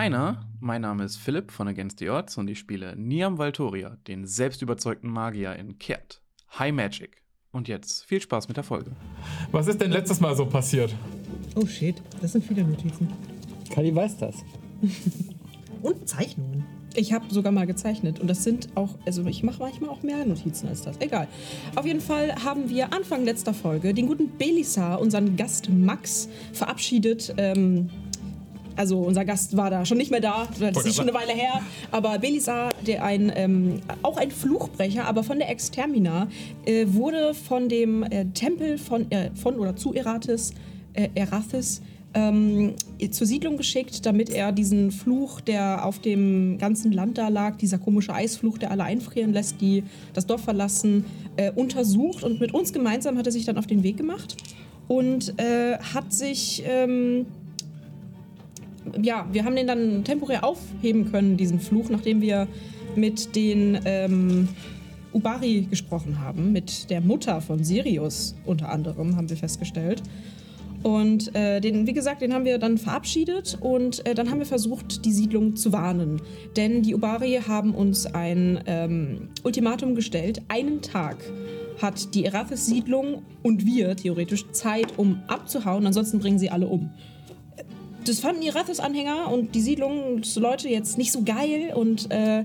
keiner. Mein Name ist Philipp von Against the Odds und ich spiele Niam Valtoria, den selbstüberzeugten Magier in Kert. High Magic. Und jetzt viel Spaß mit der Folge. Was ist denn letztes Mal so passiert? Oh shit, das sind viele Notizen. Kali weiß das. Und Zeichnungen. Ich habe sogar mal gezeichnet und das sind auch, also ich mache manchmal auch mehr Notizen als das. Egal. Auf jeden Fall haben wir Anfang letzter Folge den guten Belisar, unseren Gast Max, verabschiedet. Ähm, also unser Gast war da schon nicht mehr da, das ist schon eine Weile her. Aber Belisar, der ein, ähm, auch ein Fluchbrecher, aber von der Extermina, äh, wurde von dem äh, Tempel von, äh, von oder zu Erathis, äh, Erathis ähm, zur Siedlung geschickt, damit er diesen Fluch, der auf dem ganzen Land da lag, dieser komische Eisfluch, der alle einfrieren lässt, die das Dorf verlassen, äh, untersucht. Und mit uns gemeinsam hat er sich dann auf den Weg gemacht und äh, hat sich... Ähm, ja, wir haben den dann temporär aufheben können, diesen Fluch, nachdem wir mit den ähm, Ubari gesprochen haben, mit der Mutter von Sirius unter anderem, haben wir festgestellt. Und äh, den, wie gesagt, den haben wir dann verabschiedet und äh, dann haben wir versucht, die Siedlung zu warnen. Denn die Ubari haben uns ein ähm, Ultimatum gestellt. Einen Tag hat die Erathis-Siedlung und wir theoretisch Zeit, um abzuhauen, ansonsten bringen sie alle um das fanden die Rathis-Anhänger und die Siedlungsleute jetzt nicht so geil und äh,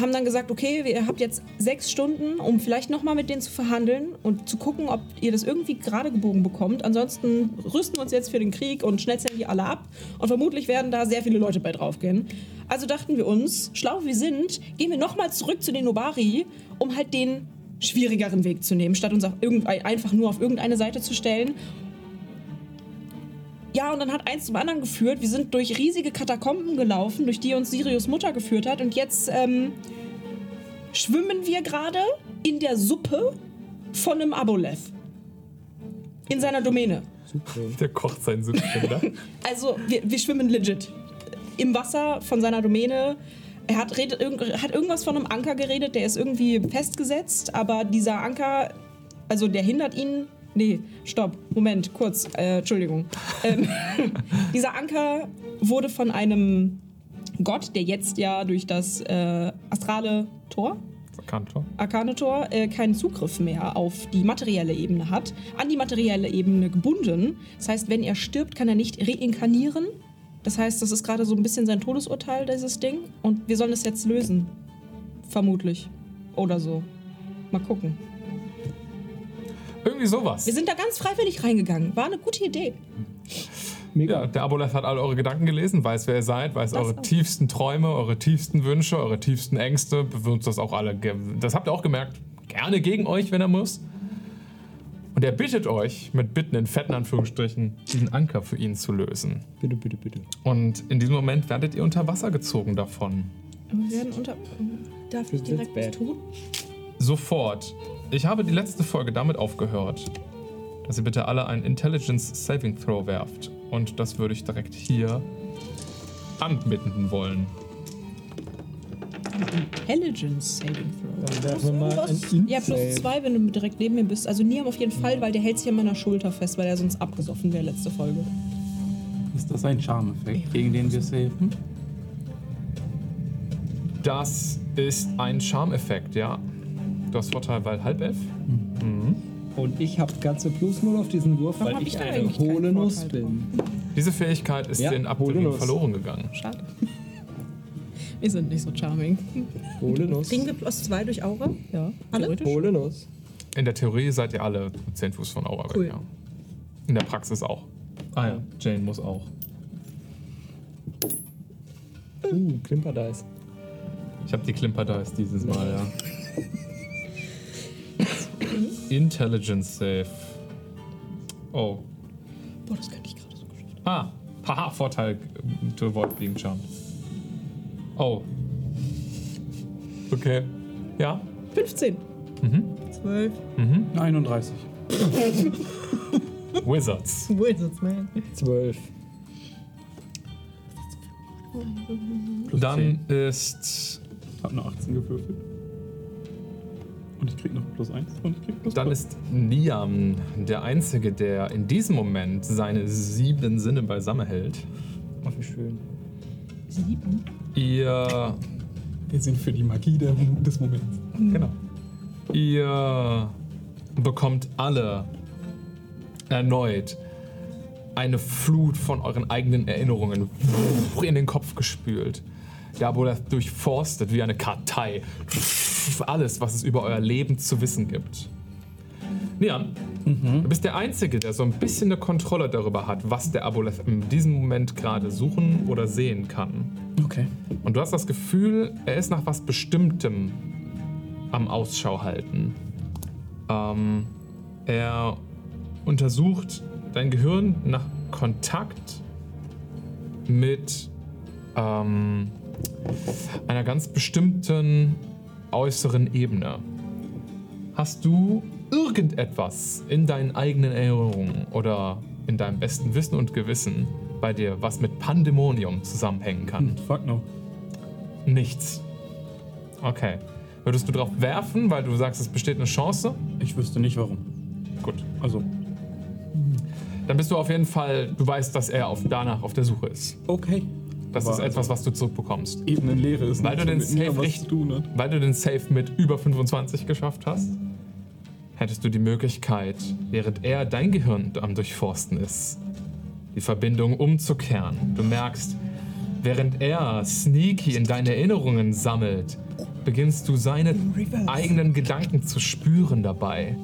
haben dann gesagt, okay, ihr habt jetzt sechs Stunden, um vielleicht nochmal mit denen zu verhandeln und zu gucken, ob ihr das irgendwie gerade gebogen bekommt. Ansonsten rüsten wir uns jetzt für den Krieg und schnetzeln die alle ab. Und vermutlich werden da sehr viele Leute bei draufgehen. Also dachten wir uns, schlau wie wir sind, gehen wir nochmal zurück zu den Nobari, um halt den schwierigeren Weg zu nehmen, statt uns auf einfach nur auf irgendeine Seite zu stellen ja, und dann hat eins zum anderen geführt. Wir sind durch riesige Katakomben gelaufen, durch die uns Sirius Mutter geführt hat. Und jetzt ähm, schwimmen wir gerade in der Suppe von einem Aboleth. In seiner Domäne. Der kocht sein Süppchen, oder? also, wir, wir schwimmen legit. Im Wasser von seiner Domäne. Er hat, redet, hat irgendwas von einem Anker geredet, der ist irgendwie festgesetzt, aber dieser Anker, also der hindert ihn Nee, stopp, Moment, kurz, äh, Entschuldigung. Ähm, dieser Anker wurde von einem Gott, der jetzt ja durch das äh, astrale Tor, Arkantor, Arkanetor, äh, keinen Zugriff mehr auf die materielle Ebene hat, an die materielle Ebene gebunden. Das heißt, wenn er stirbt, kann er nicht reinkarnieren. Das heißt, das ist gerade so ein bisschen sein Todesurteil, dieses Ding. Und wir sollen es jetzt lösen. Vermutlich. Oder so. Mal gucken. Irgendwie sowas. Wir sind da ganz freiwillig reingegangen. War eine gute Idee. Mega. Ja, der Aboleth hat all eure Gedanken gelesen, weiß, wer ihr seid, weiß das eure auch. tiefsten Träume, eure tiefsten Wünsche, eure tiefsten Ängste. Bewirkt das auch alle. Das habt ihr auch gemerkt. Gerne gegen euch, wenn er muss. Und er bittet euch, mit Bitten in fetten Anführungsstrichen, diesen Anker für ihn zu lösen. Bitte, bitte, bitte. Und in diesem Moment werdet ihr unter Wasser gezogen davon. Wir werden unter. Darf ich direkt was tun? Sofort. Ich habe die letzte Folge damit aufgehört, dass ihr bitte alle einen Intelligence Saving Throw werft. Und das würde ich direkt hier anbieten wollen. Intelligence Saving Throw. Dann werfen wir mal ein Int Ja, plus zwei, wenn du direkt neben mir bist. Also Niam auf jeden Fall, weil der hält sich an meiner Schulter fest, weil er sonst abgesoffen wäre letzte Folge. Ist das ein Charmeffekt, gegen den wir safen? Das ist ein Charmeffekt, ja. Du hast Vorteil, weil halb elf. Mhm. Und ich habe ganze plus null auf diesen Wurf, Warum weil ich ich eine hohle Nuss bin. Diese Fähigkeit ist Ja, den Nuss. verloren gegangen. Schade. Wir sind nicht so charming. Hohle Nuss. Kriegen wir plus zwei durch Aura? Ja. Alle? Hohle Nuss. In der Theorie seid ihr alle 10 Fuß von Aura Cool. weg, ja. In der Praxis auch. Ah ja, Jane muss auch. Uh, Klimperdice. Ich habe die Klimper Dice dieses Mal, ja. Intelligence Save. Oh. Boah, das könnte ich gerade so geschafft. Ah, haha, Vorteil äh, to avoid being charmed. Oh. Okay. Ja? 15. Mhm. 12. Mhm. 31. Wizards. Wizards, man. Zwölf. Plus Dann 10. ist. Hab eine 18 gewürfelt. Und ich krieg noch plus 1 und ich krieg plus Dann zwei. ist Niam der Einzige, der in diesem Moment seine sieben Sinne beisammen hält. Ach, wie schön. Sieben. Ihr Wir sind für die Magie der, des Moments. Genau. Ihr bekommt alle erneut eine Flut von euren eigenen Erinnerungen in den Kopf gespült. Der Aboleth durchforstet wie eine Kartei alles, was es über euer Leben zu wissen gibt. Nian, du bist der Einzige, der so ein bisschen eine Kontrolle darüber hat, was der Aboleth in diesem Moment gerade suchen oder sehen kann. Okay. Und du hast das Gefühl, er ist nach was Bestimmtem am Ausschau halten. Ähm, er untersucht dein Gehirn nach Kontakt mit ähm, einer ganz bestimmten äußeren Ebene. Hast du irgendetwas in deinen eigenen Erinnerungen oder in deinem besten Wissen und Gewissen bei dir, was mit Pandemonium zusammenhängen kann? Fuck no. Nichts. Okay. Würdest du drauf werfen, weil du sagst, es besteht eine Chance? Ich wüsste nicht warum. Gut. Also, Dann bist du auf jeden Fall, du weißt, dass er auf, danach auf der Suche ist. okay. Das ist etwas, was du zurückbekommst. Ebenenlehre ist Weil du den Safe hat. Weil du den Safe mit über 25 geschafft hast, hättest du die Möglichkeit, während er dein Gehirn am Durchforsten ist, die Verbindung umzukehren. Du merkst, während er sneaky in deine Erinnerungen sammelt, beginnst du seine eigenen Gedanken zu spüren dabei.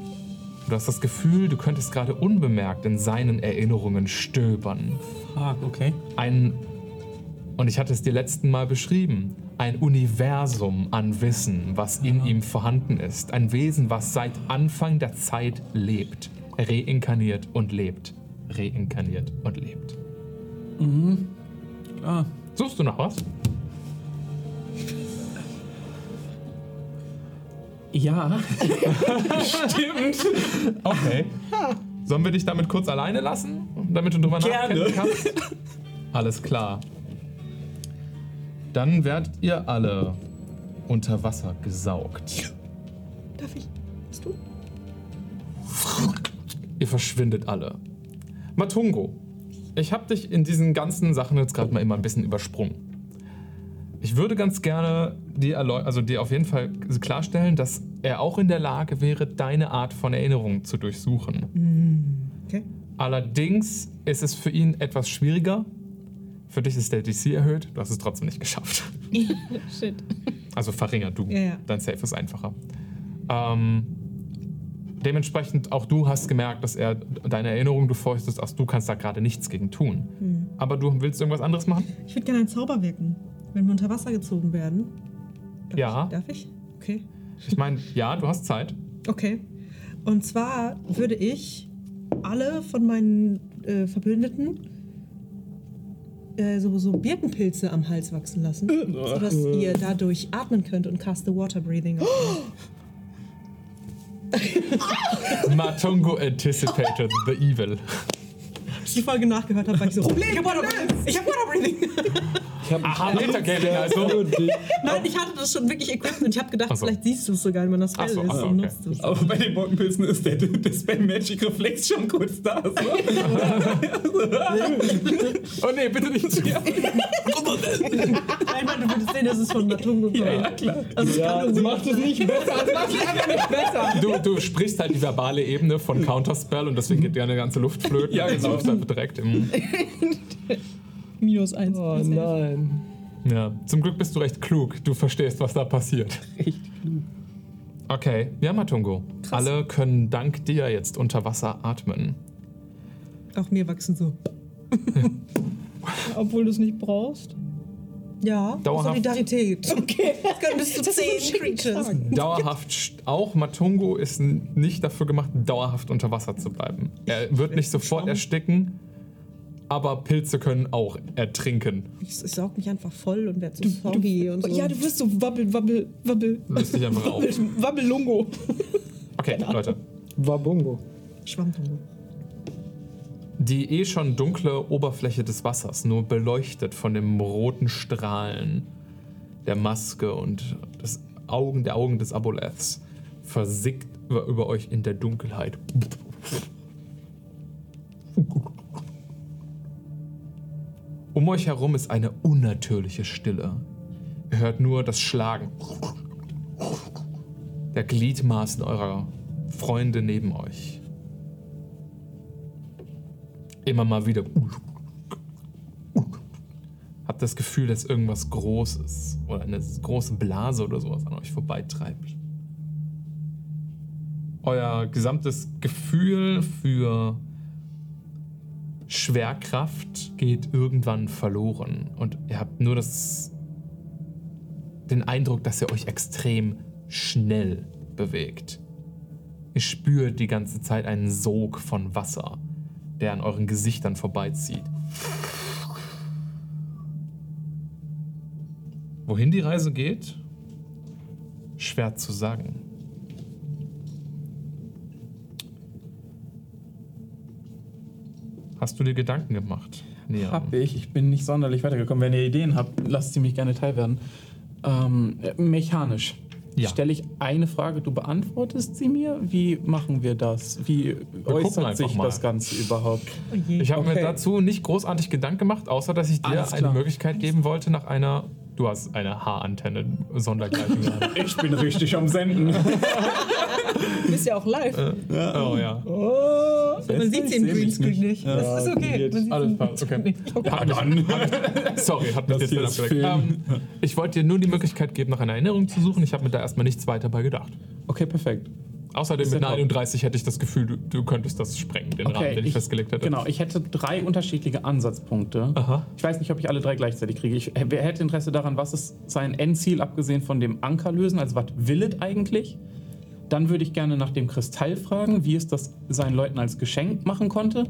Du hast das Gefühl, du könntest gerade unbemerkt in seinen Erinnerungen stöbern. Ah, okay. Ein, und ich hatte es dir letzten Mal beschrieben, ein Universum an Wissen, was in ihm vorhanden ist. Ein Wesen, was seit Anfang der Zeit lebt. Reinkarniert und lebt. Reinkarniert und lebt. Ah, Suchst du noch was? ja. Okay. Sollen wir dich damit kurz alleine lassen, damit du drüber Gerne. nachdenken kannst? Alles klar. Dann werdet ihr alle unter Wasser gesaugt. Darf ich? Bist du? Ihr verschwindet alle. Matungo, ich habe dich in diesen ganzen Sachen jetzt gerade mal immer ein bisschen übersprungen. Ich würde ganz gerne dir, also dir auf jeden Fall klarstellen, dass er auch in der Lage wäre, deine Art von Erinnerung zu durchsuchen. Okay. Allerdings ist es für ihn etwas schwieriger. Für dich ist der DC erhöht, du hast es trotzdem nicht geschafft. Shit. Also verringert du. Ja, ja. Dein Safe ist einfacher. Ähm, dementsprechend auch du hast gemerkt, dass er deine Erinnerung durchforstest, also du kannst da gerade nichts gegen tun. Hm. Aber du willst irgendwas anderes machen? Ich würde gerne einen Zauber wirken, wenn wir unter Wasser gezogen werden. Darf Ja. Ich? Darf ich? Okay. Ich meine, ja, du hast Zeit. Okay. Und zwar würde ich alle von meinen äh, Verbündeten äh, so, so Birkenpilze am Hals wachsen lassen, sodass ihr dadurch atmen könnt und cast the Water Breathing. Matungo anticipated the evil. Ich die Folge nachgehört habe, war ich so, ich hab Water Breathing. Ich hab Water Breathing. Ich hab Aha, Metagaming also. Nein, ich hatte das schon wirklich equipped und ich habe gedacht, Ach so. vielleicht siehst du es sogar, wenn das Ach Spell so, ist ach so, und okay. nutzt es. Aber bei den Wolkenpilzen ist der, der Spell Magic Reflex schon kurz da. So. Oh nee, bitte nicht zu. Nein, Mann, du würdest sehen, dass es von Matungo kommt. ja, ja, klar. Also es Ja, das macht es nicht besser. Das macht es einfach nicht besser. Du, du sprichst halt die verbale Ebene von Counterspell und deswegen geht dir eine ganze Luft flöten. Ja, genau. Direkt im. minus eins. Oh nein. Ja, zum Glück bist du recht klug. Du verstehst, was da passiert. Echt klug. Okay, ja, Matungo. Alle können dank dir jetzt unter Wasser atmen. Auch mir wachsen so. Obwohl du es nicht brauchst. Ja, Dauerhaft. Solidarität. Okay. Das können bis zu zehn Creatures. Dauerhaft, auch Matungo ist nicht dafür gemacht, dauerhaft unter Wasser zu bleiben. Er wird nicht sofort ersticken, aber Pilze können auch ertrinken. Ich, ich saug mich einfach voll und werde so soggy und so. Ja, du wirst so wabbel, wabbel, wabbel. Löst dich einfach auf. Wabbel, Wabbelungo. Okay, Leute. Wabungo. Schwammtungo. Die eh schon dunkle Oberfläche des Wassers, nur beleuchtet von den roten Strahlen der Maske und des Augen, der Augen des Aboleths, versickt über, über euch in der Dunkelheit. Um euch herum ist eine unnatürliche Stille. Ihr hört nur das Schlagen der Gliedmaßen eurer Freunde neben euch. Immer mal wieder. Habt das Gefühl, dass irgendwas Großes oder eine große Blase oder sowas an euch vorbeitreibt. Euer gesamtes Gefühl für Schwerkraft geht irgendwann verloren und ihr habt nur das, den Eindruck, dass ihr euch extrem schnell bewegt. Ihr spürt die ganze Zeit einen Sog von Wasser, der an euren Gesichtern vorbeizieht. Wohin die Reise geht? Schwer zu sagen. Hast du dir Gedanken gemacht? Niam? Hab ich. Ich bin nicht sonderlich weitergekommen. Wenn ihr Ideen habt, lasst sie mich gerne teilwerden. Ähm, äh, mechanisch. Ja. Stelle ich eine Frage, du beantwortest sie mir? Wie machen wir das? Wie gucken äußert sich mal. das Ganze überhaupt? Oh. Ich habe mir Okay. dazu nicht großartig Gedanken gemacht, außer dass ich dir eine. Möglichkeit geben wollte nach einer. Du hast eine Haarantenne sondergleichen. Ich bin richtig am Senden. Du bist ja auch live. Oh ja. Oh, man Ich sieht den Greenscreen nicht. nicht. Das ist okay. geht. Man sieht Alles passt, okay. Okay. Mich, hat, sorry, hat mich Das jetzt abgelenkt. Ähm, ich wollte dir nur die Möglichkeit geben, nach einer Erinnerung zu suchen. Ich habe mir da erstmal nichts weiter bei gedacht. Okay, perfekt. Außerdem mit einer top. 31 hätte ich das Gefühl, du, du könntest das sprengen, den Rahmen, den ich, festgelegt hätte. Genau, ich hätte drei unterschiedliche Ansatzpunkte. Aha. Ich weiß nicht, ob ich alle drei gleichzeitig kriege. Ich äh, wer hätte Interesse daran, was ist sein Endziel, abgesehen von dem Anker lösen? Also, was will es eigentlich? Dann würde ich gerne nach dem Kristall fragen, wie es das seinen Leuten als Geschenk machen konnte.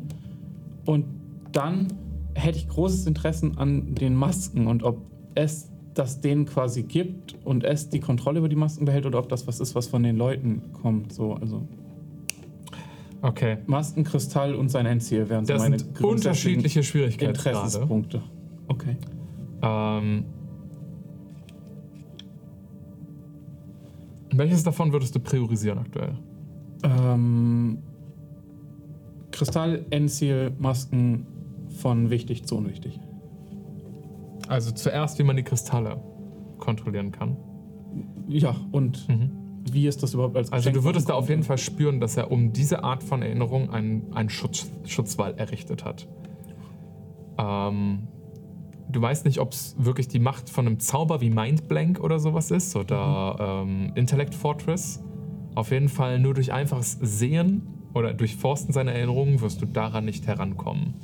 Und dann hätte ich großes Interesse an den Masken und ob es das denen quasi gibt und es die Kontrolle über die Masken behält oder ob das was ist, was von den Leuten kommt. So, also Okay. Masken, Kristall und sein Endziel wären so Das meine sind unterschiedliche Schwierigkeitsgrade. Interessenspunkte. Okay. Ähm, welches davon würdest du priorisieren aktuell? Ähm, Kristall, Endziel, Masken von wichtig zu unwichtig. Also zuerst, wie man die Kristalle kontrollieren kann. Ja, und wie ist das überhaupt als Also Geschenk du würdest da auf jeden Fall spüren, dass er um diese Art von Erinnerung einen, einen Schutz, Schutzwall errichtet hat. Ähm, du weißt nicht, ob es wirklich die Macht von einem Zauber wie Mindblank oder sowas ist oder ähm, Intellect Fortress. Auf jeden Fall nur durch einfaches Sehen oder Durchforsten seiner Erinnerungen wirst du daran nicht herankommen.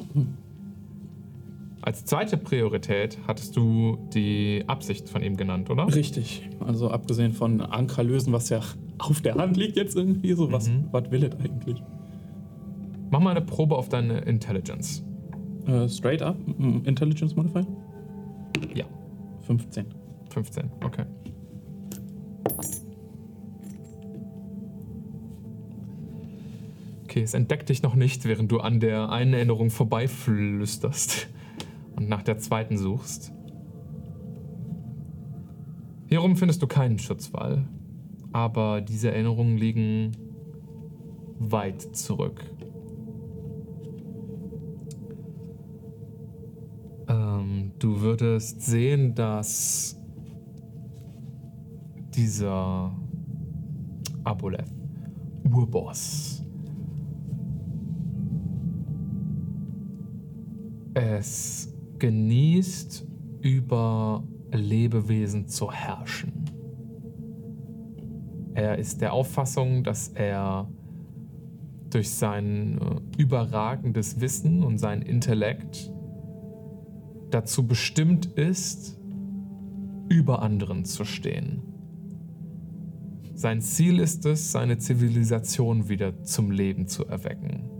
Als zweite Priorität hattest du die Absicht von ihm genannt, oder? Richtig. Also abgesehen von Anker lösen, was ja auf der Hand liegt jetzt irgendwie, so was, Mhm. was will es eigentlich? Mach mal eine Probe auf deine Intelligence. Äh, straight up, Intelligence Modifier? Ja. 15. 15, okay. Okay, es entdeckt dich noch nicht, während du an der einen Erinnerung vorbeiflüsterst und nach der zweiten suchst. Hierum findest du keinen Schutzwall, aber diese Erinnerungen liegen weit zurück. Ähm, du würdest sehen, dass dieser Aboleth, Urboss, es genießt, über Lebewesen zu herrschen. Er ist der Auffassung, dass er durch sein äh, überragendes Wissen und sein Intellekt dazu bestimmt ist, über anderen zu stehen. Sein Ziel ist es, seine Zivilisation wieder zum Leben zu erwecken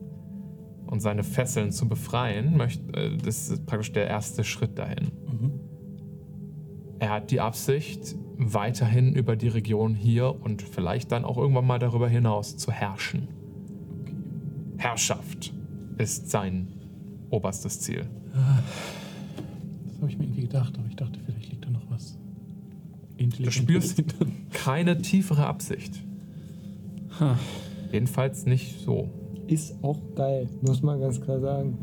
und seine Fesseln zu befreien. Möcht- äh, Das ist praktisch der erste Schritt dahin. Er hat die Absicht, weiterhin über die Region hier und vielleicht dann auch irgendwann mal darüber hinaus zu herrschen. Herrschaft ist sein oberstes Ziel. Das habe ich mir irgendwie gedacht, aber ich dachte, vielleicht liegt da noch was. Du spürst keine tiefere Absicht. Jedenfalls nicht so. Ist auch geil, muss man ganz klar sagen.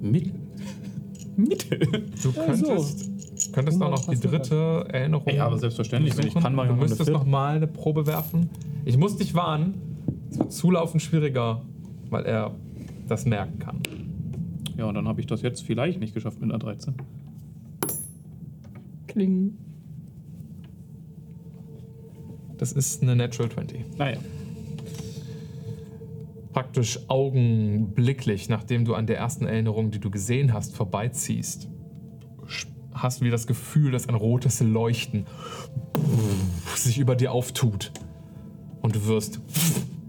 Mittel. Mittel. Du könntest, könntest auch noch die dritte Erinnerung. Ja, aber selbstverständlich, wenn ich kann, ich Du müsstest vierte. noch mal eine Probe werfen. Ich muss dich warnen. Es wird zulaufen schwieriger, weil er das merken kann. Ja, und dann habe ich das jetzt vielleicht nicht geschafft mit einer 13. Kling. Das ist eine Natural 20. Naja. Praktisch augenblicklich, nachdem du an der ersten Erinnerung, die du gesehen hast, vorbeiziehst, hast du wieder das Gefühl, dass ein rotes Leuchten sich über dir auftut. Und du wirst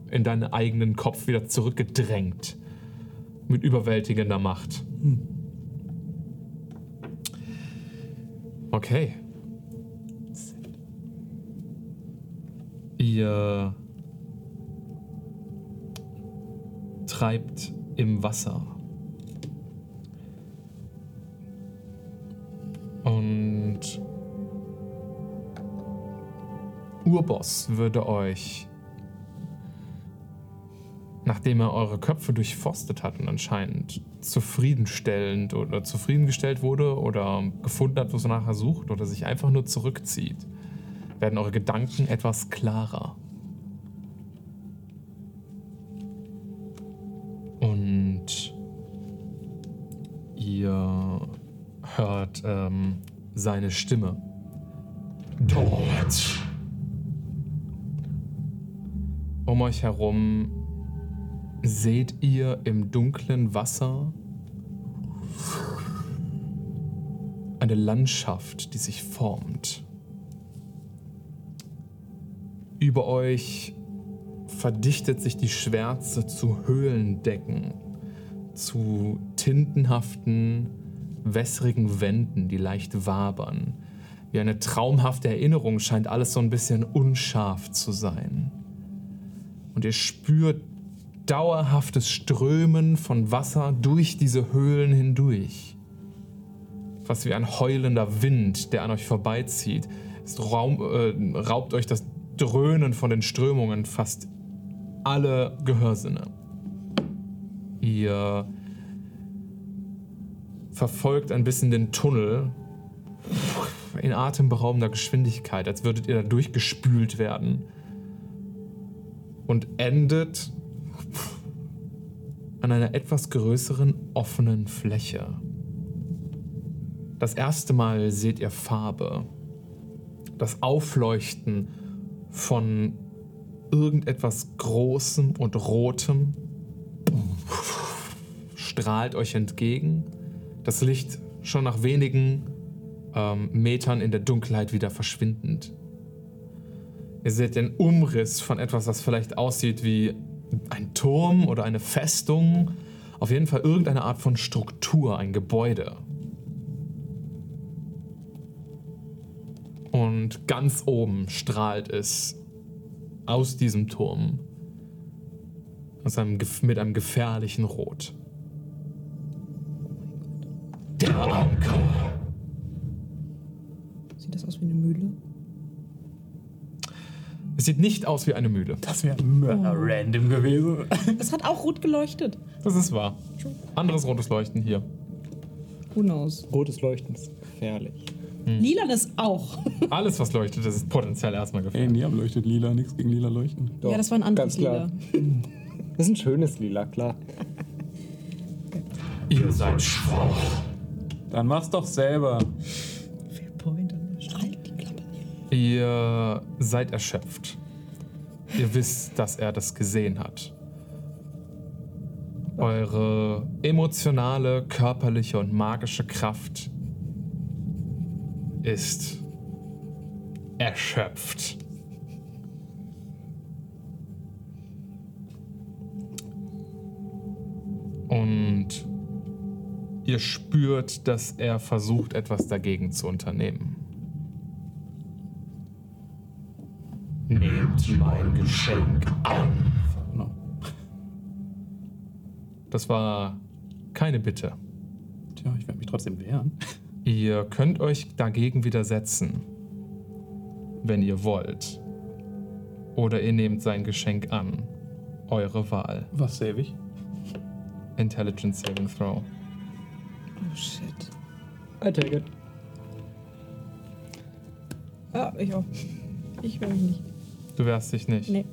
in deinen eigenen Kopf wieder zurückgedrängt. Mit überwältigender Macht. Okay. Ihr treibt im Wasser. Und Urboss würde euch, nachdem er eure Köpfe durchforstet hat und anscheinend zufriedenstellend oder zufriedengestellt wurde oder gefunden hat, wonach er sucht oder sich einfach nur zurückzieht, werden eure Gedanken etwas klarer. Und ihr hört ähm, seine Stimme. Dort. Um euch herum seht ihr im dunklen Wasser eine Landschaft, die sich formt. Über euch verdichtet sich die Schwärze zu Höhlendecken, zu tintenhaften, wässrigen Wänden, die leicht wabern. Wie eine traumhafte Erinnerung scheint alles so ein bisschen unscharf zu sein. Und ihr spürt dauerhaftes Strömen von Wasser durch diese Höhlen hindurch. Fast wie ein heulender Wind, der an euch vorbeizieht. Es raum, äh, raubt euch das Dröhnen von den Strömungen fast alle Gehörsinne. Ihr verfolgt ein bisschen den Tunnel in atemberaubender Geschwindigkeit, als würdet ihr da durchgespült werden. Und endet an einer etwas größeren offenen Fläche. Das erste Mal seht ihr Farbe. Das Aufleuchten von irgendetwas Großem und Rotem strahlt euch entgegen. Das Licht schon nach wenigen ähm, Metern in der Dunkelheit wieder verschwindend. Ihr seht den Umriss von etwas, das vielleicht aussieht wie ein Turm oder eine Festung. Auf jeden Fall irgendeine Art von Struktur, ein Gebäude. Und ganz oben strahlt es aus diesem Turm aus einem, mit einem gefährlichen Rot. Der Anker. Sieht das aus wie eine Mühle? Es sieht nicht aus wie eine Mühle. Das wäre mörder random gewesen. Es hat auch rot geleuchtet. Das ist wahr. Anderes rotes Leuchten hier. Who knows? Rotes Leuchten ist gefährlich. Lilanes auch. Alles, was leuchtet, das ist potenziell erstmal Ey, gefährlich. Niam leuchtet lila, nichts gegen lila leuchten. ja, das war ein anderes ganz klar. Lila. Das ist ein schönes Lila, klar. Ihr seid schwach. Dann mach's doch selber. Fair point an der Stelle. Die Klappe. Ihr seid erschöpft. Ihr wisst, dass er das gesehen hat. Eure emotionale, körperliche und magische Kraft ist erschöpft. Und ihr spürt, dass er versucht, etwas dagegen zu unternehmen. Nehmt mein Geschenk an. Das war keine Bitte. Tja, ich werde mich trotzdem wehren. Ihr könnt euch dagegen widersetzen, wenn ihr wollt. Oder ihr nehmt sein Geschenk an. Eure Wahl. Was save ich? Intelligence Saving Throw. Oh shit. I take it. Ja, ich auch. Ich will mich nicht. Du wehrst dich nicht. Nee.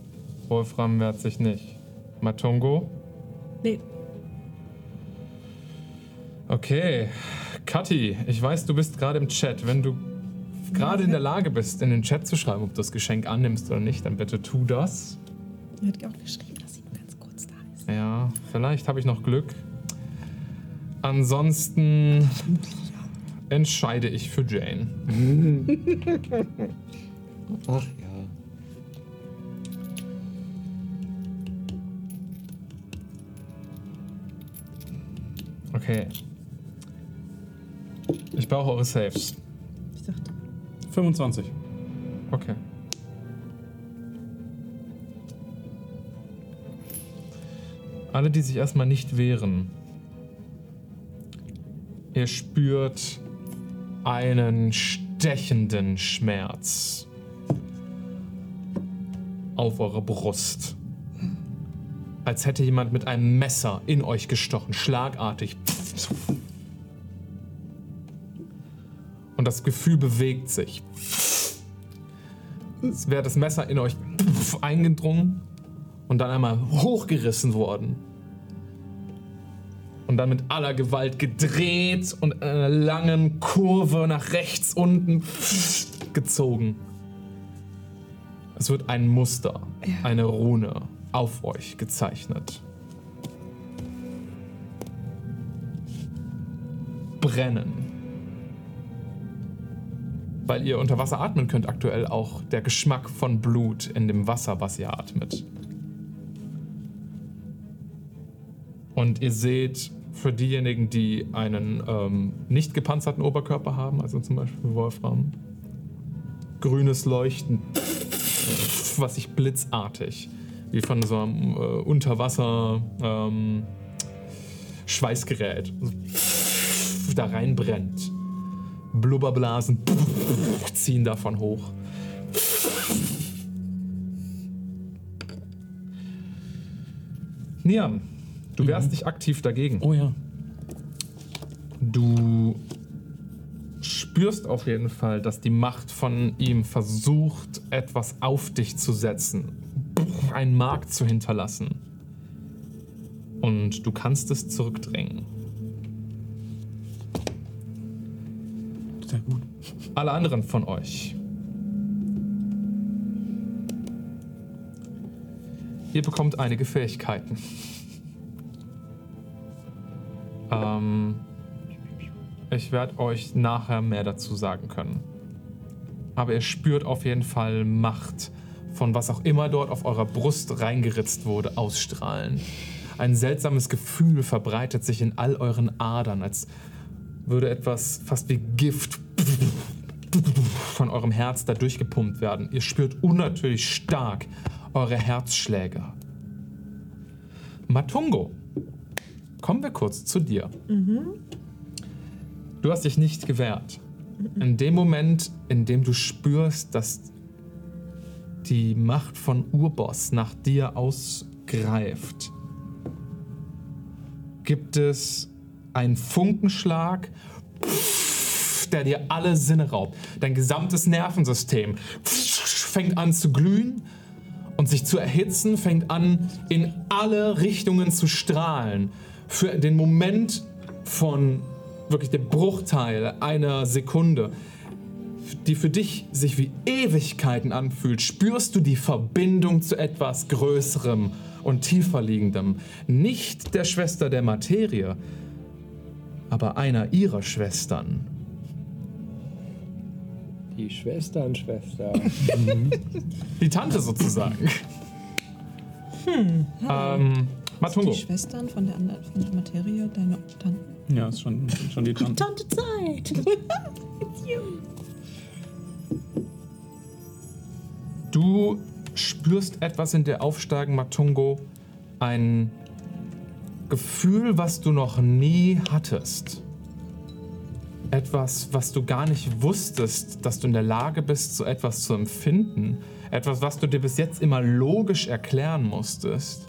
Wolfram wehrt sich nicht. Matungo? Nee. Okay. Kathi, ich weiß, du bist gerade im Chat. Wenn du gerade in der Lage bist, in den Chat zu schreiben, ob du das Geschenk annimmst oder nicht, dann bitte tu das. Er hat auch geschrieben, dass sie nur ganz kurz da ist. Ja, vielleicht habe ich noch Glück. Ansonsten entscheide ich für Jane. Ach ja. Okay. Ich brauche eure Saves. Ich dachte, 25. Okay. Alle, die sich erstmal nicht wehren. Ihr spürt einen stechenden Schmerz auf eurer Brust. Als hätte jemand mit einem Messer in euch gestochen, schlagartig. Und das Gefühl bewegt sich. Es wäre das Messer in euch eingedrungen und dann einmal hochgerissen worden. Und dann mit aller Gewalt gedreht und in einer langen Kurve nach rechts unten gezogen. Es wird ein Muster, eine Rune auf euch gezeichnet. Brennen. Weil ihr unter Wasser atmen könnt, aktuell auch der Geschmack von Blut in dem Wasser, was ihr atmet. Und ihr seht für diejenigen, die einen ähm, nicht gepanzerten Oberkörper haben, also zum Beispiel Wolfram, grünes Leuchten, was sich blitzartig wie von so einem äh, Unterwasser ähm, Schweißgerät da reinbrennt. Blubberblasen ziehen davon hoch. Niam, du wehrst dich aktiv dagegen. Oh ja. Du spürst auf jeden Fall, dass die Macht von ihm versucht, etwas auf dich zu setzen, einen Mark zu hinterlassen. Und du kannst es zurückdrängen. Sehr gut. Alle anderen von euch. Ihr bekommt einige Fähigkeiten. Ähm, ich werde euch nachher mehr dazu sagen können. Aber ihr spürt auf jeden Fall Macht von was auch immer dort auf eurer Brust reingeritzt wurde, ausstrahlen. Ein seltsames Gefühl verbreitet sich in all euren Adern, als würde etwas fast wie Gift von eurem Herz da durchgepumpt werden. Ihr spürt unnatürlich stark eure Herzschläge. Matungo, kommen wir kurz zu dir. Du hast dich nicht gewehrt. In dem Moment, in dem du spürst, dass die Macht von Urboss nach dir ausgreift, gibt es einen Funkenschlag, der dir alle Sinne raubt. Dein gesamtes Nervensystem fängt an zu glühen und sich zu erhitzen, fängt an in alle Richtungen zu strahlen. Für den Moment von wirklich dem Bruchteil einer Sekunde, die für dich sich wie Ewigkeiten anfühlt, spürst du die Verbindung zu etwas Größerem und tiefer liegendem. Nicht der Schwester der Materie, aber einer ihrer Schwestern. Die Schwester und Schwester. Die Tante sozusagen. Ähm, Matungo. die Schwestern von der anderen von der Materie, deine Tanten. Ja, ist schon, schon die Tante. Tante Zeit! Du spürst etwas in dir aufsteigen, Matungo. Ein Gefühl, was du noch nie hattest. Etwas, was du gar nicht wusstest, dass du in der Lage bist, so etwas zu empfinden. Etwas, was du dir bis jetzt immer logisch erklären musstest.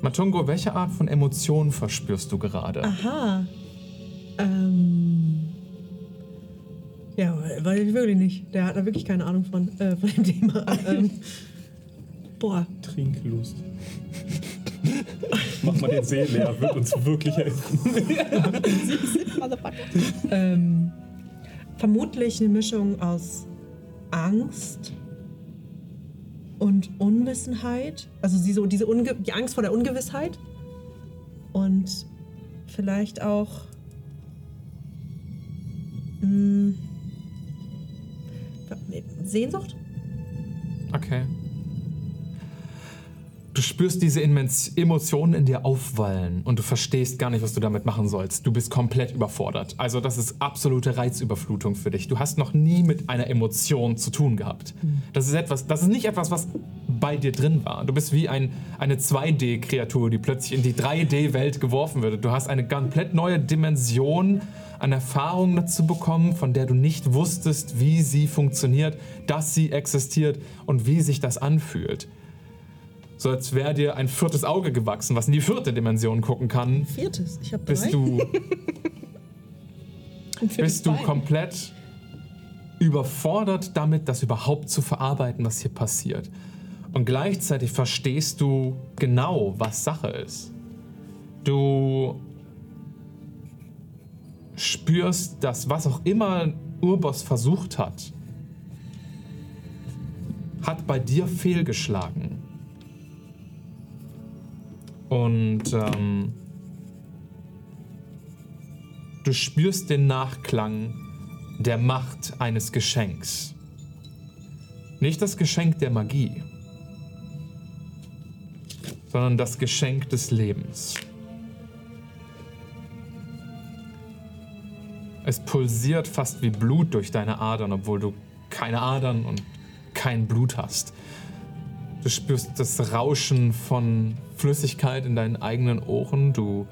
Matungo, welche Art von Emotionen verspürst du gerade? Aha. Ähm. Ja, weil ich wirklich nicht. Der hat da wirklich keine Ahnung von, äh, von dem Thema. ähm, boah. Trinklust. Mach mal den See leer, wird uns wirklich helfen. Ähm, vermutlich eine Mischung aus Angst und Unwissenheit. Also sie so diese Unge die Angst vor der Ungewissheit. Und vielleicht auch mh, Sehnsucht? Okay. Du spürst diese Emotionen in dir aufwallen und du verstehst gar nicht, was du damit machen sollst. Du bist komplett überfordert. Also das ist absolute Reizüberflutung für dich. Du hast noch nie mit einer Emotion zu tun gehabt. Das ist etwas, das ist nicht etwas, was bei dir drin war. Du bist wie ein, eine 2D-Kreatur, die plötzlich in die 3D-Welt geworfen wird. Du hast eine komplett neue Dimension an Erfahrungen dazu bekommen, von der du nicht wusstest, wie sie funktioniert, dass sie existiert und wie sich das anfühlt. So als wäre dir ein viertes Auge gewachsen, was in die vierte Dimension gucken kann, Viertes. Ich habe drei. bist du, bist du komplett überfordert damit, das überhaupt zu verarbeiten, was hier passiert. Und gleichzeitig verstehst du genau, was Sache ist. Du spürst, dass was auch immer Urbos versucht hat, hat bei dir fehlgeschlagen. Und ähm, du spürst den Nachklang der Macht eines Geschenks. Nicht das Geschenk der Magie, sondern das Geschenk des Lebens. Es pulsiert fast wie Blut durch deine Adern, obwohl du keine Adern und kein Blut hast. Du spürst das Rauschen von Flüssigkeit in deinen eigenen Ohren. Du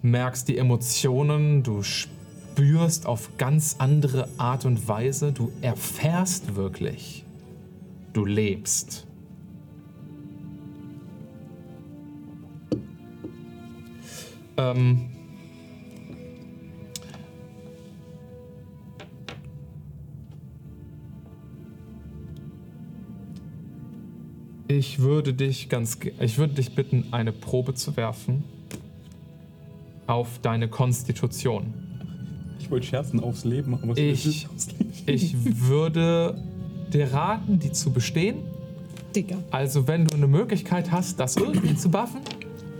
merkst die Emotionen. Du spürst auf ganz andere Art und Weise. Du erfährst wirklich. Du lebst. Ähm, Ich würde dich ganz, ich würde dich bitten, eine Probe zu werfen auf deine Konstitution. Ich wollte Scherzen aufs Leben machen. Was Ich- ist aufs Leben? Ich würde dir raten, die zu bestehen. Digga. Also wenn du eine Möglichkeit hast, das irgendwie zu buffen,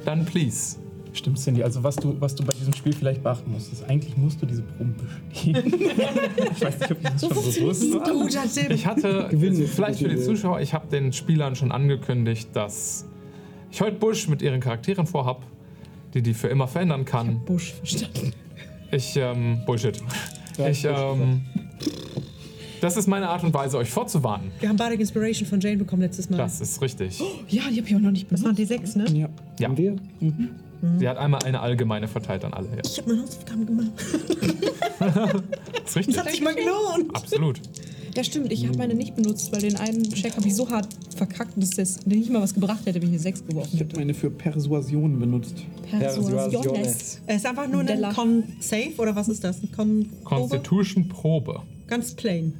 dann please. Stimmt, Cindy. Also was du, was du bei diesem Spiel vielleicht beachten musst, ist, eigentlich musst du diese Proben bestehen. ich weiß nicht, ob das schon bewusst war. Ich hatte, vielleicht für die. Zuschauer, ich habe den Spielern schon angekündigt, dass ich heute Bush mit ihren Charakteren vorhab, die die für immer verändern kann. Busch verstanden. Ich, ähm, Bullshit. Ja, Ich, ähm, das ist meine Art und Weise, euch vorzuwarnen. Wir haben Bardic Inspiration von Jane bekommen letztes Mal. Das ist richtig. Ja, die habe ich auch noch nicht benutzt. Das waren die sechs, ne? Ja. Ja, Haben wir? Sie hat einmal eine allgemeine verteilt an alle. Ja. Ich habe meine Hausaufgaben gemacht. Das ist richtig. Das hat sich mal gelohnt. Absolut. Ja, stimmt. Ich habe meine nicht benutzt, weil den einen Check habe ich so hart verkackt, dass das nicht mal was gebracht hätte, wenn ich eine 6 geworfen Ich hätte. habe meine für Persuasion benutzt. Persuasiones. Es ist einfach nur ein Con-Save oder was ist das? Ein Con Constitution Probe. Ganz plain.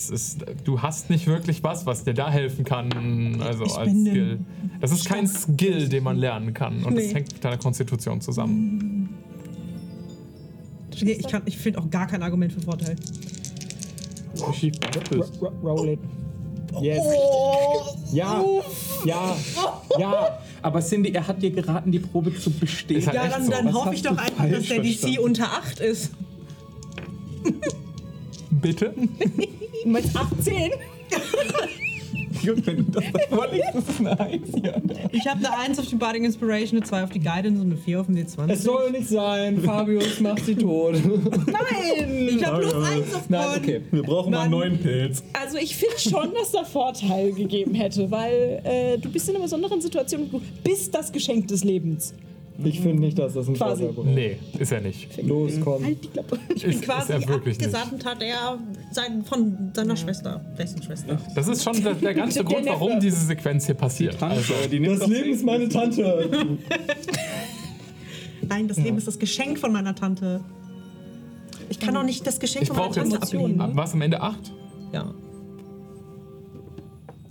Es ist, du hast nicht wirklich was, was dir da helfen kann, also Ich als bin Skill. Das ist kein Skill, den man lernen kann. Und das Nee. hängt mit deiner Konstitution zusammen. Ich, kann- ich finde auch gar kein Argument für Vorteil. Das Roll it. Yes. Ja. Ja. Ja. Aber Cindy, er hat dir geraten, die Probe zu bestehen. Halt Ja, dann, so. dann hoffe ich doch einfach, dass der DC verstanden? unter 8 ist. Bitte? Du meinst 18? Wenn du das da vorlegst, ist eine Eins hier. Ich habe eine 1 auf die Bardic Inspiration, eine 2 auf die Guidance und eine 4 auf den D20. Es soll nicht sein. Fabius macht sie tot. Nein! Ich habe plus 1 auf Nein, okay. Wir brauchen mal einen neuen Pilz. Also ich finde schon, dass da Vorteil gegeben hätte, weil äh, du bist in einer besonderen Situation, du bist das Geschenk des Lebens. Ich finde nicht, dass das ein Quasi. Vorteil braucht. Nee, ist er nicht. Los, komm. Halt die Klappe. Ich ist, Quasi ist er wirklich nicht. abgesandt hat er sein, von seiner Schwester, dessen Schwester. Das ist schon der, der ganze Grund, warum diese Sequenz hier passiert. Also, die Das doch Leben ist meine Tante. Nein, das Leben ist das Geschenk von meiner Tante. Ich kann auch nicht das Geschenk Ich brauche jetzt. Emotionen, Ab, was am Ende 8? Ja.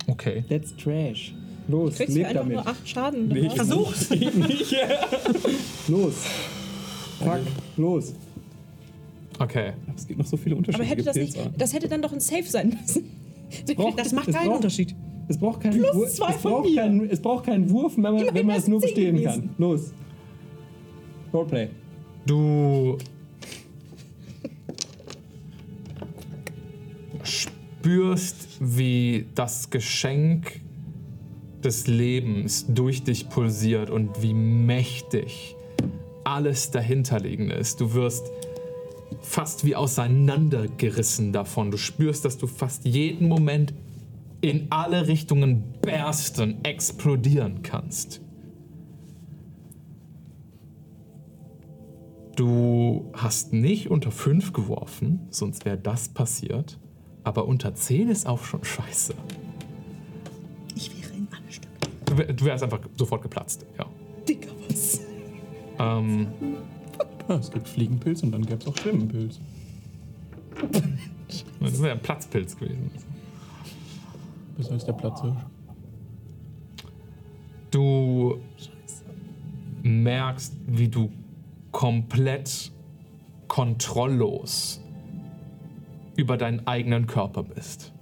Okay. That's trash. Los, Kriegst leb einfach damit. nur 8 Schaden. Nee, ich Versuch. Los. Fuck, los. Okay. Es gibt noch so viele Aber unterschiedliche hätte das nicht, das hätte dann doch ein Safe sein müssen. Braucht- Das macht keinen braucht- Unterschied. Es braucht keinen Plus Wurf. zwei es, von braucht mir. keinen, es braucht keinen Wurf, wenn man, wenn man es nur bestehen zehn kann. Los. Roleplay. Du spürst, wie das Geschenk des Lebens durch dich pulsiert und wie mächtig alles dahinterliegende ist. Du wirst fast wie auseinandergerissen davon. Du spürst, dass du fast jeden Moment in alle Richtungen bersten, explodieren kannst. Du hast nicht unter 5 geworfen, sonst wäre das passiert. Aber unter 10 ist auch schon scheiße. Du, wär, du wärst einfach sofort geplatzt, ja. Dicker was. Ähm, Ja, es gibt Fliegenpilz und dann gäbe es auch Schwimmenpilz. das wäre ein Platzpilz gewesen. Besser als der Platzhirsch. Du merkst, wie du komplett kontrolllos über deinen eigenen Körper bist.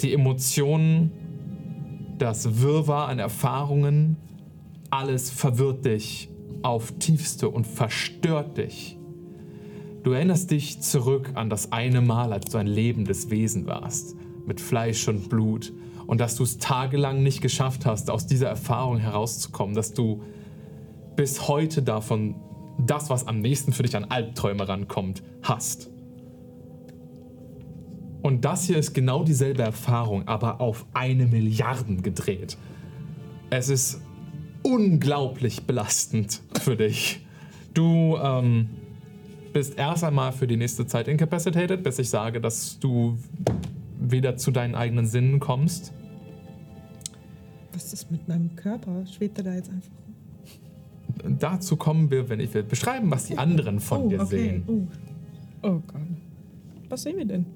Die Emotionen, das Wirrwarr an Erfahrungen, alles verwirrt dich auf tiefste und verstört dich. Du erinnerst dich zurück an das eine Mal, als du ein lebendes Wesen warst, mit Fleisch und Blut, und dass du es tagelang nicht geschafft hast, aus dieser Erfahrung herauszukommen, dass du bis heute davon das, was am nächsten für dich an Albträume rankommt, hast. Und das hier ist genau dieselbe Erfahrung, aber auf eine Milliarden gedreht. Es ist unglaublich belastend für dich. Du ähm, bist erst einmal für die nächste Zeit incapacitated, bis ich sage, dass du wieder zu deinen eigenen Sinnen kommst. Was ist mit meinem Körper? Schwebt er da jetzt einfach? rum? Dazu kommen wir, wenn ich will beschreiben, was die anderen von oh, dir okay. sehen. Oh. Oh Gott. Was sehen wir denn?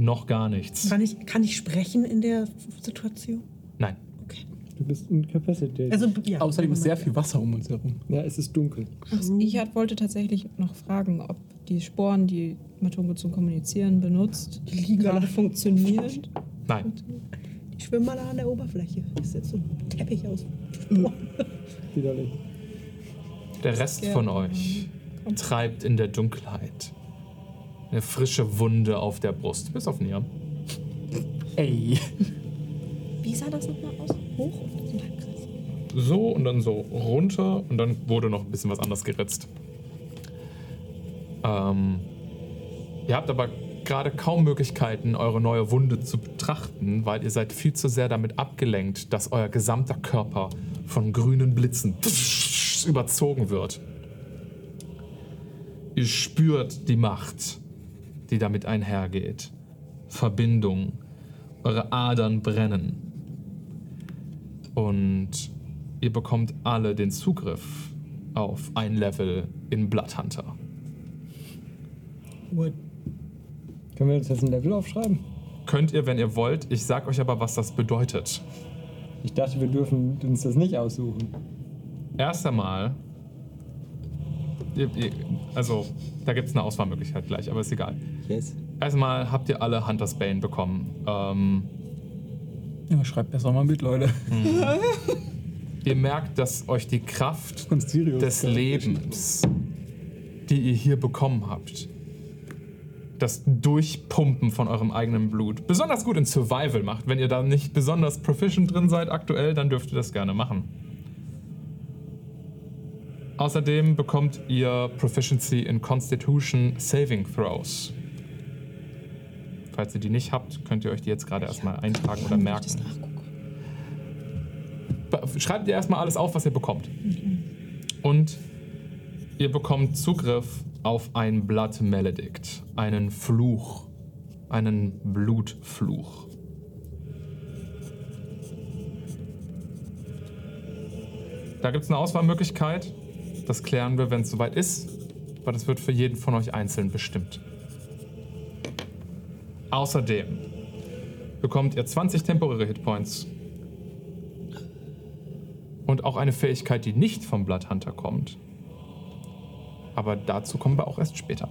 Noch gar nichts. Kann, ich, kann ich sprechen in der Situation? Nein. Okay. Du bist incapacitated. Also, ja. Außerdem ist sehr viel Wasser um uns herum. ja, es ist dunkel. Also ich hat, wollte tatsächlich noch fragen, ob die Sporen, die Matungo zum Kommunizieren benutzt, Die liegen gerade funktioniert. Nein. Ich schwimme mal an der Oberfläche. Das ist jetzt so ein Teppich aus. Widerlich. Der Rest von euch treibt in der Dunkelheit. Eine frische Wunde auf der Brust, bis auf Niam. Ey. Wie sah das nochmal aus? Hoch und so ein Halbkreis. So und dann so runter und dann wurde noch ein bisschen was anderes geritzt. Ähm, ihr habt aber gerade kaum Möglichkeiten, eure neue Wunde zu betrachten, weil ihr seid viel zu sehr damit abgelenkt, dass euer gesamter Körper von grünen Blitzen überzogen wird. Ihr spürt die Macht, die damit einhergeht. Verbindung. Eure Adern brennen. Und ihr bekommt alle den Zugriff auf ein Level in Bloodhunter. What? Können wir uns jetzt ein Level aufschreiben? Könnt ihr, wenn ihr wollt. Ich sag euch aber, was das bedeutet. Ich dachte, wir dürfen uns das nicht aussuchen. Erst einmal. Ihr, ihr, also, da gibt es eine Auswahlmöglichkeit gleich, aber ist egal. Yes. Erstmal habt ihr alle Hunters Bane bekommen. Ähm, Ja, schreibt besser mal mit, Leute. ihr merkt, dass euch die Kraft des Lebens, die ihr hier bekommen habt, das Durchpumpen von eurem eigenen Blut besonders gut in Survival macht. Wenn ihr da nicht besonders proficient drin seid aktuell, dann dürft ihr das gerne machen. Außerdem bekommt ihr Proficiency in Constitution Saving Throws. Falls ihr die nicht habt, könnt ihr euch die jetzt gerade erstmal eintragen oder merken. Schreibt ihr erstmal alles auf, was ihr bekommt. Und ihr bekommt Zugriff auf ein Blood Maledict, einen Fluch, einen Blutfluch. Da gibt es eine Auswahlmöglichkeit. Das klären wir, wenn es soweit ist. aber das wird für jeden von euch einzeln bestimmt. Außerdem bekommt ihr 20 temporäre Hitpoints und auch eine Fähigkeit, die nicht vom Bloodhunter kommt. Aber dazu kommen wir auch erst später.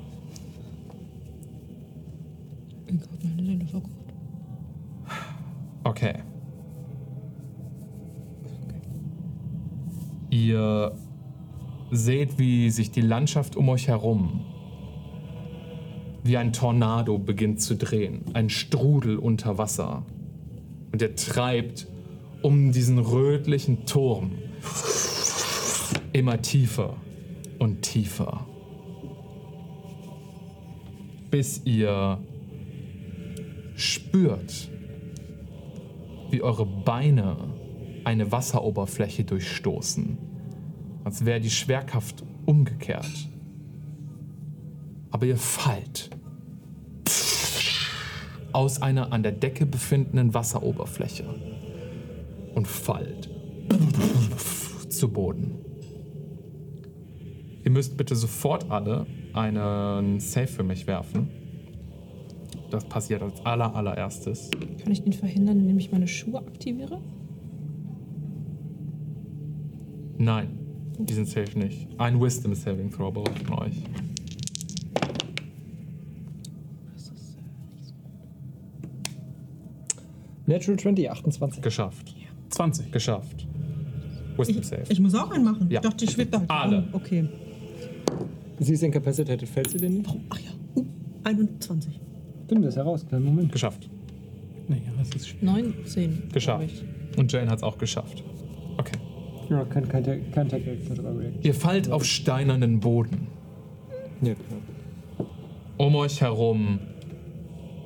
Okay. Ihr seht, wie sich die Landschaft um euch herum wie ein Tornado beginnt zu drehen. Ein Strudel unter Wasser. Und er treibt um diesen rötlichen Turm immer tiefer und tiefer. Bis ihr spürt, wie eure Beine eine Wasseroberfläche durchstoßen, als wäre die Schwerkraft umgekehrt. Aber ihr fallt aus einer an der Decke befindenden Wasseroberfläche und fallt zu Boden. Ihr müsst bitte sofort alle einen Save für mich werfen. Das passiert als aller allererstes. Kann ich den verhindern, indem ich meine Schuhe aktiviere? Nein, diesen Save nicht. Ein Wisdom Saving Throw braucht von euch. Natural 20, 28. Geschafft. 20. Geschafft. Wisdom Ich, Save. ich muss auch einen machen. Ja. Ich dachte, ich schwebt da halt. Alle. Oh, okay. Sie ist incapacitated, fällt sie denn nicht? Ach ja. Uh, 21. Stimmt, das ist heraus. Kleinen Moment. Geschafft. Naja, das ist schwierig. 19. glaub Geschafft. Und Jane hat es auch geschafft. Okay. Ja, kein, kein, kein. React. Ihr fallt auf steinernen Boden. Ja, klar. Um euch herum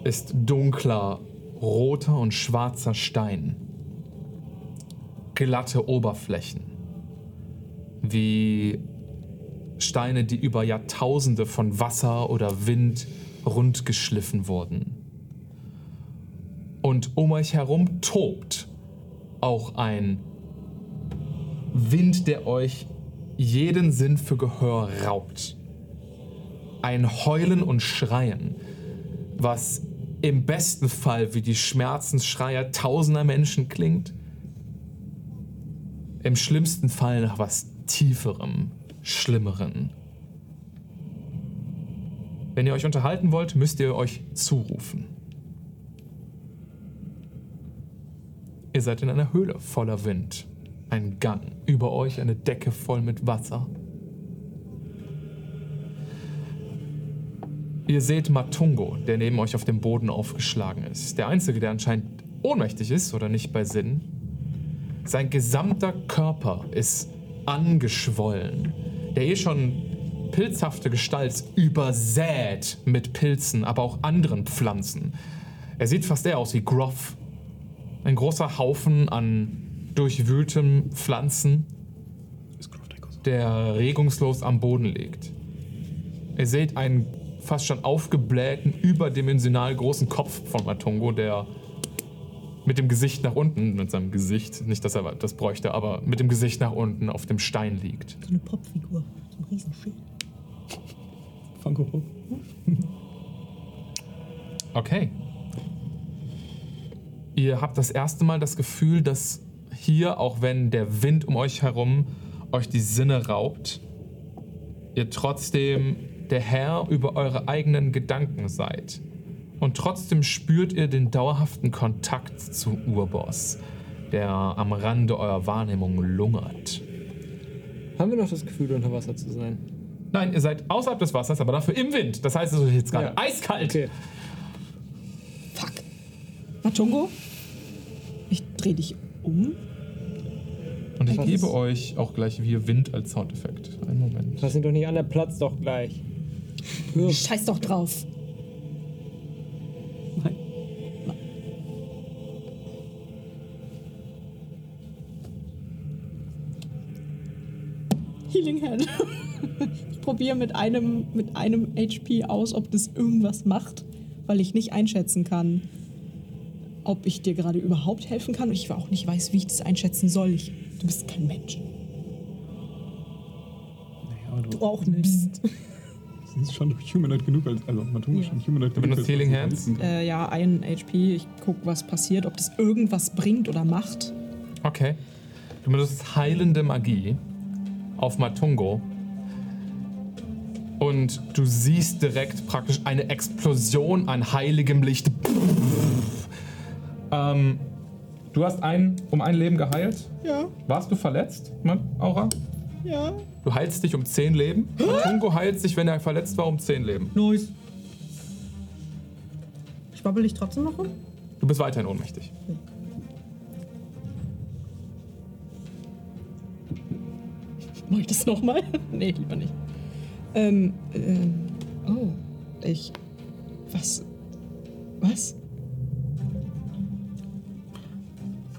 ist dunkler, roter und schwarzer Stein. Glatte Oberflächen. Wie Steine, die über Jahrtausende von Wasser oder Wind rundgeschliffen wurden. Und um euch herum tobt auch ein Wind, der euch jeden Sinn für Gehör raubt ein Heulen und Schreien, was im besten Fall wie die Schmerzensschreier tausender Menschen klingt, im schlimmsten Fall nach was Tieferem, Schlimmeren. Wenn ihr euch unterhalten wollt, müsst ihr euch zurufen. Ihr seid in einer Höhle voller Wind. Ein Gang. Über euch eine Decke voll mit Wasser. Ihr seht Matungo, der neben euch auf dem Boden aufgeschlagen ist. Der Einzige, der anscheinend ohnmächtig ist oder nicht bei Sinn. Sein gesamter Körper ist angeschwollen. Der eh schon pilzhafte Gestalt übersät mit Pilzen, aber auch anderen Pflanzen. Er sieht fast eher aus wie Groff. Ein großer Haufen an durchwühltem Pflanzen, der regungslos am Boden liegt. Ihr seht einen fast schon aufgeblähten, überdimensional großen Kopf von Matungo, der mit dem Gesicht nach unten, mit seinem Gesicht, nicht, dass er das bräuchte, aber mit dem Gesicht nach unten auf dem Stein liegt. So eine Popfigur. So ein Riesenschild. Funko Pop. Okay. Ihr habt das erste Mal das Gefühl, dass hier, auch wenn der Wind um euch herum euch die Sinne raubt, ihr trotzdem der Herr über eure eigenen Gedanken seid. Und trotzdem spürt ihr den dauerhaften Kontakt zu Urboss, der am Rande eurer Wahrnehmung lungert. Haben wir noch das Gefühl, unter Wasser zu sein? Nein, ihr seid außerhalb des Wassers, aber dafür im Wind. Das heißt, es ist jetzt gerade Ja. eiskalt. Okay. Fuck. Matungo? Ich dreh dich um. Und ich Was gebe euch auch gleich wir Wind als Soundeffekt. Einen Moment. Lass ihn doch nicht an, der Platz doch gleich. Scheiß doch drauf. Nein. Healing Hand. Ich probiere mit einem, mit einem HP aus, ob das irgendwas macht, weil ich nicht einschätzen kann, ob ich dir gerade überhaupt helfen kann. Und ich auch nicht weiß, wie ich das einschätzen soll. Ich, du bist kein Mensch. Naja, du, Du auch nicht. Sie ist schon humanoid genug, als, also Matungo ist schon humanoid Du genug. benutzt als- Healing Hands? Äh, ja, ein HP. Ich guck, was passiert, ob das irgendwas bringt oder macht. Okay. Du benutzt heilende Magie auf Matungo. Und du siehst direkt praktisch eine Explosion an heiligem Licht. Ähm, du hast ein, um ein Leben geheilt. Ja, Warst du verletzt, Mann, Aura? ja. Du heilst dich um 10 Leben. Matungo heilt sich, wenn er verletzt war, um 10 Leben. Nice. Schwabbel ich trotzdem noch rum? Du bist weiterhin ohnmächtig. Mach ich das nochmal? nee, lieber nicht. Ähm, ähm, oh, ich. Was? Was?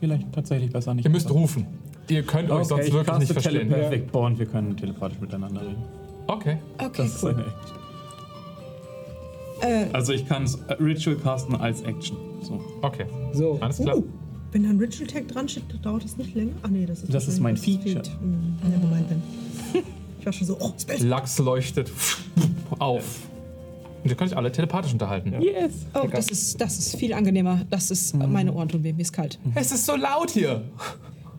Vielleicht tatsächlich besser nicht. Ihr müsst rufen. Ihr könnt euch sonst ich wirklich nicht verstehen. Telepathic Bond, wir können telepathisch miteinander reden. Okay. Okay, Das ist cool. eine Action. Äh, Also ich kann es äh, Ritual casten als Action. So. Okay. So. Alles klar. Uh, wenn da ein Ritual Tag dran steht, dauert das nicht länger? Ach nee, das ist Das ist mein wahrscheinlich Feature. das Feed. Hm, Nevermind then. Ich war schon so, oh, Spell. Lachs leuchtet auf. Und ihr könnt euch alle telepathisch unterhalten. Yes! oh, das ist, das ist viel angenehmer. Das ist, meine Ohren tun weh, mir ist kalt. Es ist so laut hier.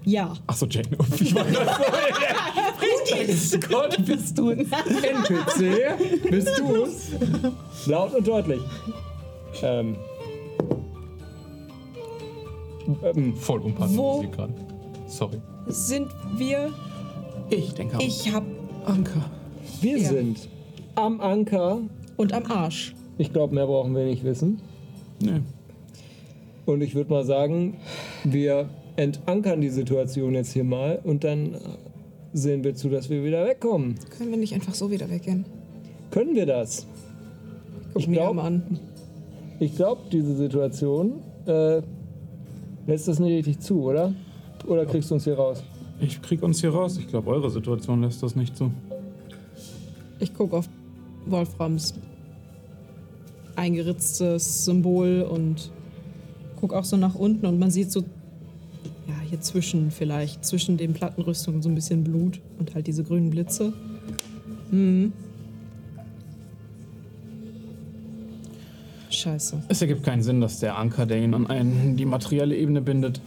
Ja. Achso, Jane. Ich war gerade vorher. Gott, bist du ein NPC, bist du's? Laut und deutlich. Ähm. ähm Voll unpassend Wo? Musik gerade. Sorry. Sind wir. Ich denke auch. Ich hab. Anker. wir Ja. sind am Anker. Und am Arsch. Ich glaube, mehr brauchen wir nicht wissen. Nee. Und ich würde mal sagen, wir entankern die Situation jetzt hier mal und dann sehen wir zu, dass wir wieder wegkommen. Können wir nicht einfach so wieder weggehen? Können wir das? Guck Ich mir glaub- mal an. Ich glaube, diese Situation äh, lässt das nicht richtig zu, oder? Oder kriegst du uns hier raus? Ich krieg uns hier raus. Ich glaube, eure Situation lässt das nicht zu. Ich gucke auf Wolframs eingeritztes Symbol und gucke auch so nach unten und man sieht so, ja, hier zwischen vielleicht, zwischen den Plattenrüstungen so ein bisschen Blut und halt diese grünen Blitze. Hm. Scheiße. Es ergibt keinen Sinn, dass der Anker, der ihn an einen, die materielle Ebene bindet,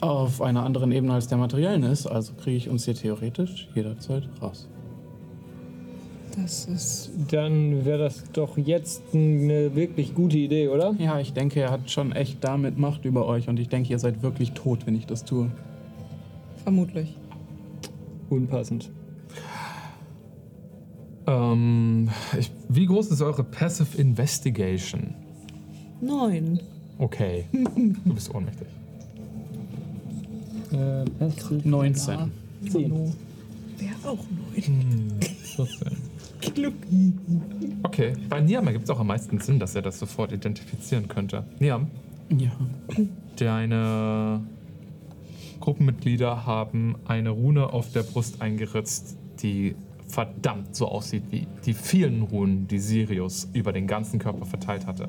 auf einer anderen Ebene als der materiellen ist. Also kriege ich uns hier theoretisch jederzeit raus. Das ist. Dann wäre das doch jetzt eine wirklich gute Idee, oder? Ja, ich denke, er hat schon echt damit Macht über euch und ich denke, ihr seid wirklich tot, wenn ich das tue. Vermutlich. Unpassend. Ähm, ich, wie groß ist eure Passive Investigation? Neun. Okay. Du bist ohnmächtig. Äh, Passive 19. zehn. Wäre auch neun. 14. Okay, bei Niam ergibt es auch am meisten Sinn, dass er das sofort identifizieren könnte. Niam, Ja. deine Gruppenmitglieder haben eine Rune auf der Brust eingeritzt, die verdammt so aussieht wie die vielen Runen, die Sirius über den ganzen Körper verteilt hatte.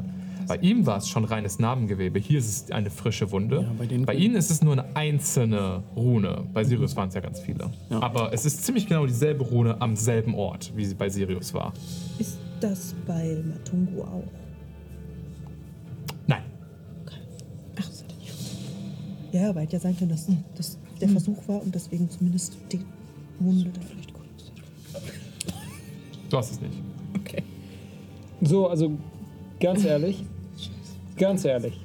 Bei ihm war es schon reines Narbengewebe, hier ist es eine frische Wunde. Ja, bei den- bei ihnen ist es nur eine einzelne Rune. Bei Sirius waren es ja ganz viele. Ja. Aber es ist ziemlich genau dieselbe Rune am selben Ort, wie sie bei Sirius war. Ist das bei Matungo auch? Nein. Ach, das hat er nicht. Ja, aber hätte ja sein können, dass das der Versuch war und deswegen zumindest die Wunde da vielleicht gut ist. Du hast es nicht. Okay. So, also ganz ehrlich, ganz ehrlich.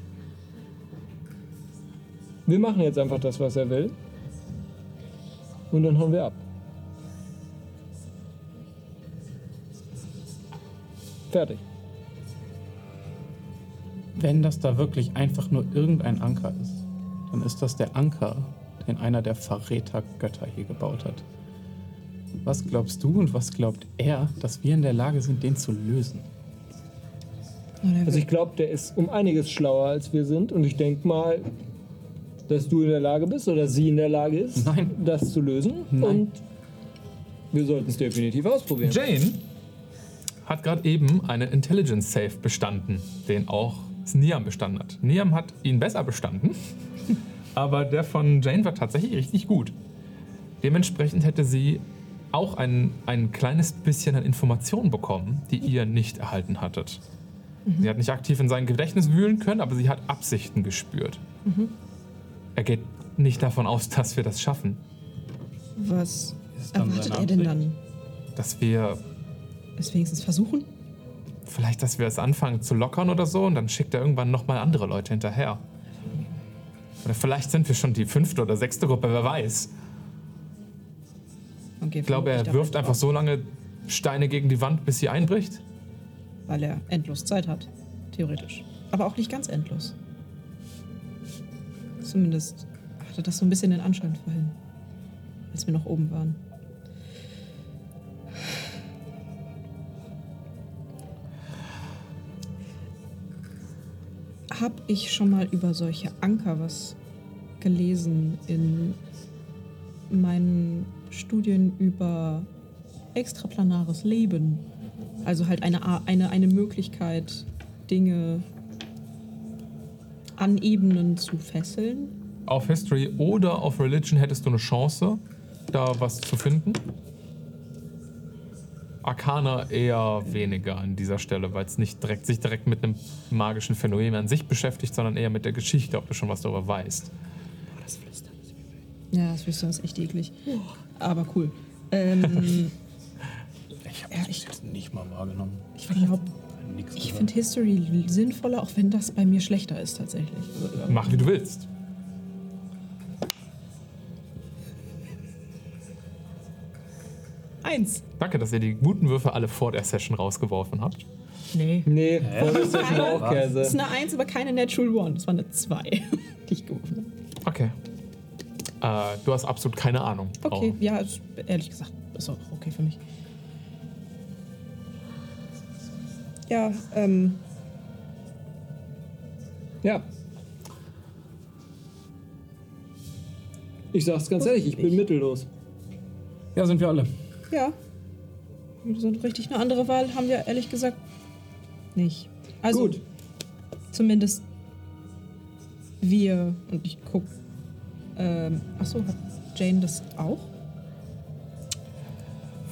Wir machen jetzt einfach das, was er will. Und dann hauen wir ab. Fertig. Wenn das da wirklich einfach nur irgendein Anker ist, dann ist das der Anker, den einer der Verrätergötter hier gebaut hat. Was glaubst du und was glaubt er, dass wir in der Lage sind, den zu lösen? Also ich glaube, der ist um einiges schlauer als wir sind. Und ich denke mal, dass du in der Lage bist oder sie in der Lage ist, Nein. das zu lösen. Nein. Und wir sollten es definitiv ausprobieren. Jane hat gerade eben einen Intelligence Save bestanden, den auch Niam bestanden hat. Niam hat ihn besser bestanden, aber der von Jane war tatsächlich richtig gut. Dementsprechend hätte sie auch ein, ein kleines bisschen an Informationen bekommen, die ihr nicht erhalten hattet. Sie hat nicht aktiv in sein Gedächtnis wühlen können, aber sie hat Absichten gespürt. Er geht nicht davon aus, dass wir das schaffen. Was erwartet er denn dann? Dass wir, Es wenigstens versuchen? vielleicht, dass wir es anfangen zu lockern oder so und dann schickt er irgendwann nochmal andere Leute hinterher. Oder vielleicht sind wir schon die fünfte oder sechste Gruppe, wer weiß. Okay, Ich glaube, er wirft einfach so lange Steine gegen die Wand, bis sie einbricht. Weil er endlos Zeit hat. Theoretisch. Aber auch nicht ganz endlos. Zumindest hatte das so ein bisschen den Anschein vorhin. Als wir noch oben waren. Hab ich schon mal über solche Anker was gelesen in meinen Studien über extraplanares Leben? Also halt eine, eine, eine Möglichkeit, Dinge an Ebenen zu fesseln. Auf History oder auf Religion hättest du eine Chance, da was zu finden. Arcana eher weniger an dieser Stelle, weil es nicht direkt, sich direkt mit einem magischen Phänomen an sich beschäftigt, sondern eher mit der Geschichte, ob du schon was darüber weißt. Ja, das Flüstern ist echt eklig. Aber cool. Ähm, Ja, ich- jetzt nicht mal wahrgenommen. ich ich gehört. finde History sinnvoller, auch wenn das bei mir schlechter ist tatsächlich. Mach wie du willst. Eins. Danke, dass ihr die guten Würfe alle vor der Session rausgeworfen habt. Nee. Nee, vor der Session auch Das ist Käse. eine Eins, aber keine Natural One. Das war eine Zwei, die ich gerufen habe. Okay. Äh, du hast absolut keine Ahnung. Okay, Oh. ja, ehrlich gesagt, ist auch okay für mich. Ja, ähm, Ja. Ich sag's ganz ehrlich, ich bin mittellos. Ja, sind wir alle. ja. So richtig eine andere Wahl haben wir ehrlich gesagt nicht. Also, Gut. zumindest wir und ich guck. Ähm, achso, hat Jane das auch?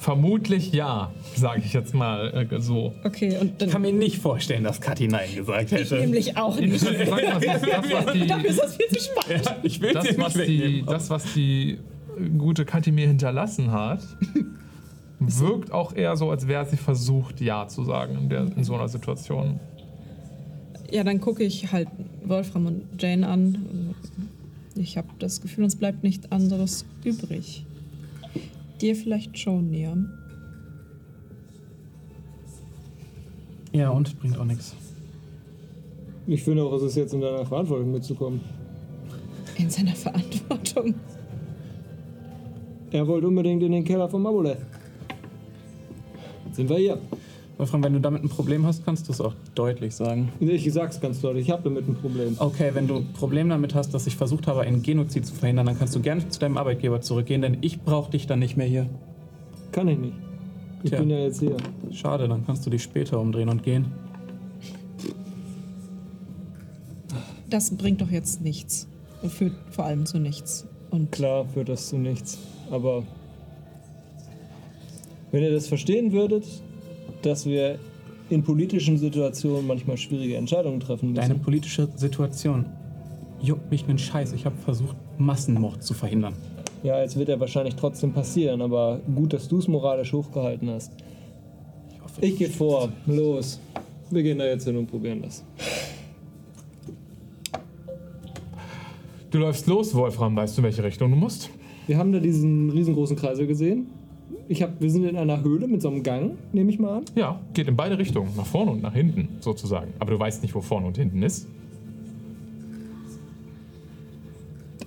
Vermutlich ja, sage ich jetzt mal äh, so. Okay, und dann. Ich kann mir nicht vorstellen, dass Kathi Nein gesagt ich hätte. nämlich auch nicht. Das, das, das, was die, Dafür ist das viel zu spannend. Ja, ich will das, was nicht die, das, was die gute Kathi mir hinterlassen hat, wirkt auch eher so, als wäre sie versucht, Ja zu sagen in, der, in so einer Situation. Ja, dann gucke ich halt Wolfram und Jane an. Ich habe das Gefühl, uns bleibt nichts anderes übrig. Dir vielleicht schon, Niam. Ja, und bringt auch nichts. Ich finde auch, es ist jetzt in deiner Verantwortung mitzukommen. In seiner Verantwortung. Er wollte unbedingt in den Keller von Mabuleth. Jetzt sind wir hier. Wolfram, wenn du damit ein Problem hast, kannst du es auch deutlich sagen. Ich sag's ganz deutlich, ich habe damit ein Problem. Okay, wenn du ein Problem damit hast, dass ich versucht habe, einen Genozid zu verhindern, dann kannst du gerne zu deinem Arbeitgeber zurückgehen, denn ich brauche dich dann nicht mehr hier. Kann ich nicht. Ich Tja. bin ja jetzt hier. Schade, dann kannst du dich später umdrehen und gehen. Das bringt doch jetzt nichts. Und führt vor allem zu nichts. Und Klar führt das zu nichts. Aber wenn ihr das verstehen würdet, dass wir in politischen Situationen manchmal schwierige Entscheidungen treffen müssen. Deine politische Situation juckt mich einen Scheiß. Ich habe versucht, Massenmord zu verhindern. Ja, jetzt wird er wahrscheinlich trotzdem passieren, aber gut, dass du es moralisch hochgehalten hast. Ich hoffe, Ich gehe vor. Los. Wir gehen da jetzt hin und probieren das. Du läufst los, Wolfram, weißt du, in welche Richtung du musst? Wir haben da diesen riesengroßen Kreisel gesehen. Ich hab, wir sind in einer Höhle mit so einem Gang, nehme ich mal an. Ja, geht in beide Richtungen, nach vorne und nach hinten, sozusagen. Aber du weißt nicht, wo vorne und hinten ist.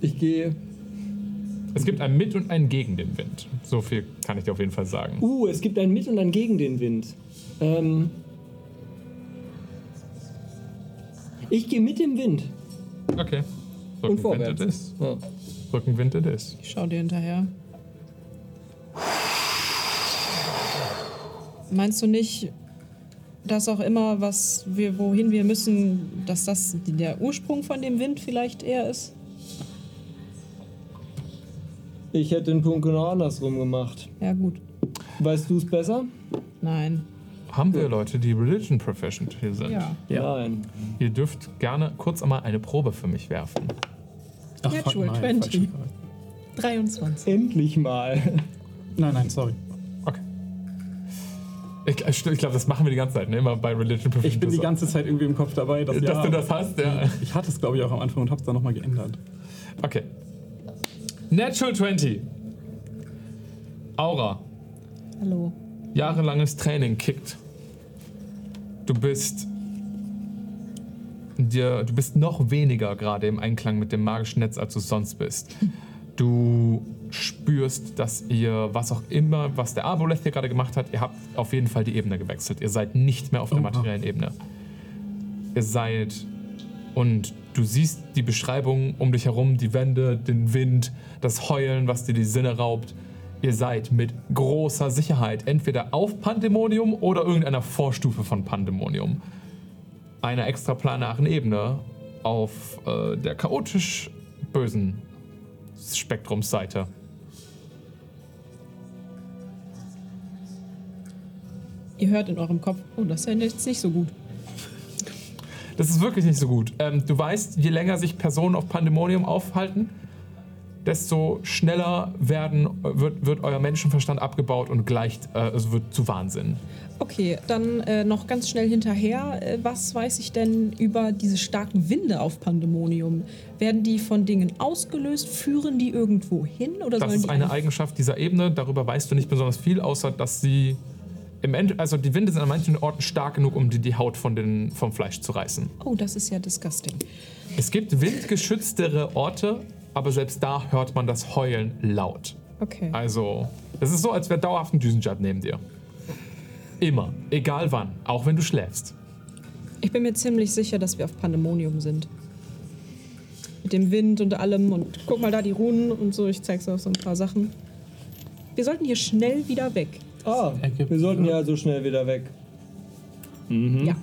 Ich gehe. Es gibt ein Mit und ein Gegen den Wind. So viel kann ich dir auf jeden Fall sagen. Uh, es gibt ein Mit und ein Gegen den Wind. Ähm. Ich gehe mit dem Wind. Okay. Und Rückenwind vorwärts. it is. Ja. Rückenwind it is. ich schau dir hinterher. Meinst du nicht, dass auch immer, was wir, wohin wir müssen, dass das der Ursprung von dem Wind vielleicht eher ist? Ich hätte den Punkt genau andersrum gemacht. Ja, gut. Weißt du es besser? Nein. Haben wir Leute, die Religion Proficient hier sind? Ja. Ja. Nein. Ihr dürft gerne kurz einmal eine Probe für mich werfen. Ach, Natural nein, 20. falsche Frage. 23. Endlich mal. Nein, nein, sorry. Ich, ich glaube, das machen wir die ganze Zeit, ne? Immer bei Religion Proficient. Ich bin die ganze Zeit irgendwie im Kopf dabei, dass, Dass ja, du das hast, ja. Ich hatte es, glaube ich, auch am Anfang und habe es dann nochmal geändert. Okay. Natural 20. Aura. Hallo. Jahrelanges Training kickt. Du bist. Dir, du bist noch weniger gerade im Einklang mit dem magischen Netz, als du sonst bist. Du spürst, dass ihr, was auch immer, was der Aboleth hier gerade gemacht hat, ihr habt auf jeden Fall die Ebene gewechselt. Ihr seid nicht mehr auf der Oh, materiellen Ebene. Ihr seid. Und du siehst die Beschreibung um dich herum, die Wände, den Wind, das Heulen, was dir die Sinne raubt. Ihr seid mit großer Sicherheit entweder auf Pandemonium oder irgendeiner Vorstufe von Pandemonium. Einer extraplanaren Ebene auf äh, der chaotisch bösen Spektrumsseite. Ihr hört in eurem Kopf, oh, das ist jetzt nicht so gut. Das ist wirklich nicht so gut. Ähm, du weißt, je länger sich Personen auf Pandemonium aufhalten, desto schneller werden, wird, wird euer Menschenverstand abgebaut und gleicht, äh, es wird zu Wahnsinn. Okay, dann äh, noch ganz schnell hinterher. Äh, was weiß ich denn über diese starken Winde auf Pandemonium? Werden die von Dingen ausgelöst? Führen die irgendwo hin? Oder Das ist eine Eigenschaft dieser Ebene. Darüber weißt du nicht besonders viel, außer dass sie im Ende, also die Winde sind an manchen Orten stark genug, um die, die Haut von den, vom Fleisch zu reißen. Oh, das ist ja disgusting. Es gibt windgeschütztere Orte, aber selbst da hört man das Heulen laut. Okay. Also, es ist so, als wäre dauerhaft ein Düsenjet neben dir. Immer, egal wann, auch wenn du schläfst. Ich bin mir ziemlich sicher, dass wir auf Pandemonium sind. Mit dem Wind und allem und guck mal da die Runen und so. Ich zeig's auf so ein paar Sachen. Wir sollten hier schnell wieder weg. Ah, Ergibt wir sollten Sinn. ja so schnell wieder weg. Ja.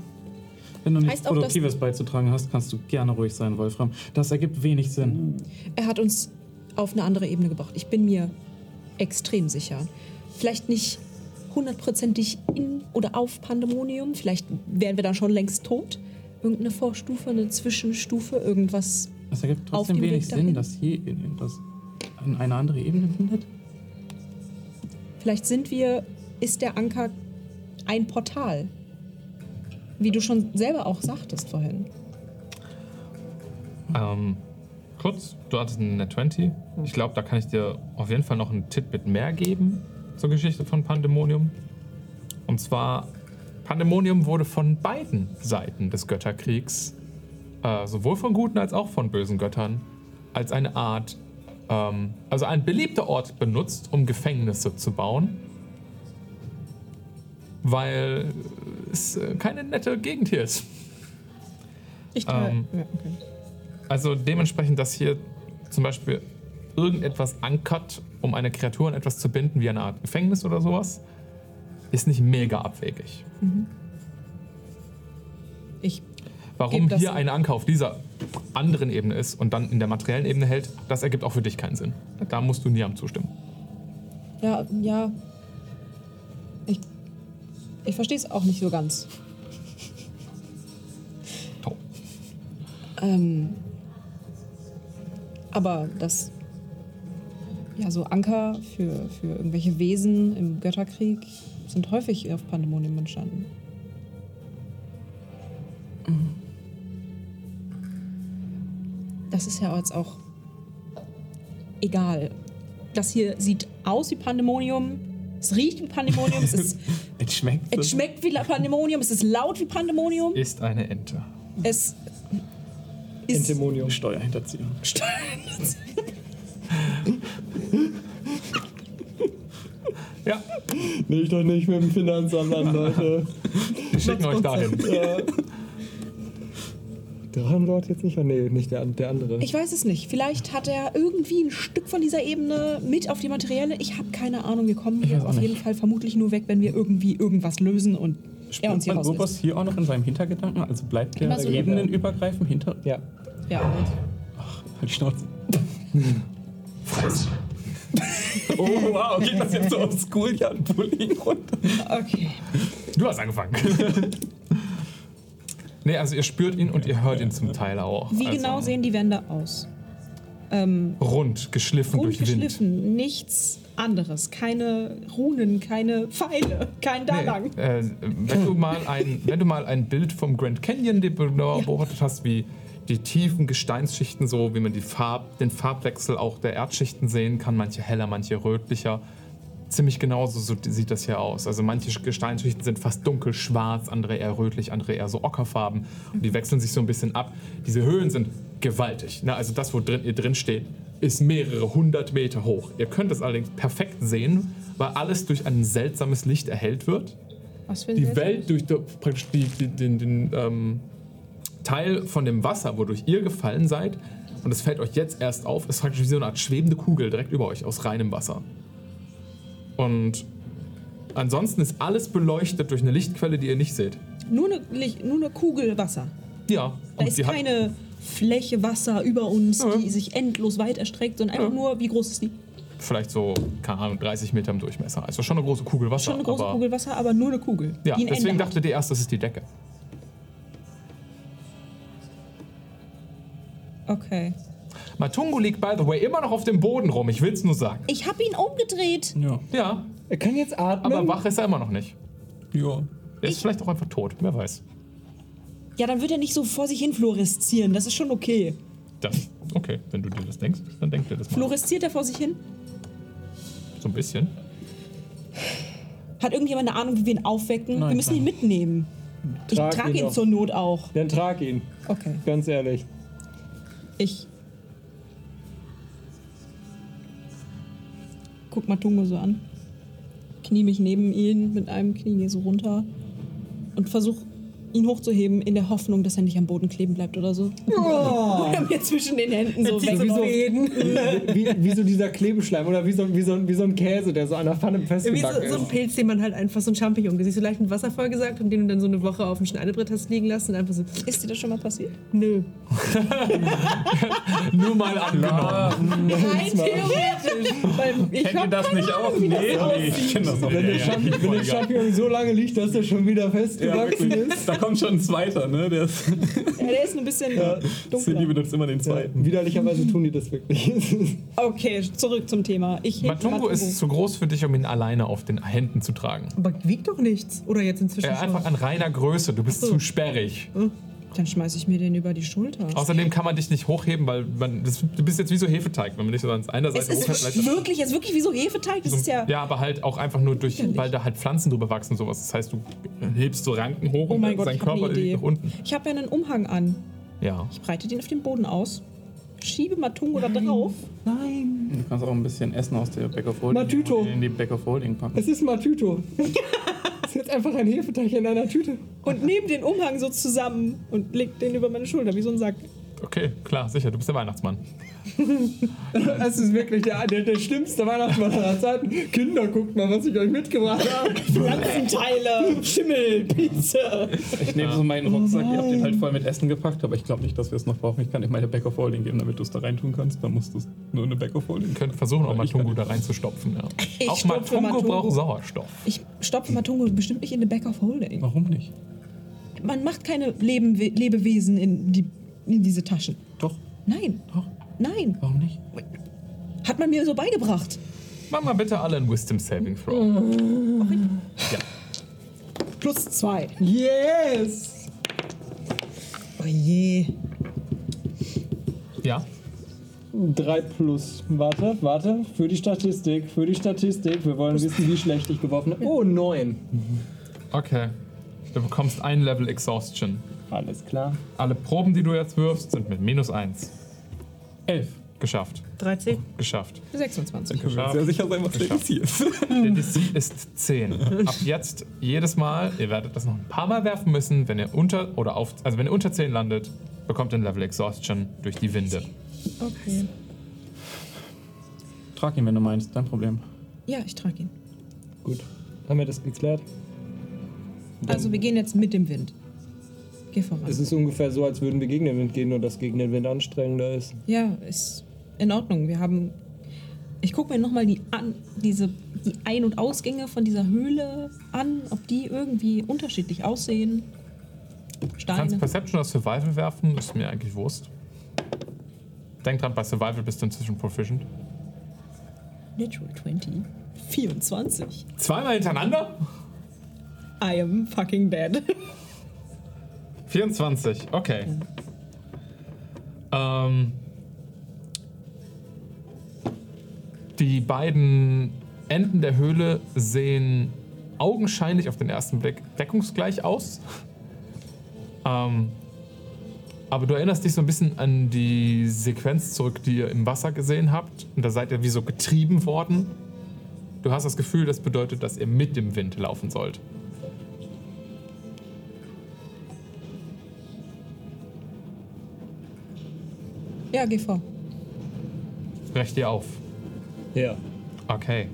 Wenn du nichts Heißt auch, dass- Produktives beizutragen hast, kannst du gerne ruhig sein, Wolfram. Das ergibt wenig Sinn. Er hat uns auf eine andere Ebene gebracht. Ich bin mir extrem sicher. Vielleicht nicht hundertprozentig in oder auf Pandemonium. Vielleicht wären wir dann schon längst tot. Irgendeine Vorstufe, eine Zwischenstufe, irgendwas. Das ergibt Auf trotzdem dem wenig Weg dahin? Sinn, dass hier das an eine andere Ebene findet. Vielleicht sind wir, ist der Anker ein Portal. Wie du schon selber auch sagtest vorhin. Ähm, kurz, du hattest eine Net 20. Ich glaube, da kann ich dir auf jeden Fall noch einen Titbit mehr geben zur Geschichte von Pandemonium. Und zwar, Pandemonium wurde von beiden Seiten des Götterkriegs, äh, sowohl von guten als auch von bösen Göttern, als eine Art, ähm, also ein beliebter Ort benutzt, um Gefängnisse zu bauen. Weil es äh, keine nette Gegend hier ist. Ich Ähm, ja, okay. Also dementsprechend, dass hier zum Beispiel irgendetwas ankert, um eine Kreatur an etwas zu binden, wie eine Art Gefängnis oder sowas, ist nicht mega abwegig. Ich Warum hier ein Anker auf dieser anderen Ebene ist und dann in der materiellen Ebene hält, das ergibt auch für dich keinen Sinn. Da musst du Niam zustimmen. Ja, ja. Ich, ich verstehe es auch nicht so ganz. Top. Ähm, aber das. Ja, so Anker für, für irgendwelche Wesen im Götterkrieg sind häufig auf Pandemonium entstanden. Das ist ja jetzt auch egal. Das hier sieht aus wie Pandemonium. Es riecht wie Pandemonium. Es, ist, Es schmeckt. es schmeckt wie Pandemonium. Es ist laut wie Pandemonium. Ist eine Ente. Es ist Entemonium. Steuerhinterziehung. Ja, Nicht doch nicht mit dem Finanzamt an, Leute. wir schicken euch dahin. Ja. Der Drachenlord jetzt nicht? Nee, nicht der, der andere. Ich weiß es nicht. Vielleicht hat er irgendwie ein Stück von dieser Ebene mit auf die materielle. Ich habe keine Ahnung. Wir kommen hier auf jeden nicht. Fall vermutlich nur weg, wenn wir irgendwie irgendwas lösen und er uns hier man. Urbos hier auch noch in seinem Hintergedanken? Also bleibt der so- ebenenübergreifend hinter. ja. Ja. Halt die Schnauze. Oh, wow, geht das jetzt so auf Schoolyard-Bullying runter? Okay. Du hast angefangen. nee, also ihr spürt ihn und ihr hört ihn zum Teil auch. Wie also genau sehen die Wände aus? Ähm, Rund, geschliffen gut durch Wind. geschliffen, nichts anderes. Keine Runen, keine Pfeile, kein da lang. Nee, äh, wenn, du mal ein, wenn du mal ein Bild vom Grand Canyon beobachtet hast, wie die tiefen Gesteinsschichten, so wie man die Farb, den Farbwechsel auch der Erdschichten sehen kann, manche heller, manche rötlicher. Ziemlich genauso so sieht das hier aus. Also manche Gesteinsschichten sind fast dunkelschwarz, andere eher rötlich, andere eher so ockerfarben. Und die wechseln sich so ein bisschen ab. Diese Höhen sind gewaltig. Ne? Also das, wo drin, ihr drin steht, ist mehrere hundert Meter hoch. Ihr könnt es allerdings perfekt sehen, weil alles durch ein seltsames Licht erhellt wird Was für ein die. Welt durch die, praktisch die, die, den, den ähm, Teil von dem Wasser, wodurch ihr gefallen seid, und es fällt euch jetzt erst auf, ist praktisch wie so eine Art schwebende Kugel direkt über euch aus reinem Wasser. Und ansonsten ist alles beleuchtet durch eine Lichtquelle, die ihr nicht seht. Nur eine, Licht- nur eine Kugel Wasser. Ja, Da ist keine Fläche Wasser über uns, Ja. die sich endlos weit erstreckt, sondern einfach Ja. nur, wie groß ist die? vielleicht so, keine Ahnung, 30 Meter im Durchmesser. Also schon eine große Kugel Wasser. Schon eine große aber, Kugel Wasser, aber nur eine Kugel. Ja, ein deswegen Ende dachtet ihr erst, das ist die Decke. Okay. Matungo liegt, by the way, immer noch auf dem Boden rum. Ich will's nur sagen. Ich habe ihn umgedreht. Ja. Ja, Er kann jetzt atmen. aber wach ist er immer noch nicht. Ja. Er ist vielleicht auch einfach tot, wer weiß. Ja, dann wird er nicht so vor sich hin fluoreszieren. Das ist schon okay. Das, okay, wenn du dir das denkst, dann denk dir das mal. Fluoresziert er vor sich hin? So ein bisschen. Hat irgendjemand eine Ahnung, wie wir ihn aufwecken? Nein, wir müssen nein. ihn mitnehmen. Ich Trag trage ihn ihn zur Not auch. Dann trag ihn, Okay. ganz ehrlich. Ich. Guck Matungo so an. Knie mich neben ihn mit einem Knie so runter und versuch ihn hochzuheben in der Hoffnung, dass er nicht am Boden kleben bleibt oder so. Oder mir zwischen den Händen so so weg. Fäden. Wie, wie so dieser Klebeschleim oder wie so, wie, so, wie so ein Käse, der so an der Pfanne Wie so, so ein. Pilz, den man halt einfach so ein Champignon, der sich so leicht mit Wasser vollgesagt und den du dann so eine Woche auf dem Schneidebrett hast liegen lassen und einfach so, Ist dir das schon mal passiert? nö. Nur mal angenommen. Rein theoretisch. Weil ich Kennt ihr das nicht auch? Nee, nee, ich kenne das auch. Wenn der, Ja, wenn der voll Champignon so lange liegt, dass er schon wieder festgewachsen ist. Da kommt schon ein zweiter, ne? Der ist, ja, der ist ein bisschen Cindy dunkler. benutzt immer den Ja, zweiten. widerlicherweise tun die das wirklich. Okay, zurück zum Thema. Ich Matungo ist zu groß für dich, um ihn alleine auf den Händen zu tragen. Aber wiegt doch nichts. Oder jetzt inzwischen Er einfach an reiner Größe, du bist zu sperrig. Dann schmeiß ich mir den über die Schulter. Außerdem kann man dich nicht hochheben, weil man, das, du bist jetzt wie so Hefeteig, wenn man dich so an einer Es Seite ist hochhält. vielleicht- wirklich, es ist wirklich wie so Hefeteig. Das ist ja. ja, aber halt auch einfach nur durch, weil da halt Pflanzen drüber wachsen und sowas. Das heißt, du hebst so Ranken hoch Oh und mein Gott, eine Körper liegt nach unten. Ich habe ja einen Umhang an. Ja. Ich breite den auf den Boden aus, schiebe Matungo da drauf. Nein, Du kannst auch ein bisschen Essen aus der Back of Holding Matüto. in die Back of Holding packen. es ist Matüto. Jetzt einfach ein Hefeteig in einer Tüte. Und nehme den Umhang so zusammen und leg den über meine Schulter, wie so ein Sack. Okay, klar, sicher, du bist der Weihnachtsmann. Es ist wirklich der, der, der schlimmste Weihnachtsmann aller Zeiten. Kinder, guckt mal, was ich euch mitgebracht habe. Pflanzenteile, Schimmel, Pilze. Ich nehme so meinen Rucksack, ihr habt den halt voll mit Essen gepackt, aber ich glaube nicht, dass wir es noch brauchen. Ich kann dir meine Back of Holding geben, damit du es da reintun kannst. Dann musst du es nur eine Back of Holding. Wir können versuchen, auch Matungo da reinzustopfen. Ja. Ich auch stopfe Matungo Matungo. braucht Sauerstoff. Ich stopfe Matungo bestimmt nicht in the back of holding. Warum nicht? Man macht keine Leben, Lebewesen in, die, in diese Taschen. Doch, Nein, doch. Nein. Warum nicht? Hat man mir so beigebracht. Mach mal bitte alle einen Wisdom Saving Throw. Ja. Plus zwei. Yes! Oh je. Ja? 3 plus. Warte, warte. Für die Statistik, für die Statistik. Wir wollen wissen, wie schlecht ich geworfen habe. Oh, 9. Okay. Du bekommst ein Level Exhaustion. Alles klar. Alle Proben, die du jetzt wirfst, sind mit minus 1. Elf. Geschafft. 13. Geschafft. 26. Können wir sehr sicher sein, was der Geschafft. DC ist. Der DC ist 10. Ab jetzt jedes Mal, ihr werdet das noch ein paar Mal werfen müssen, wenn ihr unter oder auf, also wenn ihr unter 10 landet, bekommt ihr ein Level Exhaustion durch die Winde. Okay. Trag ihn, wenn du meinst, dein Problem. Ja, ich trage ihn. Gut. Haben wir das geklärt? Also wir gehen jetzt mit dem Wind. Geh voran. Es ist ungefähr so, als würden wir gegen den Wind gehen, nur dass gegen den Wind anstrengender ist. Ja, ist in Ordnung. Wir haben Ich gucke mir nochmal die, an, diese, die Ein- und Ausgänge von dieser Höhle an, ob die irgendwie unterschiedlich aussehen. Du kannst Steine. Perception oder Survival werfen, ist mir eigentlich Wurst. Denk dran, bei Survival bist du inzwischen proficient. Natural 20. 24. Zweimal hintereinander? I am fucking dead. 24, okay. Ähm, die beiden Enden der Höhle sehen augenscheinlich auf den ersten Blick deckungsgleich aus. Ähm, aber du erinnerst dich so ein bisschen an die Sequenz zurück, die ihr im Wasser gesehen habt. Und da seid ihr wie so getrieben worden. Du hast das Gefühl, das bedeutet, dass ihr mit dem Wind laufen sollt. Ja, geh vor. Brecht ihr auf. Ja. Okay.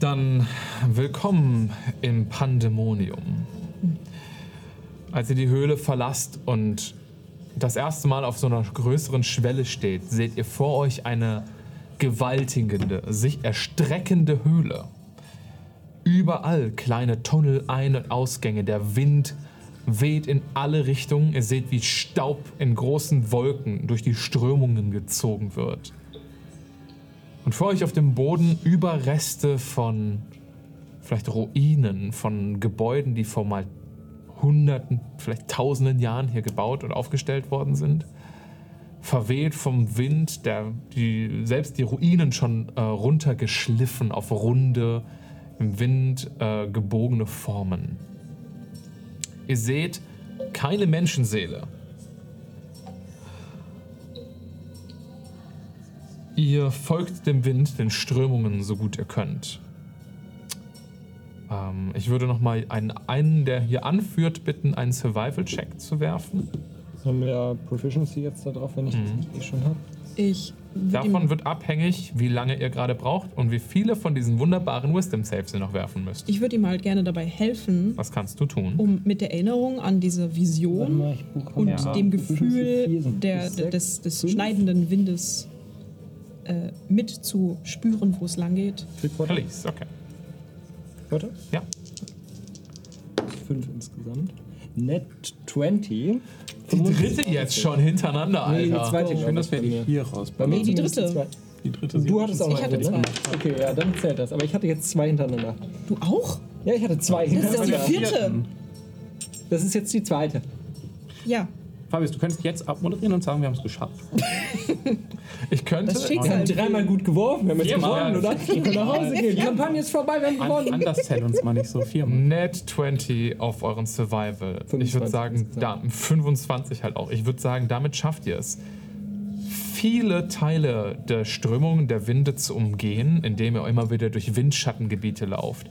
Dann willkommen im Pandemonium. Als ihr die Höhle verlasst und das erste Mal auf so einer größeren Schwelle steht, seht ihr vor euch eine gewaltigende, sich erstreckende Höhle. Überall kleine Tunnel, Ein- und Ausgänge. Der Wind weht in alle Richtungen. Ihr seht, wie Staub in großen Wolken durch die Strömungen gezogen wird. Und vor euch auf dem Boden Überreste von vielleicht Ruinen, von Gebäuden, die vor mal hunderten, vielleicht tausenden Jahren hier gebaut und aufgestellt worden sind. Verweht vom Wind, der die, selbst die Ruinen schon äh, runtergeschliffen auf runde, im Wind äh, gebogene Formen. Ihr seht keine Menschenseele. Ihr folgt dem Wind, den Strömungen, so gut ihr könnt. Ähm, ich würde noch mal einen, einen, der hier anführt, bitten, einen Survival-Check zu werfen. Haben wir Proficiency jetzt da drauf, wenn ich das Mhm. nicht eh schon habe? Ich Davon wird abhängig, wie lange ihr gerade braucht und wie viele von diesen wunderbaren Wisdom-Saves ihr noch werfen müsst. ich würde ihm halt gerne dabei helfen, Was kannst du tun? um mit der Erinnerung an diese Vision mal, und Ja. dem Gefühl der, des, des schneidenden Windes äh, mit zu spüren, wo es lang geht. Release, okay. Warte. Ja. Fünf insgesamt. Net 20. Die dritte jetzt schon hintereinander, Nee, die Alter. zweite Schön, dass wir die hier raus. Bei mir Nee, die dritte. Die dritte du hattest auch noch eine, ne? Okay, ja, dann zählt das. Aber ich hatte jetzt zwei hintereinander. Du auch? Ja, ich hatte zwei Das ist die hintereinander. vierte. Das ist jetzt die zweite. Ja, Fabius, du könntest jetzt abmoderieren und sagen, wir haben es geschafft. Ich könnte. Das Wir haben Schicksal. dreimal gut geworfen. Wir haben jetzt Viermal. gewonnen, oder? Wir können nach Hause gehen. Die Kampagne ist vorbei, wir haben An, gewonnen. anders zählt uns mal nicht so viermal. Net 20 auf euren Survival. ich 25 würde sagen, da, 25 halt auch. Ich würde sagen, damit schafft ihr es. Viele Teile der Strömung der Winde zu umgehen, indem ihr immer wieder durch Windschattengebiete lauft.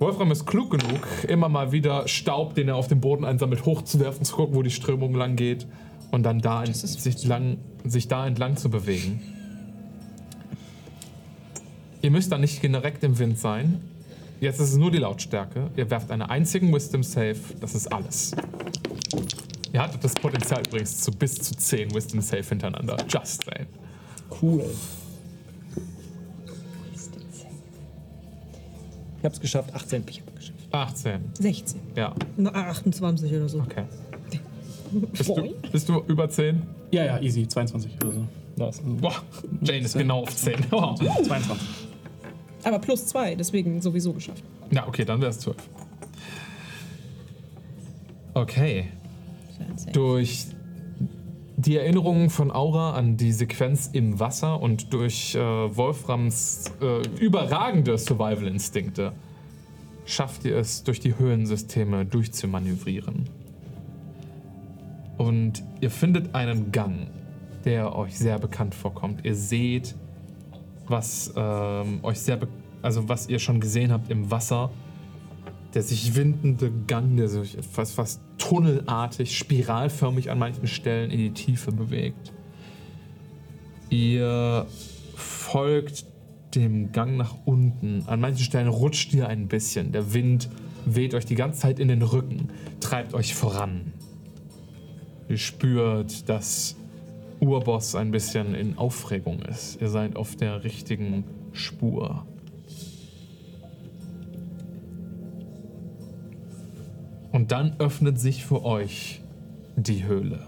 Wolfram ist klug genug, immer mal wieder Staub, den er auf dem Boden einsammelt, hochzuwerfen, zu gucken, wo die Strömung lang geht und dann da ist sich, lang, sich da entlang zu bewegen. Ihr müsst da nicht direkt im Wind sein. Jetzt ist es nur die Lautstärke. Ihr werft einen einzigen Wisdom Save. Das ist alles. Ihr hattet das Potenzial übrigens zu bis zu 10 Wisdom Save hintereinander. Just saying. Cool. Ich hab's geschafft, 18. Ich hab's geschafft. 18. 16. Ja, Na, 28 oder so. okay. Bist du, bist du über 10? Ja, ja, easy. 22 oder so. Nice. Boah, Jane ist genau auf 10. Wow. 22. Aber plus zwei, deswegen sowieso geschafft. Ja, okay, dann wäre es 12. Okay. Durch die Erinnerungen von Aura an die Sequenz im Wasser und durch äh, Wolframs äh, überragende Survival-Instinkte schafft ihr es, durch die Höhlensysteme durchzumanövrieren. Und ihr findet einen Gang, der euch sehr bekannt vorkommt. Ihr seht, was ähm, euch sehr, also was ihr schon gesehen habt im Wasser der sich windende Gang, der sich fast, fast tunnelartig, spiralförmig an manchen Stellen in die Tiefe bewegt. Ihr folgt dem Gang nach unten. An manchen Stellen rutscht ihr ein bisschen. Der Wind weht euch die ganze Zeit in den Rücken, treibt euch voran. Ihr spürt, dass Urboss ein bisschen in Aufregung ist. Ihr seid auf der richtigen Spur. Und dann öffnet sich für euch die Höhle.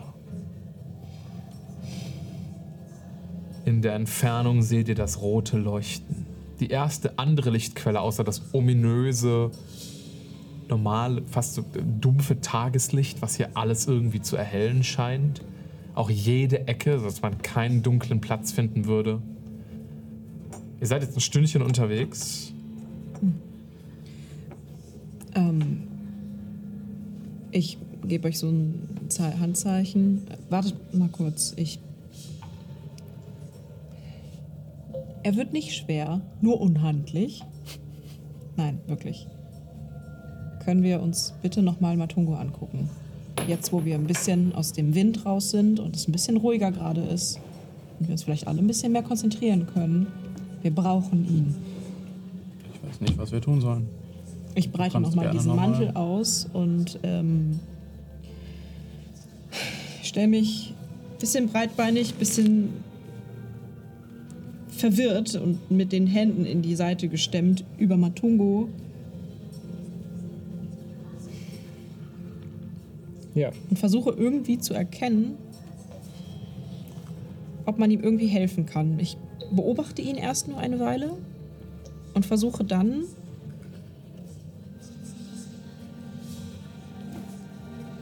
In der Entfernung seht ihr das rote Leuchten. Die erste andere Lichtquelle außer das ominöse, normale, fast so dumpfe Tageslicht, was hier alles irgendwie zu erhellen scheint. Auch jede Ecke, sodass man keinen dunklen Platz finden würde. Ihr seid jetzt ein Stündchen unterwegs. Ähm, ich gebe euch so ein Ze- Handzeichen. Wartet mal kurz. Ich. Er wird nicht schwer, nur unhandlich. Nein, wirklich. Können wir uns bitte nochmal Matungo angucken? Jetzt, wo wir ein bisschen aus dem Wind raus sind und es ein bisschen ruhiger gerade ist und wir uns vielleicht alle ein bisschen mehr konzentrieren können. Wir brauchen ihn. Ich weiß nicht, was wir tun sollen. Ich breite nochmal diesen noch Mantel aus und ähm, stelle mich ein bisschen breitbeinig, bisschen verwirrt und mit den Händen in die Seite gestemmt über Matungo Ja. und versuche irgendwie zu erkennen, ob man ihm irgendwie helfen kann. Ich beobachte ihn erst nur eine Weile und versuche dann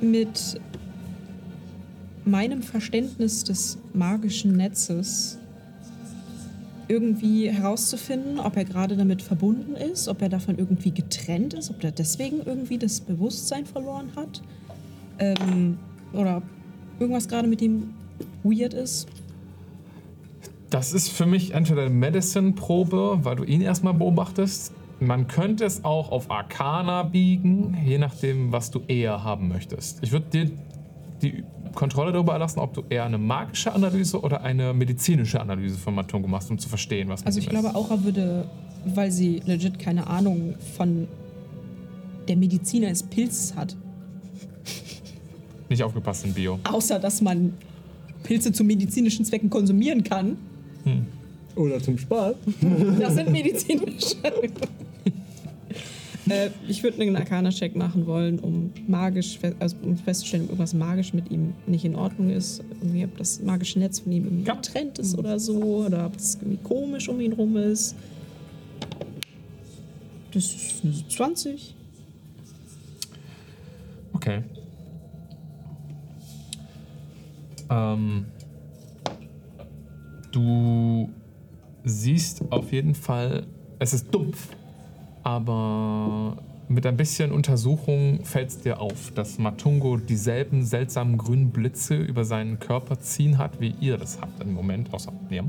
mit meinem Verständnis des magischen Netzes irgendwie herauszufinden, ob er gerade damit verbunden ist, ob er davon irgendwie getrennt ist, ob er deswegen irgendwie das Bewusstsein verloren hat ähm, oder ob irgendwas gerade mit ihm weird ist. Das ist für mich entweder eine Medicine-Probe, weil du ihn erstmal beobachtest. Man könnte es auch auf Arcana biegen, je nachdem, was du eher haben möchtest. Ich würde dir die Kontrolle darüber erlassen, ob du eher eine magische Analyse oder eine medizinische Analyse von Matungo machst, um zu verstehen, was mit Also ich glaube, ist. Aura würde, weil sie legit keine Ahnung von der Medizin eines Pilzes hat, Nicht aufgepasst in Bio. außer dass man Pilze zu medizinischen Zwecken konsumieren kann. Oder zum Spaß. Das sind medizinische. äh, ich würde einen Arcana-Check machen wollen, um magisch, also um festzustellen, ob irgendwas magisch mit ihm nicht in Ordnung ist. Irgendwie, ob das magische Netz von ihm Ja. getrennt ist oder so, oder ob es irgendwie komisch um ihn rum ist. Das ist eine 20. Okay. Ähm, du siehst auf jeden Fall, es ist dumpf, aber mit ein bisschen Untersuchung fällt es dir auf, dass Matungo dieselben seltsamen grünen Blitze über seinen Körper ziehen hat, wie ihr das habt im Moment, außer mir.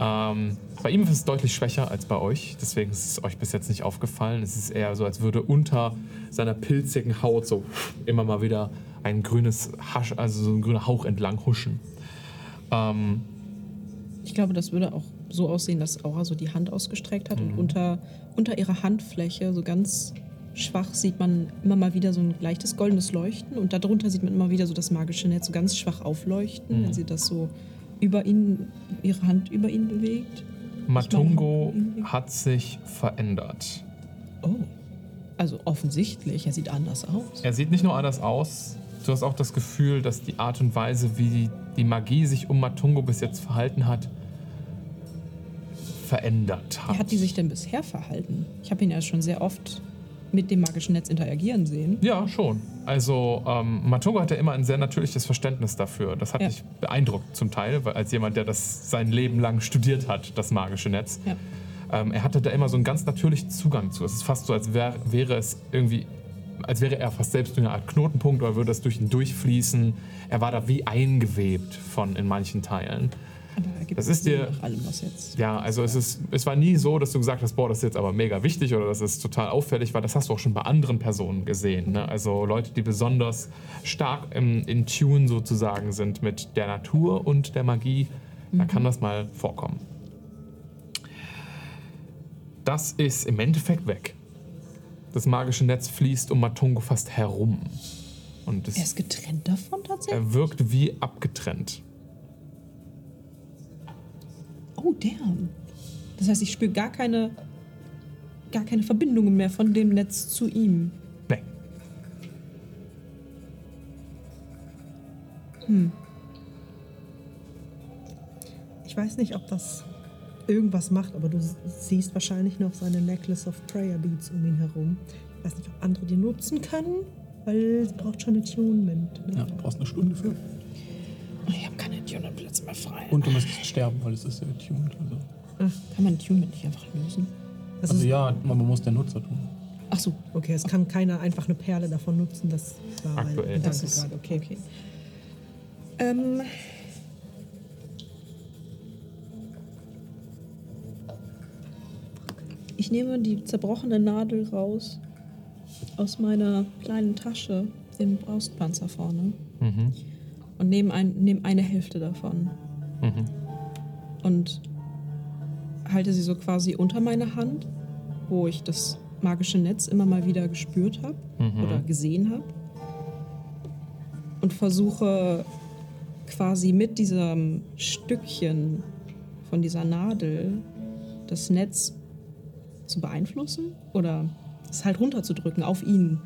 Ähm, bei ihm ist es deutlich schwächer als bei euch, deswegen ist es euch bis jetzt nicht aufgefallen. Es ist eher so, als würde unter seiner pilzigen Haut so immer mal wieder ein grünes Hasch, also so ein grüner Hauch entlang huschen. Ähm, Ich glaube, das würde auch so aussehen, dass Aura so die Hand ausgestreckt hat und unter, unter ihrer Handfläche so ganz schwach sieht man immer mal wieder so ein leichtes goldenes Leuchten und darunter sieht man immer wieder so das magische Netz so ganz schwach aufleuchten, wenn sie das so über ihn, ihre Hand über ihn bewegt. Matungo hat sich verändert. Oh. Also offensichtlich, er sieht anders aus. Er sieht nicht nur anders aus, du hast auch das Gefühl, dass die Art und Weise, wie die Magie sich um Matungo bis jetzt verhalten hat, verändert hat. Wie hat die sich denn bisher verhalten? Ich habe ihn ja schon sehr oft mit dem magischen Netz interagieren sehen. Ja, schon. Also ähm, Matungo hatte immer ein sehr natürliches Verständnis dafür. Das hat Ja. mich beeindruckt zum Teil, weil als jemand, der das sein Leben lang studiert hat, das magische Netz. Ja. Ähm, er hatte da immer so einen ganz natürlichen Zugang zu. Es ist fast so, als wär, wäre es irgendwie, als wäre er fast selbst eine Art Knotenpunkt oder würde es durch ihn durchfließen. Er war da wie eingewebt von in manchen Teilen. Er Das ist dir- nach allem, was jetzt. Ja, also es, ist, es war nie so, dass du gesagt hast, boah, das ist jetzt aber mega wichtig oder das ist total auffällig, weil das hast du auch schon bei anderen Personen gesehen. Ne? Also Leute, die besonders stark im, in Tune sozusagen sind mit der Natur und der Magie, da kann das mal vorkommen. Das ist im Endeffekt weg. Das magische Netz fließt um Matungo fast herum. Und Er es, ist getrennt davon tatsächlich? er wirkt wie abgetrennt. Oh, damn. Das heißt, ich spüre gar keine, gar keine Verbindungen mehr von dem Netz zu ihm. Nee. Ich weiß nicht, ob das irgendwas macht, aber du siehst wahrscheinlich noch seine Necklace of Prayer Beads um ihn herum. Ich weiß nicht, ob andere die nutzen können, weil es braucht schon Attunement. Ne? Ja, du brauchst eine Stunde für. Ich habe keine Tune-Plätze mehr frei. Und du müsstest sterben, weil es ist ja tuned. Also, Kann man Tune nicht einfach lösen? Also, also ja, man muss der Nutzer tun. Ach so, Okay, es kann keiner einfach eine Perle davon nutzen. Das war mein Aktuell. Gedanke das ist gerade. okay, okay. Ähm. Ich nehme die zerbrochene Nadel raus aus meiner kleinen Tasche, den Brustpanzer vorne, Mhm. Und nehme ein, nehm eine Hälfte davon Mhm. und halte sie so quasi unter meine Hand, wo ich das magische Netz immer mal wieder gespürt habe Mhm. oder gesehen habe. Und versuche quasi mit diesem Stückchen von dieser Nadel das Netz zu beeinflussen oder es halt runterzudrücken auf ihn.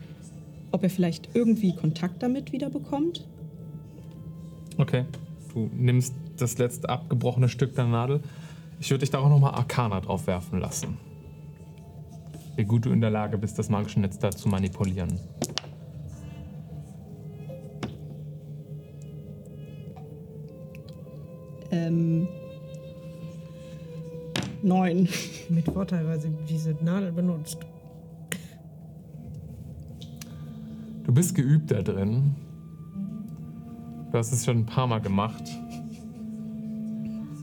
Ob er vielleicht irgendwie Kontakt damit wieder bekommt. Okay. Du nimmst das letzte abgebrochene Stück der Nadel. Ich würde dich da auch nochmal Arcana drauf werfen lassen. Wie gut du in der Lage bist, das magische Netz da zu manipulieren. Ähm. Neun. Mit Vorteil, weil sie diese Nadel benutzt. Du bist geübt da drin. Du hast es schon ein paar Mal gemacht.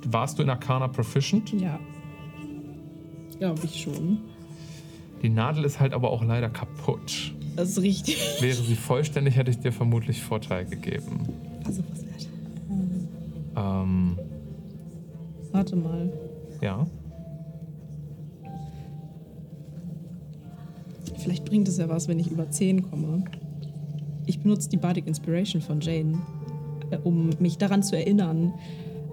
Warst du in Arcana proficient? Ja. Glaube ich schon. Die Nadel ist halt aber auch leider kaputt. Das ist richtig. Wäre sie vollständig, hätte ich dir vermutlich Vorteil gegeben. Also was wert. Ähm, Warte mal. ja. Vielleicht bringt es ja was, wenn ich über 10 komme. Ich benutze die Bardic Inspiration von Jane, um mich daran zu erinnern,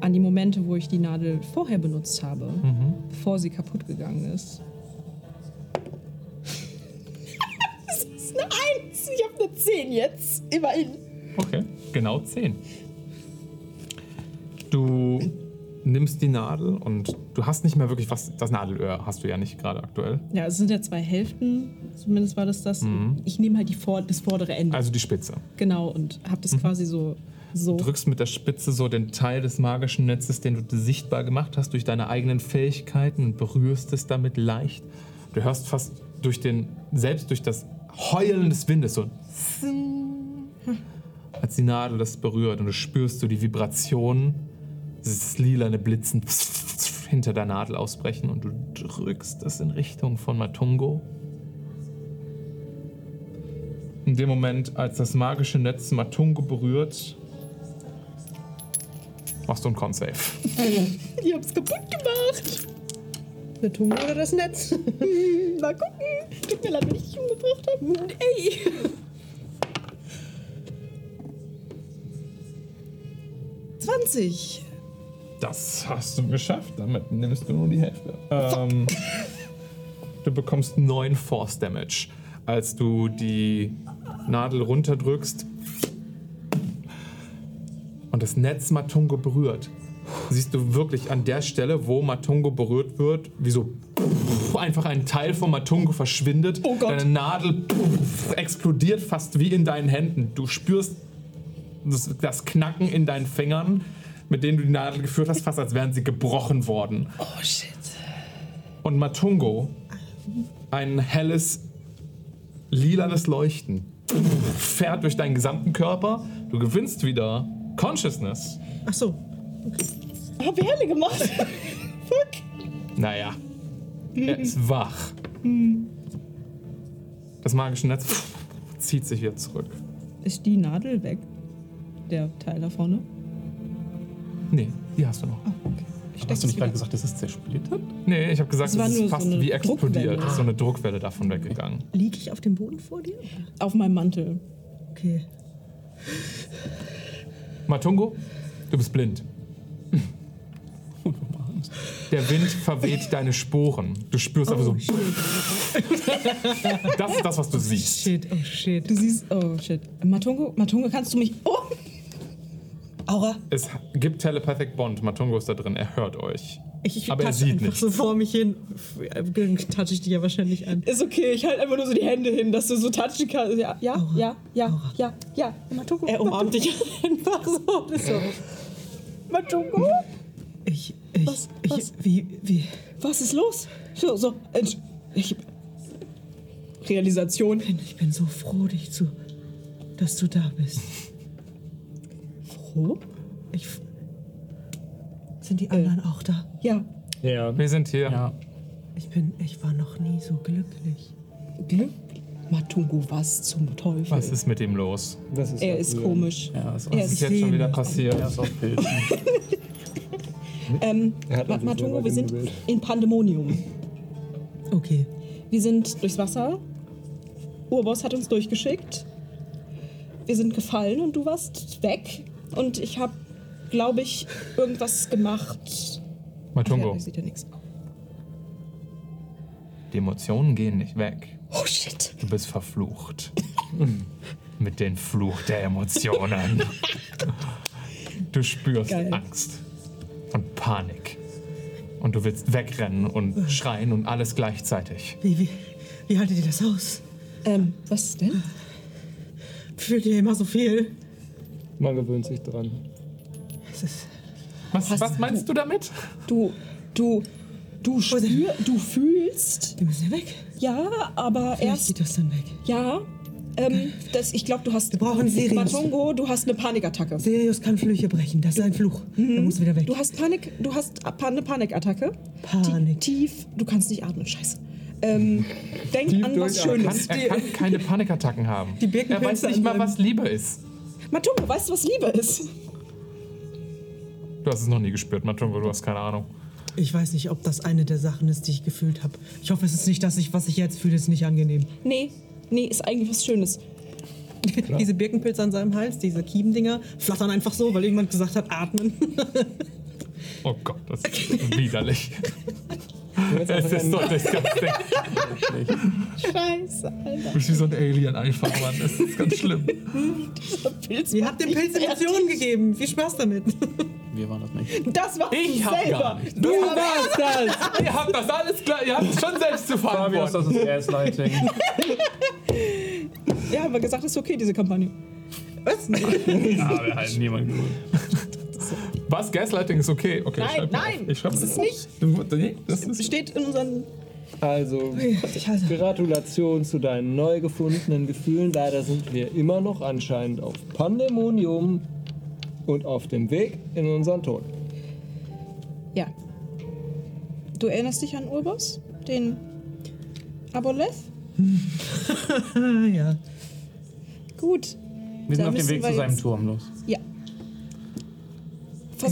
an die Momente, wo ich die Nadel vorher benutzt habe, bevor sie kaputt gegangen ist. das ist eine 1. Ich habe eine 10 jetzt. Immerhin. Okay, genau 10. Du nimmst die Nadel und du hast nicht mehr wirklich was. Das Nadelöhr hast du ja nicht gerade aktuell. Ja, es sind ja zwei Hälften. Zumindest war das das. Ich nehme halt die vor das vordere Ende. Also die Spitze. genau, und habe das quasi so. So. drückst mit der Spitze so den Teil des magischen Netzes, den du sichtbar gemacht hast durch deine eigenen Fähigkeiten und berührst es damit leicht. Du hörst fast durch den, selbst durch das Heulen des Windes so als die Nadel das berührt und du spürst so die Vibration, dieses lilane Blitzen hinter der Nadel ausbrechen und du drückst es in Richtung von Matungo. In dem Moment, als das magische Netz Matungo berührt, machst du einen Con-Save. Ich hab's kaputt gemacht. Eine Tunge oder das Netz? Mal gucken. Tut mir leid, wenn ich dich umgebracht habe. Ey. Zwanzig. Das hast du geschafft. Damit nimmst du nur die Hälfte. Ähm, du bekommst 9 Force Damage, als du die Nadel runterdrückst und das Netz Matungo berührt. Siehst du wirklich an der Stelle, wo Matungo berührt wird, wie so einfach ein Teil von Matungo verschwindet. Oh Gott. Deine Nadel explodiert fast wie in deinen Händen. Du spürst das, das Knacken in deinen Fingern, mit denen du die Nadel geführt hast, fast als wären sie gebrochen worden. Oh shit. Und Matungo, ein helles, lilanes Leuchten, fährt durch deinen gesamten Körper. Du gewinnst wieder Consciousness. Ach so. Hab ich Helle gemacht. Fuck. Naja, er ist wach. Das magische Netz zieht sich wieder zurück. Ist die Nadel weg? Der Teil da vorne? Nee, die hast du noch. Ah, okay. Ich Hast du nicht gerade gesagt, das ist zersplittert? Nee, ich habe gesagt, Es ist nur fast so eine wie explodiert. Ist so eine Druckwelle davon weggegangen. Liege ich auf dem Boden vor dir? Auf meinem Mantel. Okay. Matungo, du bist blind. Der Wind verweht deine Sporen. Du spürst einfach so. Das ist das, was du siehst. Shit, oh shit. Du siehst, oh shit. Matungo, Matungo, kannst du mich. Oh! Aura. Es gibt Telepathic Bond. Matungo ist da drin. Er hört euch. Ich, ich Aber er sieht einfach nicht. so vor mich hin. Dann touch ich dich ja wahrscheinlich an. Ist okay, ich halte einfach nur so die Hände hin, dass du so touchen kannst. Ja, ja, Aura. ja, ja, Aura. ja, ja. Matungo. Er umarmt dich einfach so. So. Matungo? Ich, ich, Was? ich, Was? wie, wie, Was ist los? So, so. Entsch- Ich, Realisation. ich bin so froh, dich zu, dass du da bist. Froh? Ich, sind die anderen auch da? Ja. Ja. Wir sind hier. Ja. Ich bin, ich war noch nie so glücklich. Glück. Matungo, was zum Teufel? Was ist mit ihm los? Das ist er ist komisch. Ja, ist, Er Was ist ist, jetzt schon wieder passiert? er ist auf Pilzen. ähm, hat Ma- Matungo, selber wir sind in Pandemonium. Okay. Wir sind durchs Wasser. Urboss hat uns durchgeschickt. Wir sind gefallen und du warst weg. Und ich habe, glaube ich, irgendwas gemacht. Matungo, Ja, sieht ja nichts. die Emotionen gehen nicht weg. Oh shit. Du bist verflucht. Mit dem Fluch der Emotionen. Du spürst Geil. Angst und Panik. Und du willst wegrennen und schreien und alles gleichzeitig. Wie, wie, wie haltet ihr das aus? Ähm, was denn? Fühlt ihr immer so viel? Man gewöhnt sich dran. Ist, Was, was meinst du damit? Du, du, du spür, du fühlst. wir müssen ja weg. Ja, aber Erst erst. geht das dann weg. Ja. Ähm, das, ich glaube, du hast. Wir brauchen Sirius. Matongo, du hast eine Panikattacke. Sirius kann Flüche brechen. Das ist ein Fluch. Er muss wieder weg. Du hast Panik, du hast eine Panikattacke. Panik. Ti- Tief, du kannst nicht atmen, scheiße. Ähm, denk Tief an was. Schönes. Er kann keine Panikattacken haben. Die er weiß nicht mal, was Liebe ist. Matungo, weißt du, was Liebe ist? Du hast es noch nie gespürt, Matungo, du hast keine Ahnung. Ich weiß nicht, ob das eine der Sachen ist, die ich gefühlt habe. Ich hoffe, es ist nicht das, ich, was ich jetzt fühle, ist nicht angenehm. Nee, nee, ist eigentlich was Schönes. Diese Birkenpilze an seinem Hals, diese Kiebendinger, flattern einfach so, weil irgendjemand gesagt hat, atmen. Oh Gott, das ist widerlich. Es ist ein- so disgusting. Scheiße, Alter. Du bist wie so ein Alien einfach, Mann. Das ist ganz schlimm. Pilz Ihr habt dem Pilz Emotionen gegeben. Viel Spaß damit. Wir waren das nicht. Das war Ich hab selber. gar nicht. Du warst das! Ihr habt das alles klar, ihr habt es schon selbst zu Fabius, das ist Gaslighting. Ja, haben wir gesagt, ist okay, diese Kampagne. Was? ja, wir halten niemanden gut. Was? Gaslighting ist okay? Okay, Nein, nein. Ich schreib das ist nicht. Du, nee, das ist Steht in unseren. Also, hasse. Gratulation zu deinen neu gefundenen Gefühlen. Leider sind wir immer noch anscheinend auf Pandemonium und auf dem Weg in unseren Tod. Ja. Du erinnerst dich an Urboss? Den Aboleth? Ja. Gut. Wir sind auf dem Weg zu seinem jetzt- Turm los. Ja.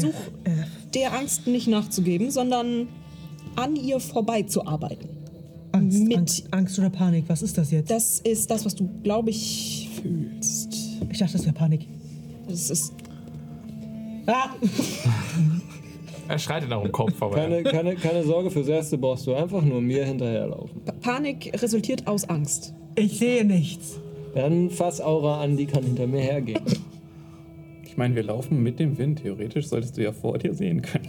Versuch Äh, der Angst nicht nachzugeben, sondern an ihr vorbeizuarbeiten. Angst, Mit- Angst, Angst oder Panik, was ist das jetzt? Das ist das, was du, glaube ich, fühlst. Ich dachte, das wäre Panik. Das ist. Ah! Er schreit in eurem Kopf, aber Keine, keine, keine Sorge, fürs Erste brauchst du einfach nur mir hinterherlaufen. Pa- Panik resultiert aus Angst. Ich sehe nichts. Dann fass Aura an, die kann hinter mir hergehen. Ich meine, wir laufen mit dem Wind. Theoretisch solltest du ja vor dir sehen können.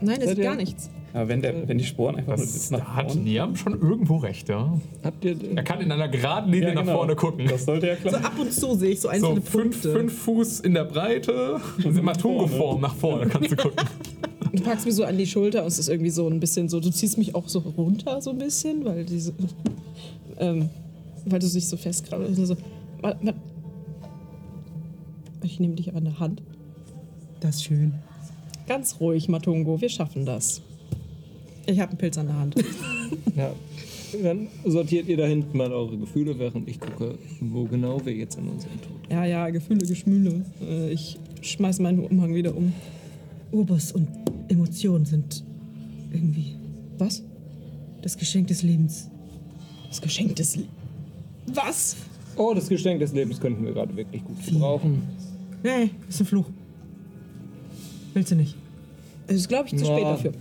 Nein, es ist gar nichts. Aber wenn, der, wenn die Sporen einfach nur das bis da nach hat vorne... Niam schon irgendwo recht, ja. Habt ihr. Er kann in einer geraden Linie Ja, nach genau. vorne gucken. Das sollte ja So klar ab und zu sehe ich so So einzelne fünf, Punkte. fünf Fuß in der Breite und immer Tungo-Form nach vorne kannst du gucken. Du packst mich so an die Schulter und es ist irgendwie so ein bisschen so, du ziehst mich auch so runter so ein bisschen, weil diese, ähm, weil du dich so festkrabbelst. und So, ich nehme dich an der Hand. Das ist schön. Ganz ruhig, Matungo, wir schaffen das. Ich habe einen Pilz an der Hand. Ja. Dann sortiert ihr da hinten mal eure Gefühle, während ich gucke, wo genau wir jetzt in unserem Tod. Ja, ja, Gefühle, Geschmühle. Äh, ich schmeiß meinen Umhang wieder um. Urboss und Emotionen sind irgendwie Was? das Geschenk des Lebens. Das Geschenk des... Le Was? Oh, das Geschenk des Lebens könnten wir gerade wirklich gut gebrauchen. Nee, ist ein Fluch. Willst du nicht? Es ist, glaube ich, zu spät dafür.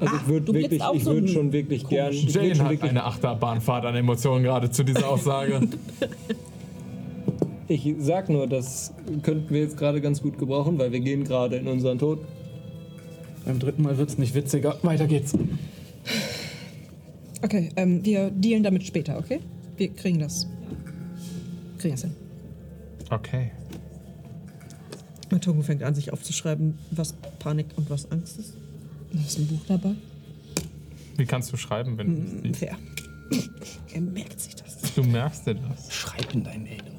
Also ich würde du blitzt wirklich, auch ich so würde ein- schon wirklich gern. Ich würd Jane schon hat wirklich, eine Achterbahnfahrt an Emotionen gerade zu dieser Aussage. ich sag nur, das könnten wir jetzt gerade ganz gut gebrauchen, weil wir gehen gerade in unseren Tod. Beim dritten Mal wird es nicht witziger. Weiter geht's. Okay, ähm, wir dealen damit später, okay? Wir kriegen das. Kriegen das hin. Okay. Matongo fängt an, sich aufzuschreiben, was Panik und was Angst ist. Da ist ein Buch dabei. Wie kannst du schreiben, wenn du das siehst? Fair. er merkt sich das. Du merkst dir das. Schreib in deinen Erinnerungen.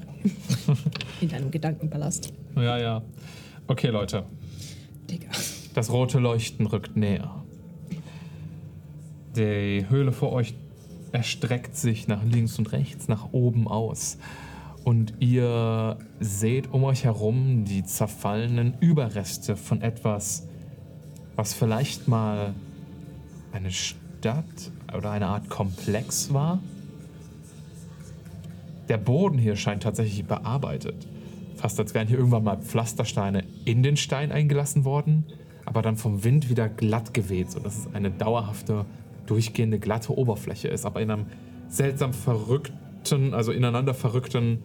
In deinem Gedankenpalast. Ja, ja. Okay, Leute. Digga. Das rote Leuchten rückt näher. Die Höhle vor euch erstreckt sich nach links und rechts, nach oben aus. Und ihr seht um euch herum die zerfallenen Überreste von etwas, was vielleicht mal eine Stadt oder eine Art Komplex war. Der Boden hier scheint tatsächlich bearbeitet. Fast als wären hier irgendwann mal Pflastersteine in den Stein eingelassen worden, aber dann vom Wind wieder glatt geweht, sodass es eine dauerhafte, durchgehende glatte Oberfläche ist, aber in einem seltsam verrückten, also ineinander verrückten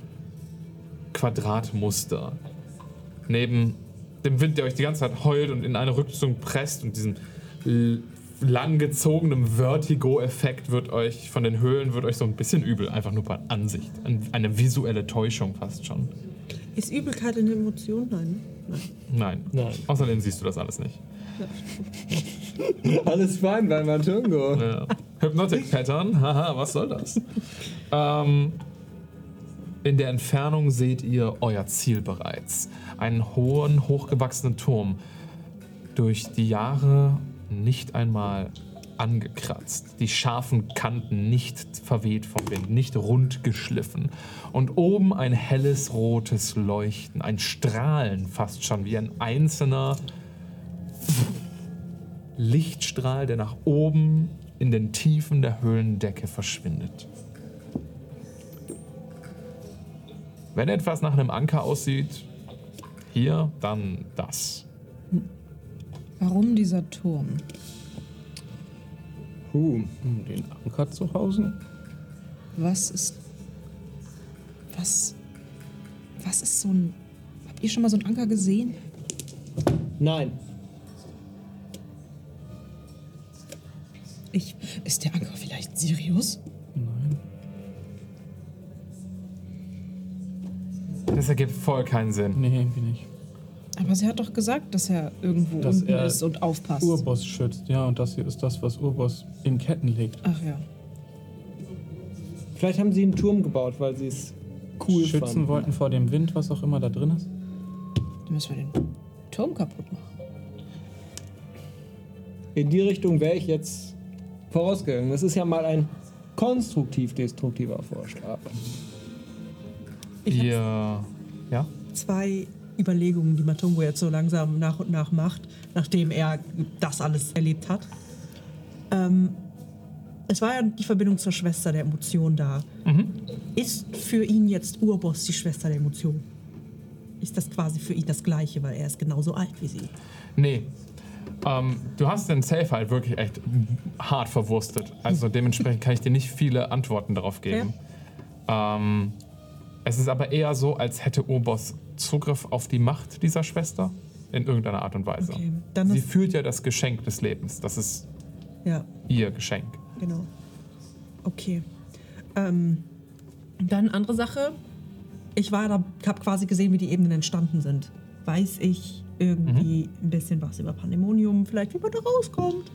Quadratmuster. Neben dem Wind, der euch die ganze Zeit heult und in eine Rückzug presst und diesem langgezogenen Vertigo-Effekt wird euch von den Höhlen wird euch so ein bisschen übel, einfach nur bei Ansicht. Ein- Eine visuelle Täuschung fast schon. Ist Übelkeit eine Emotion? Nein. Nein. Nein. Nein. Außerdem siehst du das alles nicht. Alles fein bei Matungo. Ja. Hypnotic Pattern, haha, was soll das? ähm, in der Entfernung seht ihr euer Ziel bereits. Einen hohen, hochgewachsenen Turm. Durch die Jahre nicht einmal angekratzt. Die scharfen Kanten nicht verweht vom Wind, nicht rund geschliffen. Und oben ein helles rotes Leuchten, ein Strahlen fast schon, wie ein einzelner Lichtstrahl, der nach oben in den Tiefen der Höhlendecke verschwindet. Wenn etwas nach einem Anker aussieht, hier, dann das. Warum dieser Turm? Huh. Um den Anker zu hausen? Was ist. Was. Was ist so ein. Habt ihr schon mal so einen Anker gesehen? Nein. Ich. Ist der Anker vielleicht Sirius? Nein. Das ergibt voll keinen Sinn. Nee, irgendwie nicht. Aber sie hat doch gesagt, dass er irgendwo Dass unten er ist und aufpasst. Urboss schützt, ja, und das hier ist das, was Urboss in Ketten legt. Ach ja. Vielleicht haben sie einen Turm gebaut, weil sie es cool Schützen fanden. wollten vor dem Wind, was auch immer da drin ist. Dann müssen wir den Turm kaputt machen. In die Richtung wäre ich jetzt vorausgegangen. Das ist ja mal ein konstruktiv-destruktiver Vorschlag. Ich Ihr. Ja? zwei Überlegungen, die Matungo jetzt so langsam nach und nach macht, nachdem er das alles erlebt hat. Ähm, es war ja die Verbindung zur Schwester der Emotion da. Ist für ihn jetzt Urboss die Schwester der Emotion? Ist das quasi für ihn das Gleiche, weil er ist genauso alt wie sie? Nee. Ähm, du hast den Safe halt wirklich echt hart verwurstet. Also dementsprechend kann ich dir nicht viele Antworten darauf geben. Ähm, es ist aber eher so, als hätte Urboss Zugriff auf die Macht dieser Schwester in irgendeiner Art und Weise. Okay, Sie fühlt ja das Geschenk des Lebens. Das ist Ja, ihr Geschenk. genau. Okay. Ähm, dann andere Sache. Ich war da, habe quasi gesehen, wie die Ebenen entstanden sind. Weiß ich irgendwie ein bisschen was über Pandemonium, vielleicht wie man da rauskommt.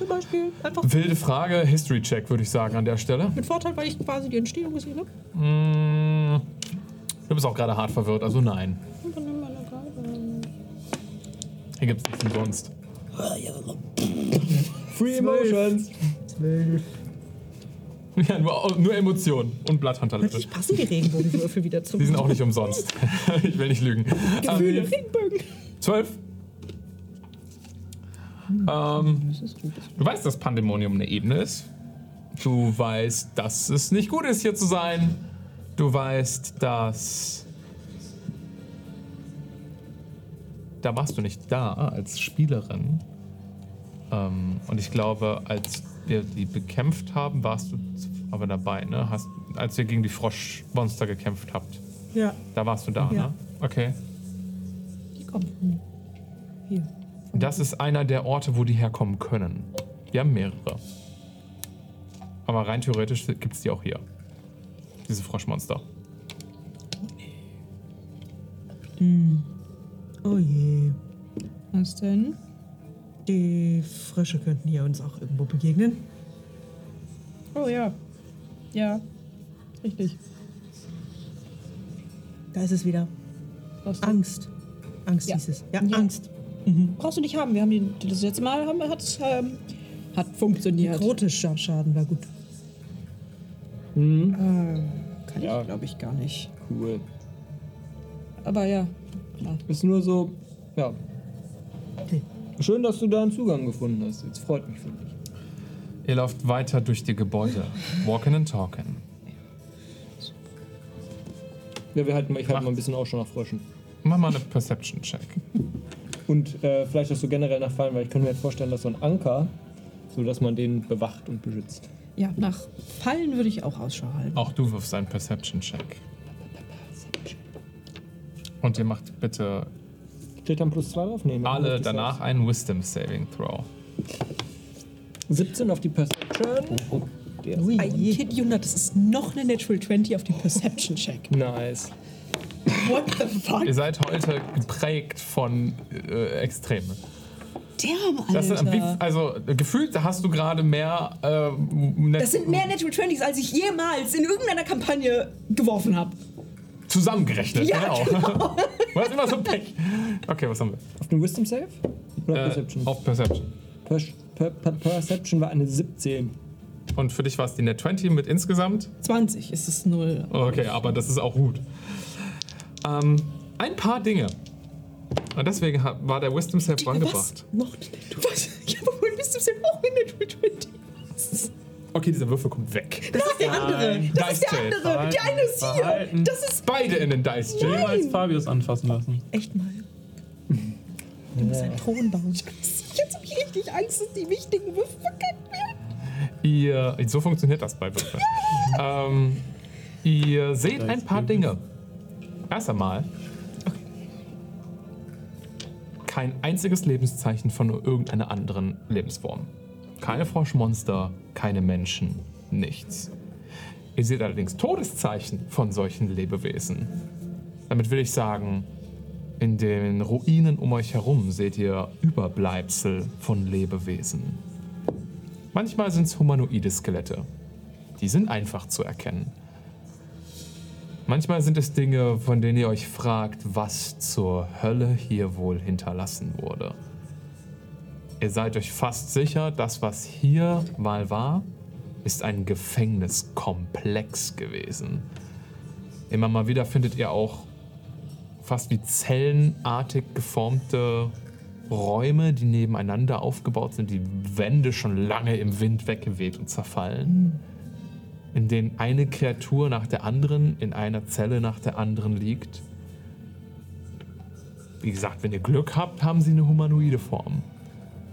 Zum Beispiel einfach Wilde Frage, History-Check würde ich sagen an der Stelle. mit Vorteil, weil ich quasi die Entstehung gesehen habe. Mm, du bist auch gerade hart verwirrt, also nein. Hier gibt es nichts umsonst. Free Emotions. Ja, nur, nur Emotionen und Blatthandtalette. Plötzlich passen die Regenbogenwürfel wieder zum Die sind auch nicht umsonst. ich will nicht lügen. Gefühle, Ähm, Regenbögen. Zwölf. Ähm, du weißt, dass Pandemonium eine Ebene ist. Du weißt, dass es nicht gut ist, hier zu sein. Du weißt, dass. Da warst du nicht da als Spielerin. Ähm, und ich glaube, als wir die bekämpft haben, warst du aber dabei, ne? Hast, als ihr gegen die Froschmonster gekämpft habt. Ja. Da warst du da, Ja. ne? Okay. Die kommen hier. Das ist einer der Orte, wo die herkommen können. Wir haben mehrere. Aber rein theoretisch gibt es die auch hier. Diese Froschmonster. Oh je. Was denn? Die Frösche könnten hier uns auch irgendwo begegnen. Oh ja. Ja. Richtig. Da ist es wieder. Was? Angst. Angst Ja. hieß es. Ja, Ja. Angst. Brauchst du nicht haben. Wir haben die, das letzte Mal haben, hat ähm, hat funktioniert. Nekrotischer Schaden war gut. Ähm, kann Ja. ich, glaube ich, gar nicht. Cool. Aber ja, klar. Ist nur so, ja. Okay. Schön, dass du da einen Zugang gefunden hast. Jetzt freut mich für dich. Ihr lauft weiter durch die Gebäude. Walking and talking. Ja, wir halten, ich halte mal ein bisschen Ausschau nach Fröschen. Mach mal eine Perception-Check. Und äh, vielleicht hast du generell nach Fallen, weil ich kann mir jetzt vorstellen, dass so ein Anker, so dass man den bewacht und beschützt. Ja, nach Fallen würde ich auch Ausschau halten. Auch du wirfst einen Perception-Check. Und ihr macht bitte Steht dann plus zwei drauf? Nee, alle danach Size. einen Wisdom-Saving Throw. 17 auf die Perception. Oh, Der Ui. Kid Junat, das ist noch eine Natural 20 auf die Perception Check. Nice. What the fuck? Ihr seid heute geprägt von äh, Extremen. Damn, Alter. Das sind, wie, also gefühlt hast du gerade mehr. Äh, net- Das sind mehr Natural 20s, als ich jemals in irgendeiner Kampagne geworfen habe. zusammengerechnet. Ja, genau. du hast immer so Pech. Okay, was haben wir? Auf den Wisdom Save? Oder Äh, Perception? auf Perception. Per per per Perception war eine 17. Und für dich war es die Net 20 mit insgesamt? 20 ist es null. Okay, aber das ist auch gut. Ähm, ein paar Dinge. Und deswegen hat, war der Wisdom Save angebracht. Noch Natural Was? Ich habe wohl bis zum auch eine Natural 20. Was? Okay, dieser Würfel kommt weg. Das ist der andere. Das ist der Dice andere. Die eine ist hier. Verhalten. Das ist. Beide in den Dice Jail. Niemals Fabius anfassen lassen. Echt mal. Du musst einen Thron bauen. Jetzt habe ich richtig Angst, dass die wichtigen Würfel verkackt werden. Ihr, so funktioniert das bei Würfeln. ähm, ihr seht ein paar Dinge. Erst einmal kein einziges Lebenszeichen von irgendeiner anderen Lebensform. Keine Froschmonster, keine Menschen, nichts. Ihr seht allerdings Todeszeichen von solchen Lebewesen. Damit will ich sagen, in den Ruinen um euch herum seht ihr Überbleibsel von Lebewesen. Manchmal sind es humanoide Skelette. Die sind einfach zu erkennen. Manchmal sind es Dinge, von denen ihr euch fragt, was zur Hölle hier wohl hinterlassen wurde. Ihr seid euch fast sicher, das, was hier mal war, ist ein Gefängniskomplex gewesen. Immer mal wieder findet ihr auch fast wie zellenartig geformte Räume, die nebeneinander aufgebaut sind, die Wände schon lange im Wind weggeweht und zerfallen, in denen eine Kreatur nach der anderen in einer Zelle nach der anderen liegt. Wie gesagt, wenn ihr Glück habt, haben sie eine humanoide Form.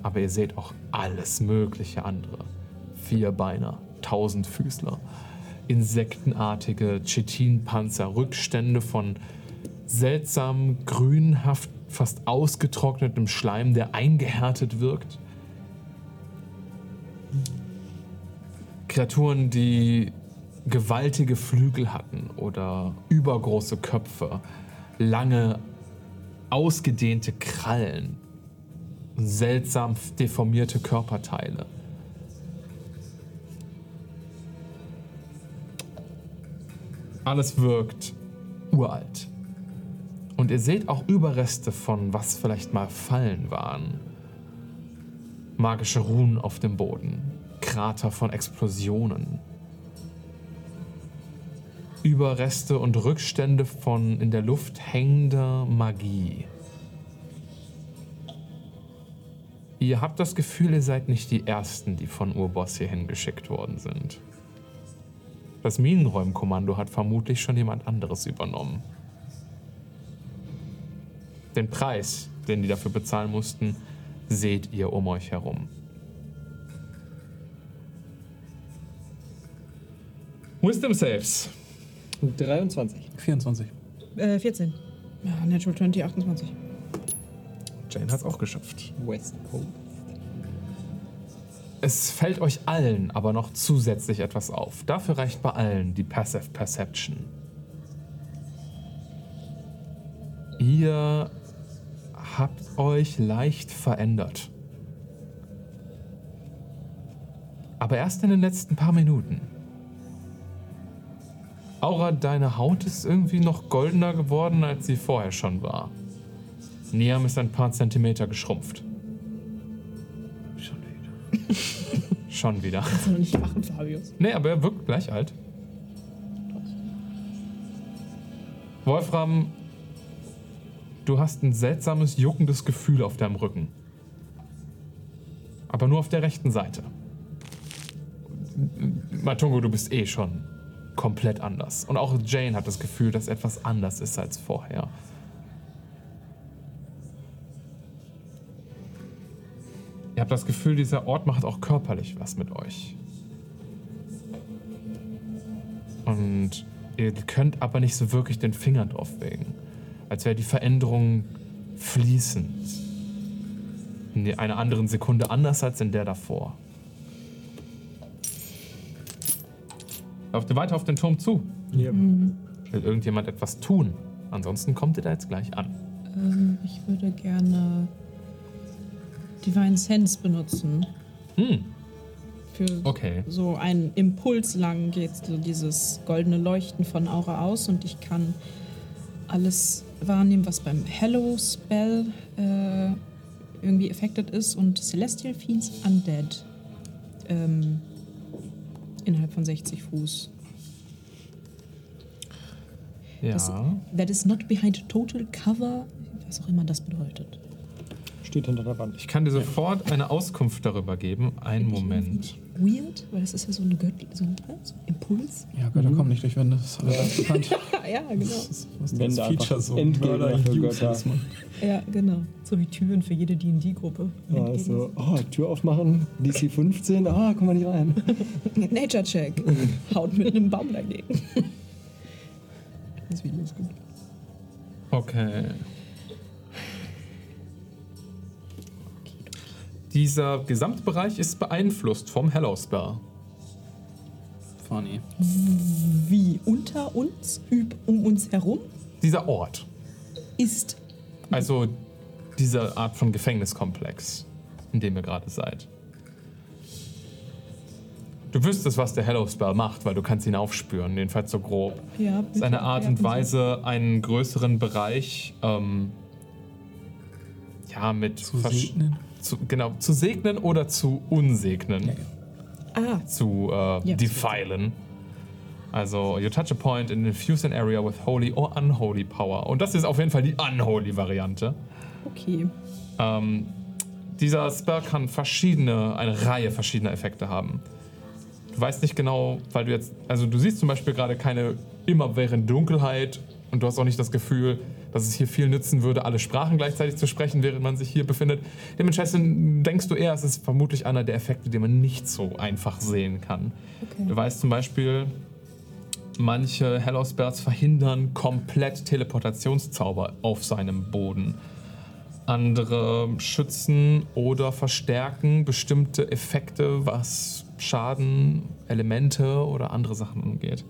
Aber ihr seht auch alles mögliche andere. Vierbeiner, Tausendfüßler, insektenartige Chitinpanzer, Rückstände von seltsam grünhaft, fast ausgetrocknetem Schleim, der eingehärtet wirkt. Kreaturen, die gewaltige Flügel hatten oder übergroße Köpfe, lange, ausgedehnte Krallen, seltsam deformierte Körperteile. Alles wirkt uralt. Und ihr seht auch Überreste von was vielleicht mal Fallen waren. Magische Runen auf dem Boden, Krater von Explosionen. Überreste und Rückstände von in der Luft hängender Magie. Ihr habt das Gefühl, ihr seid nicht die Ersten, die von Urboss hierhin geschickt worden sind. Das Minenräumkommando hat vermutlich schon jemand anderes übernommen. Den Preis, den die dafür bezahlen mussten, seht ihr um euch herum. Wisdom Saves. 23. 24. Äh, 14. Ja, Natural 20, 28. Jane hat es auch geschafft. West Coast. Es fällt euch allen aber noch zusätzlich etwas auf. Dafür reicht bei allen die Passive Perception. Ihr habt euch leicht verändert. Aber erst in den letzten paar Minuten. Aura, deine Haut ist irgendwie noch goldener geworden, als sie vorher schon war. Niam ist ein paar Zentimeter geschrumpft. Schon wieder. Schon wieder. Kannst du noch nicht machen, Fabius. Nee, aber er wirkt gleich alt. Wolfram, du hast ein seltsames, juckendes Gefühl auf deinem Rücken. Aber nur auf der rechten Seite. Matungo, du bist eh schon komplett anders. Und auch Jane hat das Gefühl, dass etwas anders ist als vorher. Ihr habt das Gefühl, dieser Ort macht auch körperlich was mit euch. Und ihr könnt aber nicht so wirklich den Finger drauf legen. Als wäre die Veränderung fließend. In einer anderen Sekunde anders als in der davor. Lauft ihr weiter auf den Turm zu? Ja. Will irgendjemand etwas tun? Ansonsten kommt ihr da jetzt gleich an. Ähm, ich würde gerne Divine Sense benutzen. Hm, Für okay. so einen Impuls lang geht so dieses goldene Leuchten von Aura aus und ich kann alles wahrnehmen, was beim Hello Spell äh, irgendwie affected ist und Celestial Fiends Undead ähm, innerhalb von 60 Fuß. Das, Ja. that is not behind total cover, was auch immer das bedeutet. Steht hinter der Wand. Ich kann dir sofort eine Auskunft darüber geben. Einen Moment. Weird, weil das ist ja so ein, Gött so ein, so ein Impuls. Ja, Götter kommen nicht durch Wände. Das ist alles bekannt. ja, genau. Das ist, was das Wände Feature so für Uses Götter. Ja, genau. So wie Türen für jede D&D-Gruppe. Ja, also, oh, Tür aufmachen, DC 15, ah, komm mal nicht rein. Nature Check. Haut mit einem Baum dagegen. Das Video ist gut. Okay. Dieser Gesamtbereich ist beeinflusst vom Hello Spell. Funny. Wie unter uns, üb, um uns herum, Dieser Ort. ist. Also diese Art von Gefängniskomplex, in dem ihr gerade seid. Du wüsstest, was der Hello Spell macht, weil du kannst ihn aufspüren, jedenfalls so grob. Ja, Es ist eine Art und Weise, einen größeren Bereich ähm, ja, mit Zu versch- segnen? Zu, genau, zu segnen oder zu unsegnen. Ah, Zu äh, defilen. Also, you touch a point and infuse an area with holy or unholy power. Und das ist auf jeden Fall die unholy Variante. okay. Ähm, dieser Spell kann verschiedene, eine Reihe verschiedener Effekte haben. Du weißt nicht genau, weil du jetzt, also du siehst zum Beispiel gerade keine immerwährende Dunkelheit und du hast auch nicht das Gefühl, dass es hier viel nützen würde, alle Sprachen gleichzeitig zu sprechen, während man sich hier befindet. Dementsprechend denkst du eher, es ist vermutlich einer der Effekte, die man nicht so einfach sehen kann. Du weißt zum Beispiel, manche Hello Spells verhindern komplett Teleportationszauber auf seinem Boden. Andere schützen oder verstärken bestimmte Effekte, was Schaden, Elemente oder andere Sachen angeht.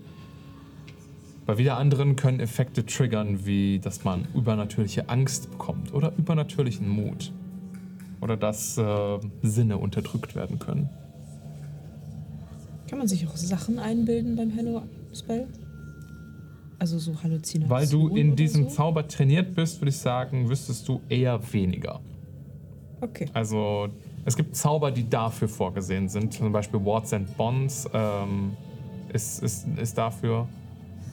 Bei wieder anderen können Effekte triggern, wie dass man übernatürliche Angst bekommt oder übernatürlichen Mut. Oder dass äh, Sinne unterdrückt werden können. Kann man sich auch Sachen einbilden beim Hello Spell? Also so Halluzinationen. Weil du in diesem so? Zauber trainiert bist, würde ich sagen, wüsstest du eher weniger. Okay. Also es gibt Zauber, die dafür vorgesehen sind. Zum Beispiel Wards and Bonds ähm, ist, ist, ist dafür.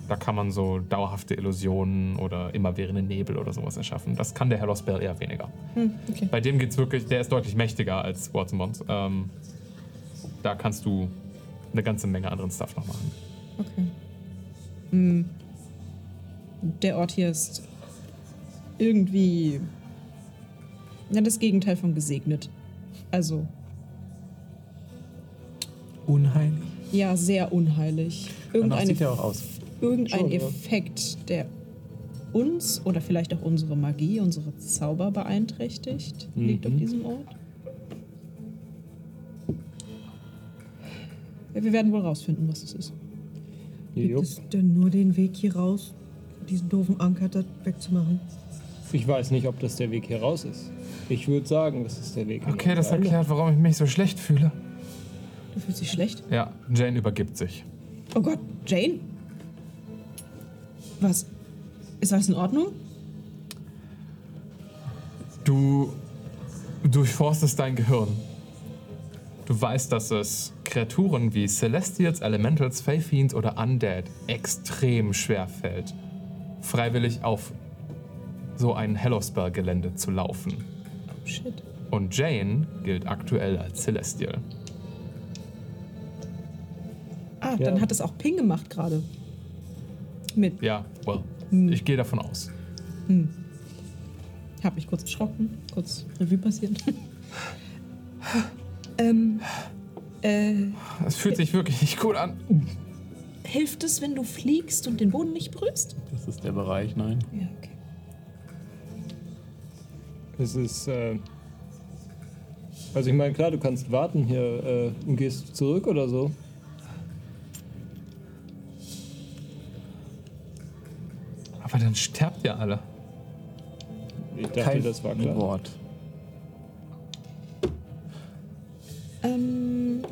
Da kann man so dauerhafte Illusionen oder immerwährende Nebel oder sowas erschaffen. Das kann der Hello Spell eher weniger. Hm, okay. Bei dem geht's wirklich, der ist deutlich mächtiger als Wards and Bonds. Ähm, da kannst du eine ganze Menge anderen Stuff noch machen. Okay. Hm. Der Ort hier ist irgendwie ja, das Gegenteil von gesegnet. Also, Unheilig. Ja, sehr unheilig. Irgendeine, sieht er auch aus. Irgendein Schon, ja. Effekt, der uns oder vielleicht auch unsere Magie, unsere Zauber beeinträchtigt, liegt auf diesem Ort. Ja, wir werden wohl rausfinden, was es ist. Gibt Jupp. es denn nur den Weg hier raus, diesen doofen Anker da wegzumachen? Ich weiß nicht, ob das der Weg hier raus ist. Ich würde sagen, das ist der Weg. hier Okay, das erklärt, warum ich mich so schlecht fühle. Du fühlst dich schlecht? Ja, Jane übergibt sich. Oh Gott, Jane? Was? Ist alles in Ordnung? Du durchforstest dein Gehirn. Du weißt, dass es Kreaturen wie Celestials, Elementals, Fae Fiends oder Undead extrem schwer fällt, freiwillig auf so ein Hellospell-Gelände zu laufen. Oh shit. Und Jane gilt aktuell als Celestial. Ah, Ja. dann hat es auch Ping gemacht gerade. Mit. Ja, well, ich gehe davon aus. Hab mich kurz erschrocken, kurz Revue passiert. ähm, äh, Es fühlt sich wirklich nicht gut an. hilft es, wenn du fliegst und den Boden nicht berührst? Das ist der Bereich, nein. Ja, okay. Es ist. Äh also, ich meine, klar, du kannst warten hier äh, und gehst zurück oder so. Aber dann sterbt ihr alle. Ich dachte, das war klar. Wort. Ähm,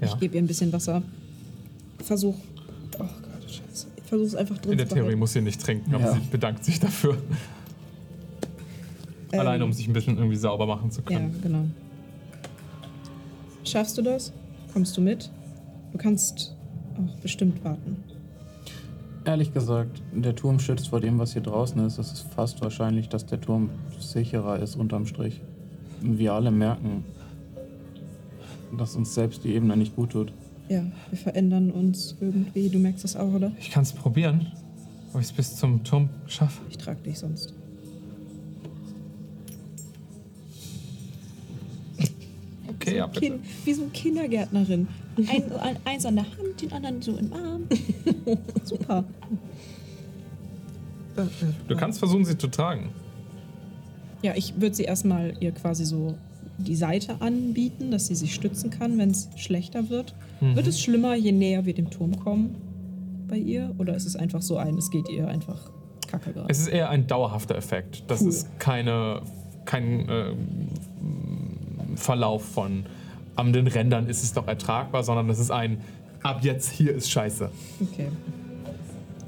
Ja. ich gebe ihr ein bisschen Wasser. Versuch. Oh Gott, scheiße. Ich versuche es einfach drin In der zu Theorie muss sie nicht trinken, aber Ja. sie bedankt sich dafür. Ähm, Alleine, um sich ein bisschen irgendwie sauber machen zu Ja, können. genau. Schaffst du das? Kommst du mit? Du kannst auch bestimmt warten. Ehrlich gesagt, der Turm schützt vor dem, was hier draußen ist. Es ist fast wahrscheinlich, dass der Turm sicherer ist unterm Strich. Wir alle merken, dass uns selbst die Ebene nicht gut tut. Ja, wir verändern uns irgendwie. Du merkst das auch, oder? Ich kann es probieren, ob ich es bis zum Turm schaffe. Ich trage dich sonst. Okay, ja, bitte. Kind, wie so eine Kindergärtnerin. Ein, ein, eins an der Hand, den anderen so im Arm. Super. Du kannst versuchen, sie zu tragen. Ja, ich würde sie erstmal ihr quasi so die Seite anbieten, dass sie sich stützen kann, wenn es schlechter wird. Wird es schlimmer, je näher wir dem Turm kommen bei ihr? Oder ist es einfach so ein, es geht ihr einfach kacke gerade? Es ist eher ein dauerhafter Effekt. Das Cool. ist keine, kein äh, Verlauf von an den Rändern ist es noch ertragbar, sondern das ist ein ab jetzt hier ist scheiße. Okay.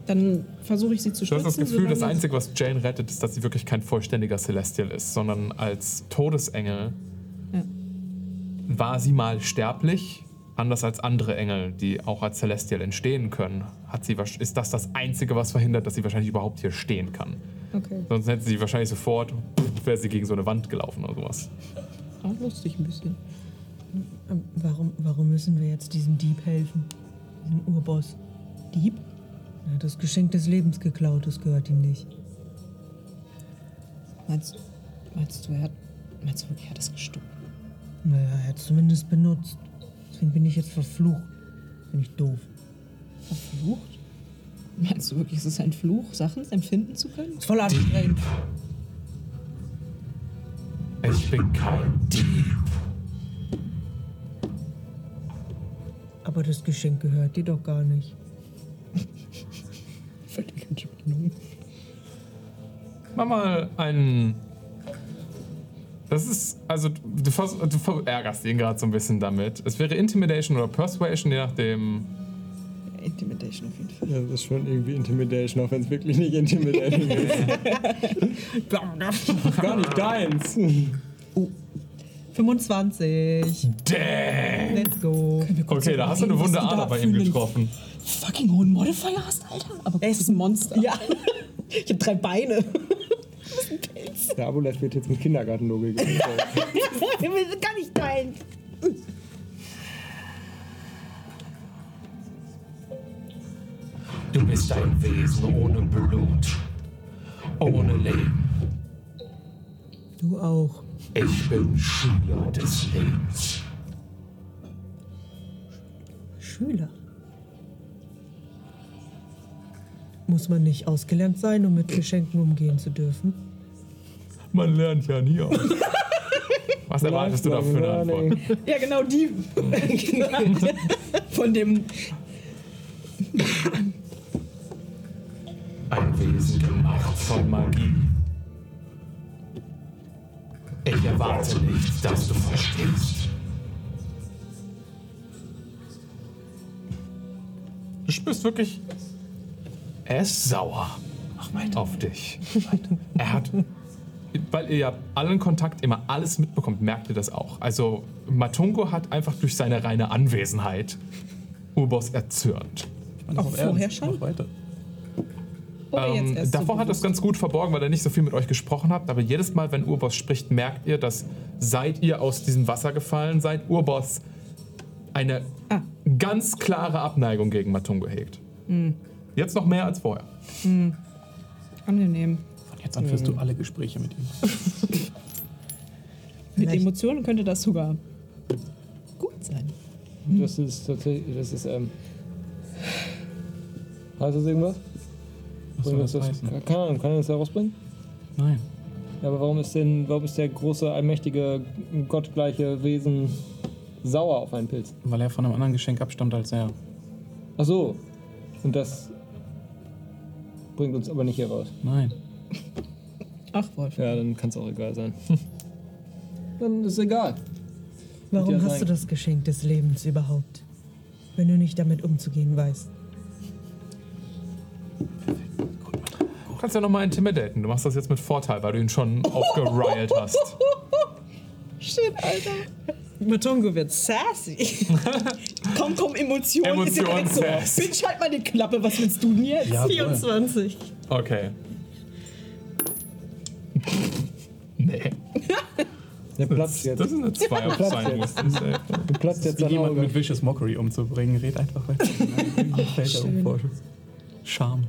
Dann versuche ich sie zu Du stützen. hast das Gefühl, das Einzige, was Jane rettet, ist, dass sie wirklich kein vollständiger Celestial ist, sondern als Todesengel Ja. war sie mal sterblich. Anders als andere Engel, die auch als Celestial entstehen können, hat sie, ist das das Einzige, was verhindert, dass sie wahrscheinlich überhaupt hier stehen kann. Okay. Sonst hätte sie wahrscheinlich sofort, wäre sie gegen so eine Wand gelaufen oder sowas. Ah, lustig ein bisschen. ähm, warum, warum müssen wir jetzt diesem Dieb helfen? Diesem Urboss? Dieb? Er hat das Geschenk des Lebens geklaut, das gehört ihm nicht. Meinst, meinst du, er hat. Meinst du wirklich, er hat das gestohlen? Naja, er hat es zumindest benutzt. Deswegen bin ich jetzt verflucht. Bin ich doof. Verflucht? Meinst du wirklich, ist es ein Fluch, Sachen empfinden zu können? Ist voll anstrengend. Ich bin kein Dieb. Aber das Geschenk gehört dir doch gar nicht. Völlige Entspannung. Mach mal einen. Das ist, also du, du verärgerst ihn gerade so ein bisschen damit. Es wäre Intimidation oder Persuasion, je nachdem. Intimidation auf jeden Fall. Ja, das ist schon irgendwie Intimidation, auch wenn es wirklich nicht Intimidation ist. Gar nicht deins. 25. Dang! Let's go. Okay, da hast du eine wunde Ader bei ihm getroffen. Fucking hohen Modifier hast, Alter. Aber er ist ein Monster. Ja. Ich hab drei Beine. Der Abolef wird jetzt mit Kindergartenlogik. Wir sind gar nicht dein. Du bist ein Wesen ohne Blut. ohne Leben. Du auch. Ich bin Schüler des Lebens. Schüler. Muss man nicht ausgelernt sein, um mit Geschenken umgehen zu dürfen? Man lernt ja nie aus. Was erwartest du da für eine Antwort? Ja, genau die. Von dem. Ein Wesen gemacht von Magie. Ich erwarte nicht, dass du verstehst. Du spürst wirklich, er ist sauer auf dich. Er hat, weil ihr ja allen Kontakt immer alles mitbekommt, merkt ihr das auch. Also Matungo hat einfach durch seine reine Anwesenheit Urbos erzürnt. Auch vorher schon? Mach weiter. Ähm, davor so hat er es ganz gut verborgen, weil er nicht so viel mit euch gesprochen hat. Aber jedes Mal, wenn Urbos spricht, merkt ihr, dass seit ihr aus diesem Wasser gefallen seid, Urbos eine Ah. ganz klare Abneigung gegen Matungo hegt. Hm. Jetzt noch mehr als vorher. Angenehm. Von jetzt an führst du alle Gespräche mit ihm. Mit Emotionen könnte das sogar gut sein. Das ist tatsächlich, das ist, ähm. Heißt das irgendwas? Was soll das heißen? Keine Ahnung, kann er uns da rausbringen? Nein. Ja, aber warum ist denn, warum ist der große, allmächtige, gottgleiche Wesen sauer auf einen Pilz? Weil er von einem anderen Geschenk abstammt als er. Ach so. Und das bringt uns aber nicht hier raus. Nein. Ach, Wolf. Ja, dann kann es auch egal sein. dann ist egal. Warum Ja, hast sein. du das Geschenk des Lebens überhaupt? Wenn du nicht damit umzugehen weißt. Du kannst ja nochmal intimidaten. Du machst das jetzt mit Vorteil, weil du ihn schon aufgeriled hast. Shit, Alter. Matungo wird sassy. komm, komm, Emotionen. ist ja so. Emotions-sass. Bitch, halt mal die Klappe. Was willst du denn jetzt? Ja, 24. Okay. nee. Der platzt jetzt. Das ist eine 2 auf Platz sein jetzt. muss. ey. Du platzt jetzt Auge. mit Vicious Mockery umzubringen. Red einfach weiter. Charme.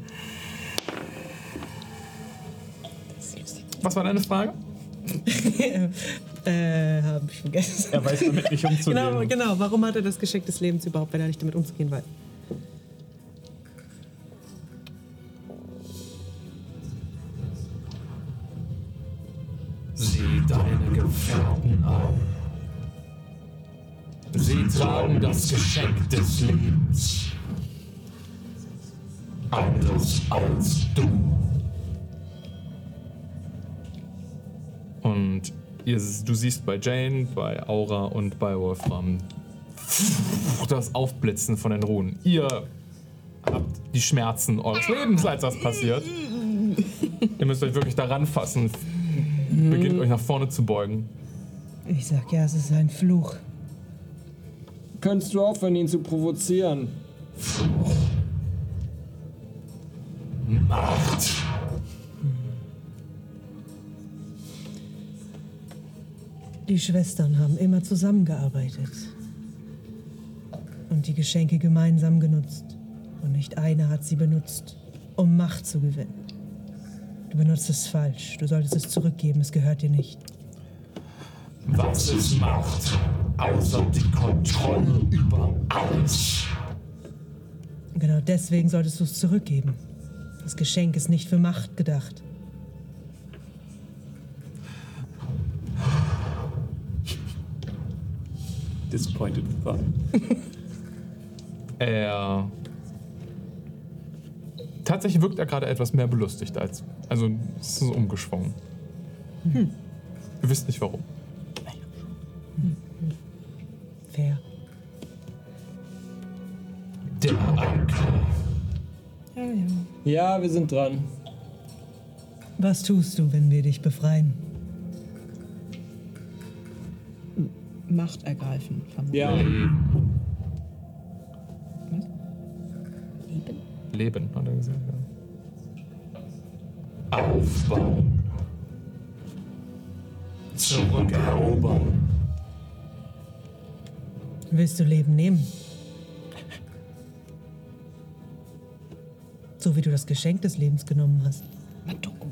Was war deine Frage? Äh, hab ich vergessen. Er weiß damit nicht umzugehen. Genau, genau. Warum hat er das Geschenk des Lebens überhaupt, wenn er nicht damit umzugehen weiß? Sieh deine Gefährten an. Sie tragen das Geschenk des Lebens. Anders als du. Und ihr, du siehst bei Jane, bei Aura und bei Wolfram das Aufblitzen von den Runen. Ihr habt die Schmerzen eures Lebens, als das passiert. Ihr müsst euch wirklich daran fassen. Beginnt euch nach vorne zu beugen. Ich sag ja, es ist ein Fluch. Könntest du aufhören, ihn zu provozieren? Macht. Die Schwestern haben immer zusammengearbeitet. Und die Geschenke gemeinsam genutzt. Und nicht eine hat sie benutzt, um Macht zu gewinnen. Du benutzt es falsch. Du solltest es zurückgeben. Es gehört dir nicht. Was ist Macht? Außer die Kontrolle über alles. Genau deswegen solltest du es zurückgeben. Das Geschenk ist nicht für Macht gedacht. Disappointed Fun. Er. Tatsächlich wirkt er gerade etwas mehr belustigt als. Also, es ist so umgeschwungen. Ihr wisst nicht warum. Fair. Der Anker. Ja, ja. Ja, wir sind dran. Was tust du, wenn wir dich befreien? Macht ergreifen. vermutlich. Ja. Leben, hat er gesagt. Ja. Aufbauen. Zurückerobern. Willst du Leben nehmen? So wie du das Geschenk des Lebens genommen hast. Matungo.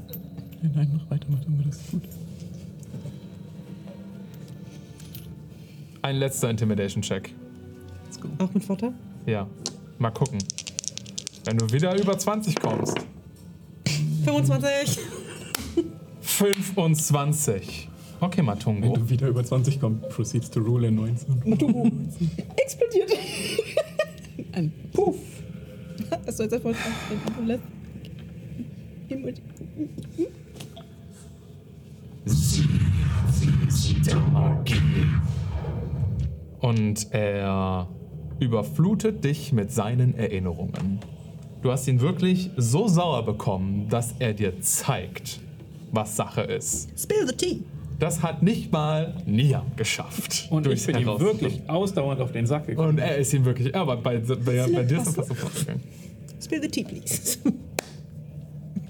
Nein, nein, mach weiter, mach das ist gut. Ein letzter Intimidation-Check. Auch mit Vorteil? Ja. Mal gucken. Wenn du wieder über 20 kommst. 25. 25. Okay, Wenn Matungo. du wieder über 20 kommst, proceeds to rule in 19. Explodiert. Ein Puff. Du jetzt einfach Und er überflutet dich mit seinen Erinnerungen. Du hast ihn wirklich so sauer bekommen, dass er dir zeigt, was Sache ist. Spill the tea. Das hat nicht mal Niam geschafft. Und ich bin ihm wirklich ausdauernd auf den Sack gekommen. Und er ist ihm wirklich. Aber bei, bei, bei dir ist das fast sofort gegangen. Spill the tea, please.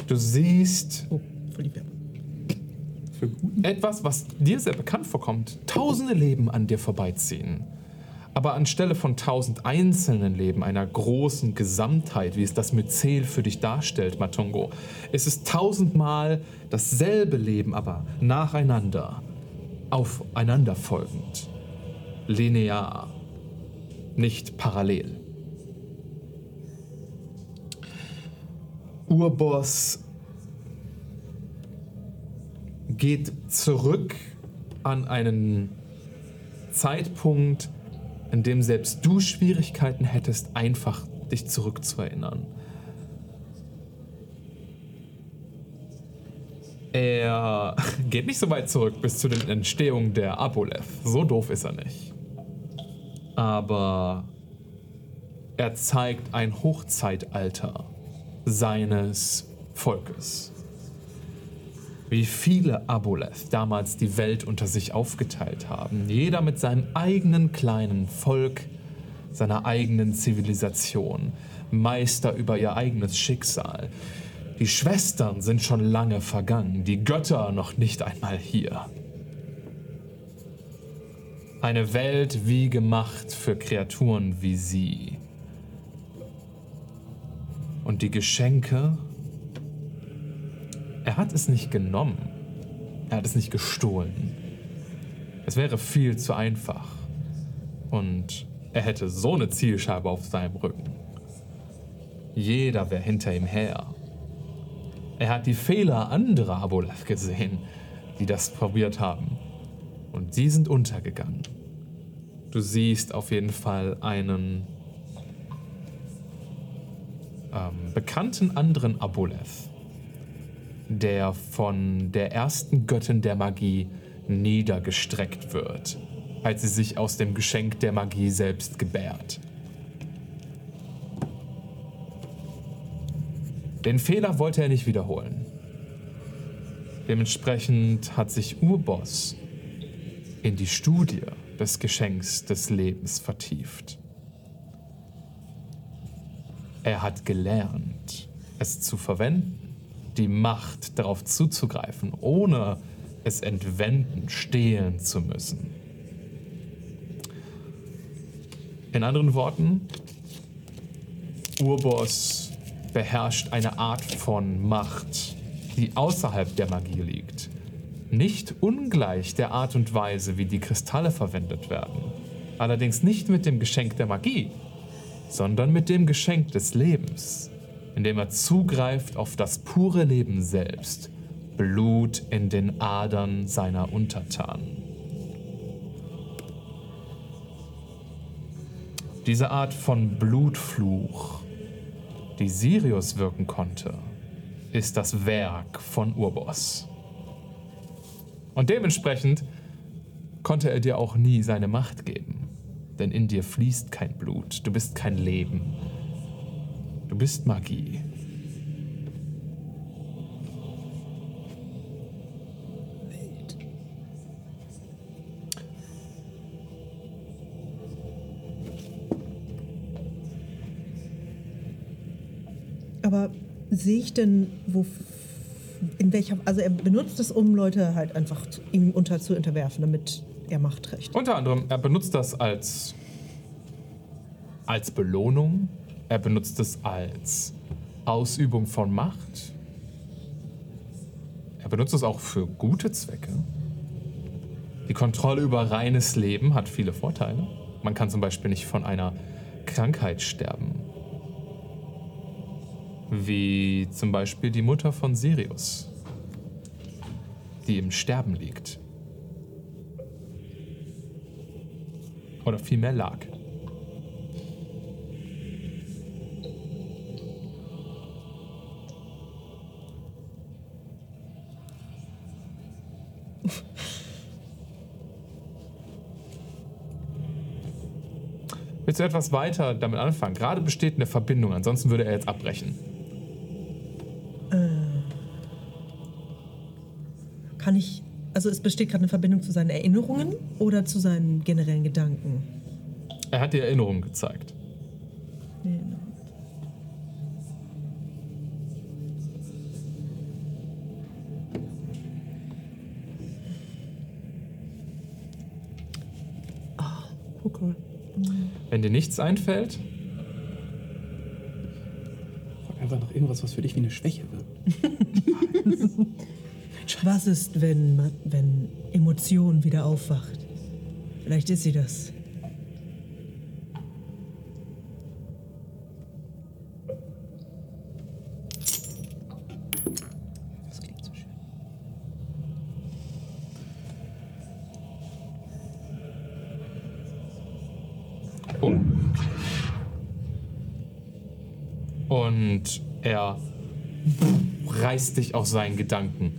Du siehst Oh, voll die. Für gut. etwas, was dir sehr bekannt vorkommt. Tausende Leben an dir vorbeiziehen. Aber anstelle von tausend einzelnen Leben, einer großen Gesamtheit, wie es das Myzel für dich darstellt, Matungo, ist es tausendmal dasselbe Leben, aber nacheinander, aufeinanderfolgend, linear, nicht parallel. Urboss geht zurück an einen Zeitpunkt, in dem selbst du Schwierigkeiten hättest, einfach dich zurückzuerinnern. Er geht nicht so weit zurück bis zu den Entstehungen der Aboleth. So doof ist er nicht. Aber er zeigt ein Hochzeitalter seines Volkes wie viele Aboleth damals die Welt unter sich aufgeteilt haben. Jeder mit seinem eigenen kleinen Volk, seiner eigenen Zivilisation, Meister über ihr eigenes Schicksal. Die Schwestern sind schon lange vergangen, die Götter noch nicht einmal hier. Eine Welt wie gemacht für Kreaturen wie sie. Und die Geschenke er hat es nicht genommen. Er hat es nicht gestohlen. Es wäre viel zu einfach. Und er hätte so eine Zielscheibe auf seinem Rücken. Jeder wäre hinter ihm her. Er hat die Fehler anderer Aboleth gesehen, die das probiert haben. Und sie sind untergegangen. Du siehst auf jeden Fall einen ähm, bekannten anderen Aboleth, der von der ersten Göttin der Magie niedergestreckt wird, als sie sich aus dem Geschenk der Magie selbst gebärt. Den Fehler wollte er nicht wiederholen. Dementsprechend hat sich Urboss in die Studie des Geschenks des Lebens vertieft. Er hat gelernt, es zu verwenden, die Macht darauf zuzugreifen, ohne es entwenden, stehlen zu müssen. In anderen Worten, Urboss beherrscht eine Art von Macht, die außerhalb der Magie liegt. Nicht ungleich der Art und Weise, wie die Kristalle verwendet werden. Allerdings nicht mit dem Geschenk der Magie, sondern mit dem Geschenk des Lebens, indem er zugreift auf das pure Leben selbst, Blut in den Adern seiner Untertanen. Diese Art von Blutfluch, die Sirius wirken konnte, ist das Werk von Urboss. Und dementsprechend konnte er dir auch nie seine Macht geben. Denn in dir fließt kein Blut, du bist kein Leben. Du bist Magie. Aber sehe ich denn, wo, in welcher, also er benutzt es, um Leute halt einfach zu, ihm unter zu unterwerfen, damit er Macht trägt. Unter anderem, er benutzt das als, als Belohnung. Er benutzt es als Ausübung von Macht. Er benutzt es auch für gute Zwecke. Die Kontrolle über reines Leben hat viele Vorteile. Man kann zum Beispiel nicht von einer Krankheit sterben. Wie zum Beispiel die Mutter von Sirius, die im Sterben liegt. Oder vielmehr lag. Willst du etwas weiter damit anfangen? Gerade besteht eine Verbindung, ansonsten würde er jetzt abbrechen. Kann ich. Also es besteht gerade eine Verbindung zu seinen Erinnerungen oder zu seinen generellen Gedanken? Er hat die Erinnerung gezeigt. Okay. Wenn dir nichts einfällt, Frag einfach nach irgendwas, was für dich wie eine Schwäche wirkt. Was ist, wenn, wenn Emotion wieder aufwacht? Vielleicht ist sie. Das Und er reißt dich aus seinen Gedanken.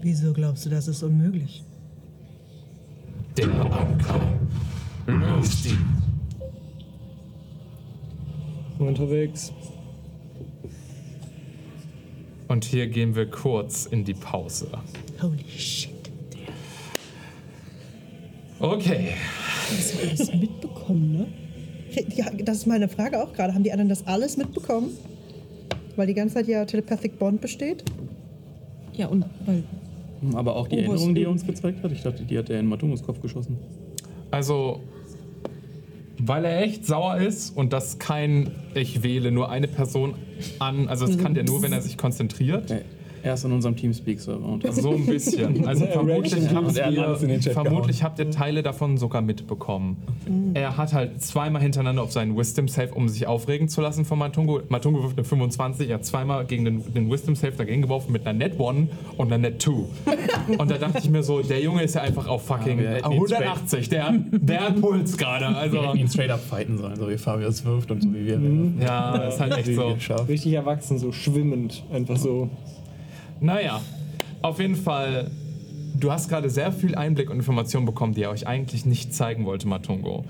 Wieso glaubst du, das ist unmöglich? Der Anker. Löst ihn. Unterwegs. Und hier gehen wir kurz in die Pause. Holy shit. Okay. Das hat alles mitbekommen, ne? Ja, das ist meine Frage auch gerade. Haben die anderen das alles mitbekommen? Weil die ganze Zeit ja Telepathic Bond besteht? Ja, und weil. Aber auch die was- Erinnerung, die er uns gezeigt hat, ich dachte, die hat er in Matungus Kopf geschossen. Also, weil er echt sauer ist und das kein, ich wähle nur eine Person an, also das kann der nur, wenn er sich konzentriert. Er ist in unserem Teamspeak-Server und So ein bisschen. Also vermutlich, habt Er ihr, vermutlich habt ihr Teile davon sogar mitbekommen. Er hat halt zweimal hintereinander auf seinen Wisdom Save, um sich aufregen zu lassen von Matungo. Matungo wirft eine 25, er hat zweimal gegen den, den Wisdom Save dagegen geworfen mit einer Net 1 und einer Net 2. Und da dachte ich mir so, der Junge ist ja einfach auf fucking Ja, wir hätten ihn 180, der, der hat Puls gerade. wir Also, hätten ihn straight up fighten sollen, so wie Fabius wirft und so wie wir. ja, ist halt echt so. Richtig erwachsen, so schwimmend. Einfach so. Naja, auf jeden Fall, du hast gerade sehr viel Einblick und Informationen bekommen, die er euch eigentlich nicht zeigen wollte, Matungo.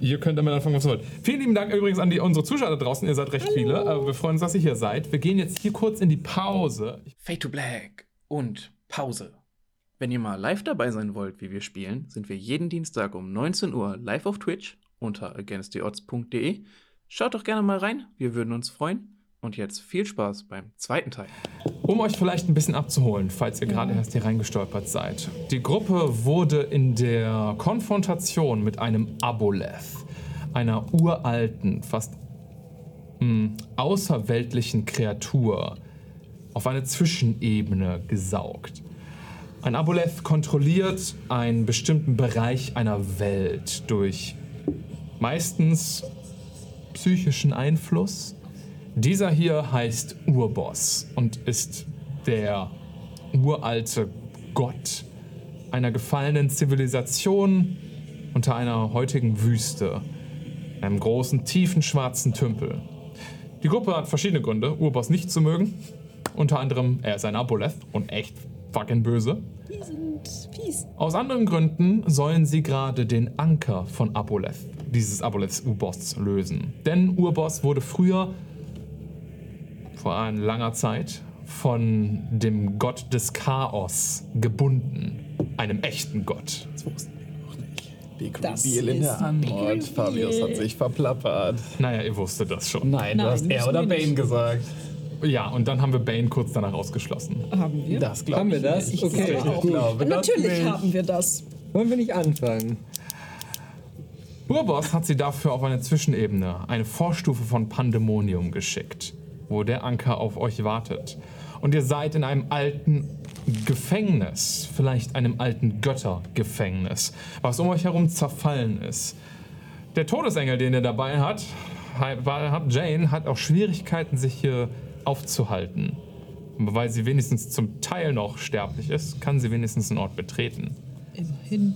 Ihr könnt damit anfangen, was ihr wollt. Vielen lieben Dank übrigens an die, unsere Zuschauer da draußen. Ihr seid recht viele. Aber wir freuen uns, dass ihr hier seid. Wir gehen jetzt hier kurz in die Pause. Fade to Black und Pause. Wenn ihr mal live dabei sein wollt, wie wir spielen, sind wir jeden Dienstag um 19 Uhr live auf Twitch unter againsttheodds.de. Schaut doch gerne mal rein, wir würden uns freuen. Und jetzt viel Spaß beim zweiten Teil. Um euch vielleicht ein bisschen abzuholen, falls ihr gerade erst hier reingestolpert seid. Die Gruppe wurde in der Konfrontation mit einem Aboleth, einer uralten, fast mh, außerweltlichen Kreatur, auf eine Zwischenebene gesaugt. Ein Aboleth kontrolliert einen bestimmten Bereich einer Welt durch meistens psychischen Einfluss. Dieser hier heißt Urboss und ist der uralte Gott einer gefallenen Zivilisation unter einer heutigen Wüste, einem großen, tiefen, schwarzen Tümpel. Die Gruppe hat verschiedene Gründe, Urboss nicht zu mögen. Unter anderem, er ist ein Aboleth und echt fucking böse. Die sind fies. Aus anderen Gründen sollen sie gerade den Anker von Aboleth, dieses Aboleths Urboss, lösen. Denn Urboss wurde früher, vor einer langer Zeit, von dem Gott des Chaos gebunden. Einem echten Gott. Das wussten wir noch nicht. Big Das Reveal in der Antwort. Fabius hat sich verplappert. Naja, ihr wusstet das schon. Nein, du hast er oder Bane nicht. gesagt. Ja, und dann haben wir Bane kurz danach ausgeschlossen. Haben wir? Das glaube Haben wir das? nicht. Okay, Ich gut. glaube das Natürlich nicht. haben wir das. Wollen wir nicht anfangen? Urboss hat sie dafür auf eine Zwischenebene, eine Vorstufe von Pandemonium geschickt. Wo der Anker auf euch wartet. Und ihr seid in einem alten Gefängnis, vielleicht einem alten Göttergefängnis, was um euch herum zerfallen ist. Der Todesengel, den ihr dabei hat, hat Jane, hat auch Schwierigkeiten, sich hier aufzuhalten. Weil sie wenigstens zum Teil noch sterblich ist, kann sie wenigstens den Ort betreten. Immerhin.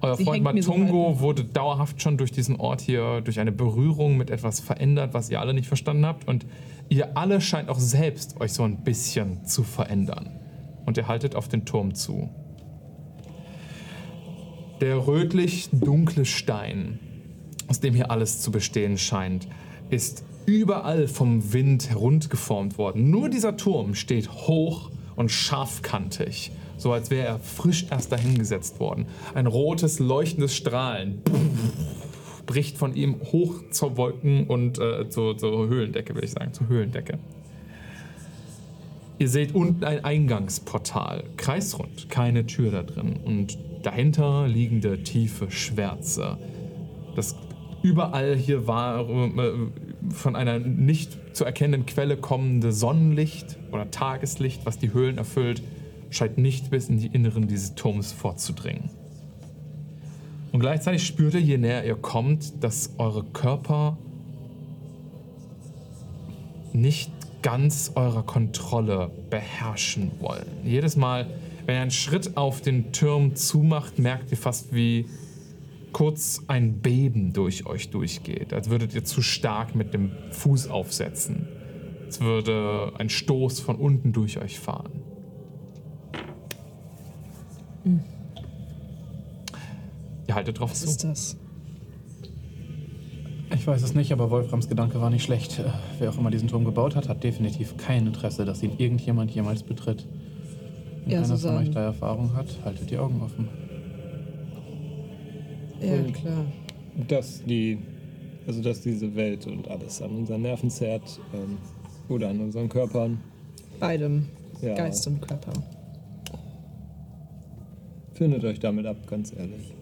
Euer Sie Freund so Matungo halb. wurde dauerhaft schon durch diesen Ort hier, durch eine Berührung mit etwas verändert, was ihr alle nicht verstanden habt. Und ihr alle scheint auch selbst euch so ein bisschen zu verändern. Und ihr haltet auf den Turm zu. Der rötlich-dunkle Stein, aus dem hier alles zu bestehen scheint, ist überall vom Wind herundgeformt worden. Nur dieser Turm steht hoch und scharfkantig, so als wäre er frisch erst dahingesetzt worden. Ein rotes, leuchtendes Strahlen bricht von ihm hoch zur Wolken- und äh, zur, zur Höhlendecke, würde ich sagen, zur Höhlendecke. Ihr seht unten ein Eingangsportal, kreisrund, keine Tür da drin und dahinter liegende tiefe Schwärze. Das überall hier war äh, von einer nicht zu erkennenden Quelle kommende Sonnenlicht oder Tageslicht, was die Höhlen erfüllt, scheint nicht bis in die Inneren dieses Turms vorzudringen. Und gleichzeitig spürt ihr, je näher ihr kommt, dass eure Körper nicht ganz eurer Kontrolle beherrschen wollen. Jedes Mal, wenn ihr einen Schritt auf den Turm zumacht, merkt ihr fast, wie kurz ein Beben durch euch durchgeht, als würdet ihr zu stark mit dem Fuß aufsetzen. Als würde ein Stoß von unten durch euch fahren. Ihr haltet drauf Was zu. ist das? Ich weiß es nicht, aber Wolframs Gedanke war nicht schlecht. Äh, Wer auch immer diesen Turm gebaut hat, hat definitiv kein Interesse, dass ihn irgendjemand jemals betritt. Wenn Ja, einer von euch da Erfahrung hat, haltet die Augen offen. Ja, Und- klar. dass die, also dass diese Welt und alles an unseren Nerven zerrt ähm, oder an unseren Körpern. Beidem. Ja. Geist und Körper. Findet euch damit ab, ganz ehrlich.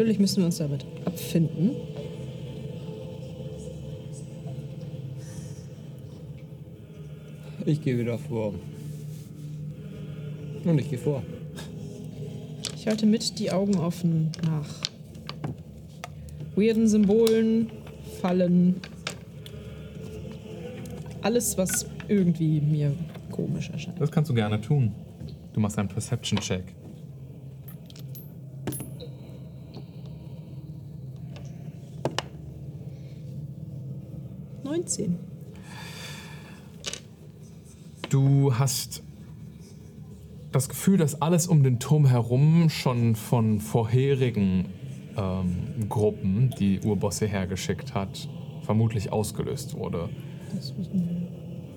Natürlich müssen wir uns damit abfinden. Ich gehe wieder vor. Und ich gehe vor. Ich halte mit die Augen offen nach weirden Symbolen, Fallen. Alles, was irgendwie mir komisch erscheint. Das kannst du gerne tun. Du machst einen Perception-Check. 19. Du hast das Gefühl, dass alles um den Turm herum schon von vorherigen ähm, Gruppen, die Urbosse hergeschickt hat, vermutlich ausgelöst wurde.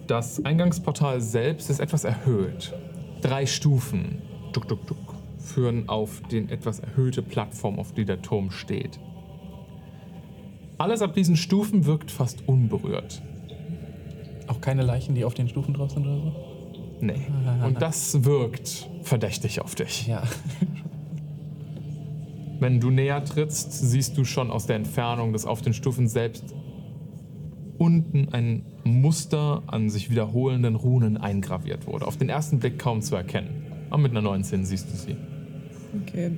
Das Eingangsportal selbst ist etwas erhöht. Drei Stufen, tuk, tuk, tuk, führen auf den etwas erhöhte Plattform, auf die der Turm steht. Alles ab diesen Stufen wirkt fast unberührt. Auch keine Leichen, die auf den Stufen drauf sind oder so? Nee. Und das wirkt verdächtig auf dich. Ja. Wenn du näher trittst, siehst du schon aus der Entfernung, dass auf den Stufen selbst unten ein Muster an sich wiederholenden Runen eingraviert wurde. Auf den ersten Blick kaum zu erkennen. Aber mit einer 19 siehst du sie. Okay.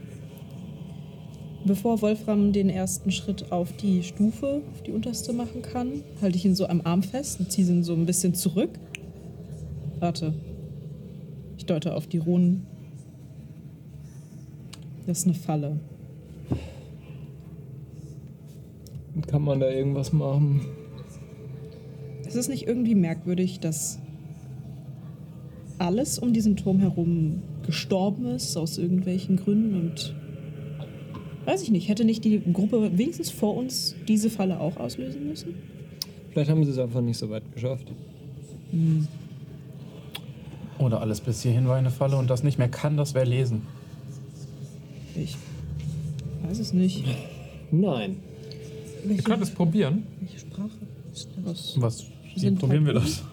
Bevor Wolfram den ersten Schritt auf die Stufe, auf die unterste machen kann, halte ich ihn so am Arm fest und ziehe ihn so ein bisschen zurück. Warte. Ich deute auf die Runen. Das ist eine Falle. Kann man da irgendwas machen? Es ist nicht irgendwie merkwürdig, dass alles um diesen Turm herum gestorben ist, aus irgendwelchen Gründen und. Weiß ich nicht, hätte nicht die Gruppe wenigstens vor uns diese Falle auch auslösen müssen? Vielleicht haben sie es einfach nicht so weit geschafft. Oder alles bis hierhin war eine Falle und das nicht mehr kann, das wäre lesen. Ich weiß es nicht. Nein. Ihr könnt es probieren. Welche Sprache ist das? Was? Sind probieren halt wir das?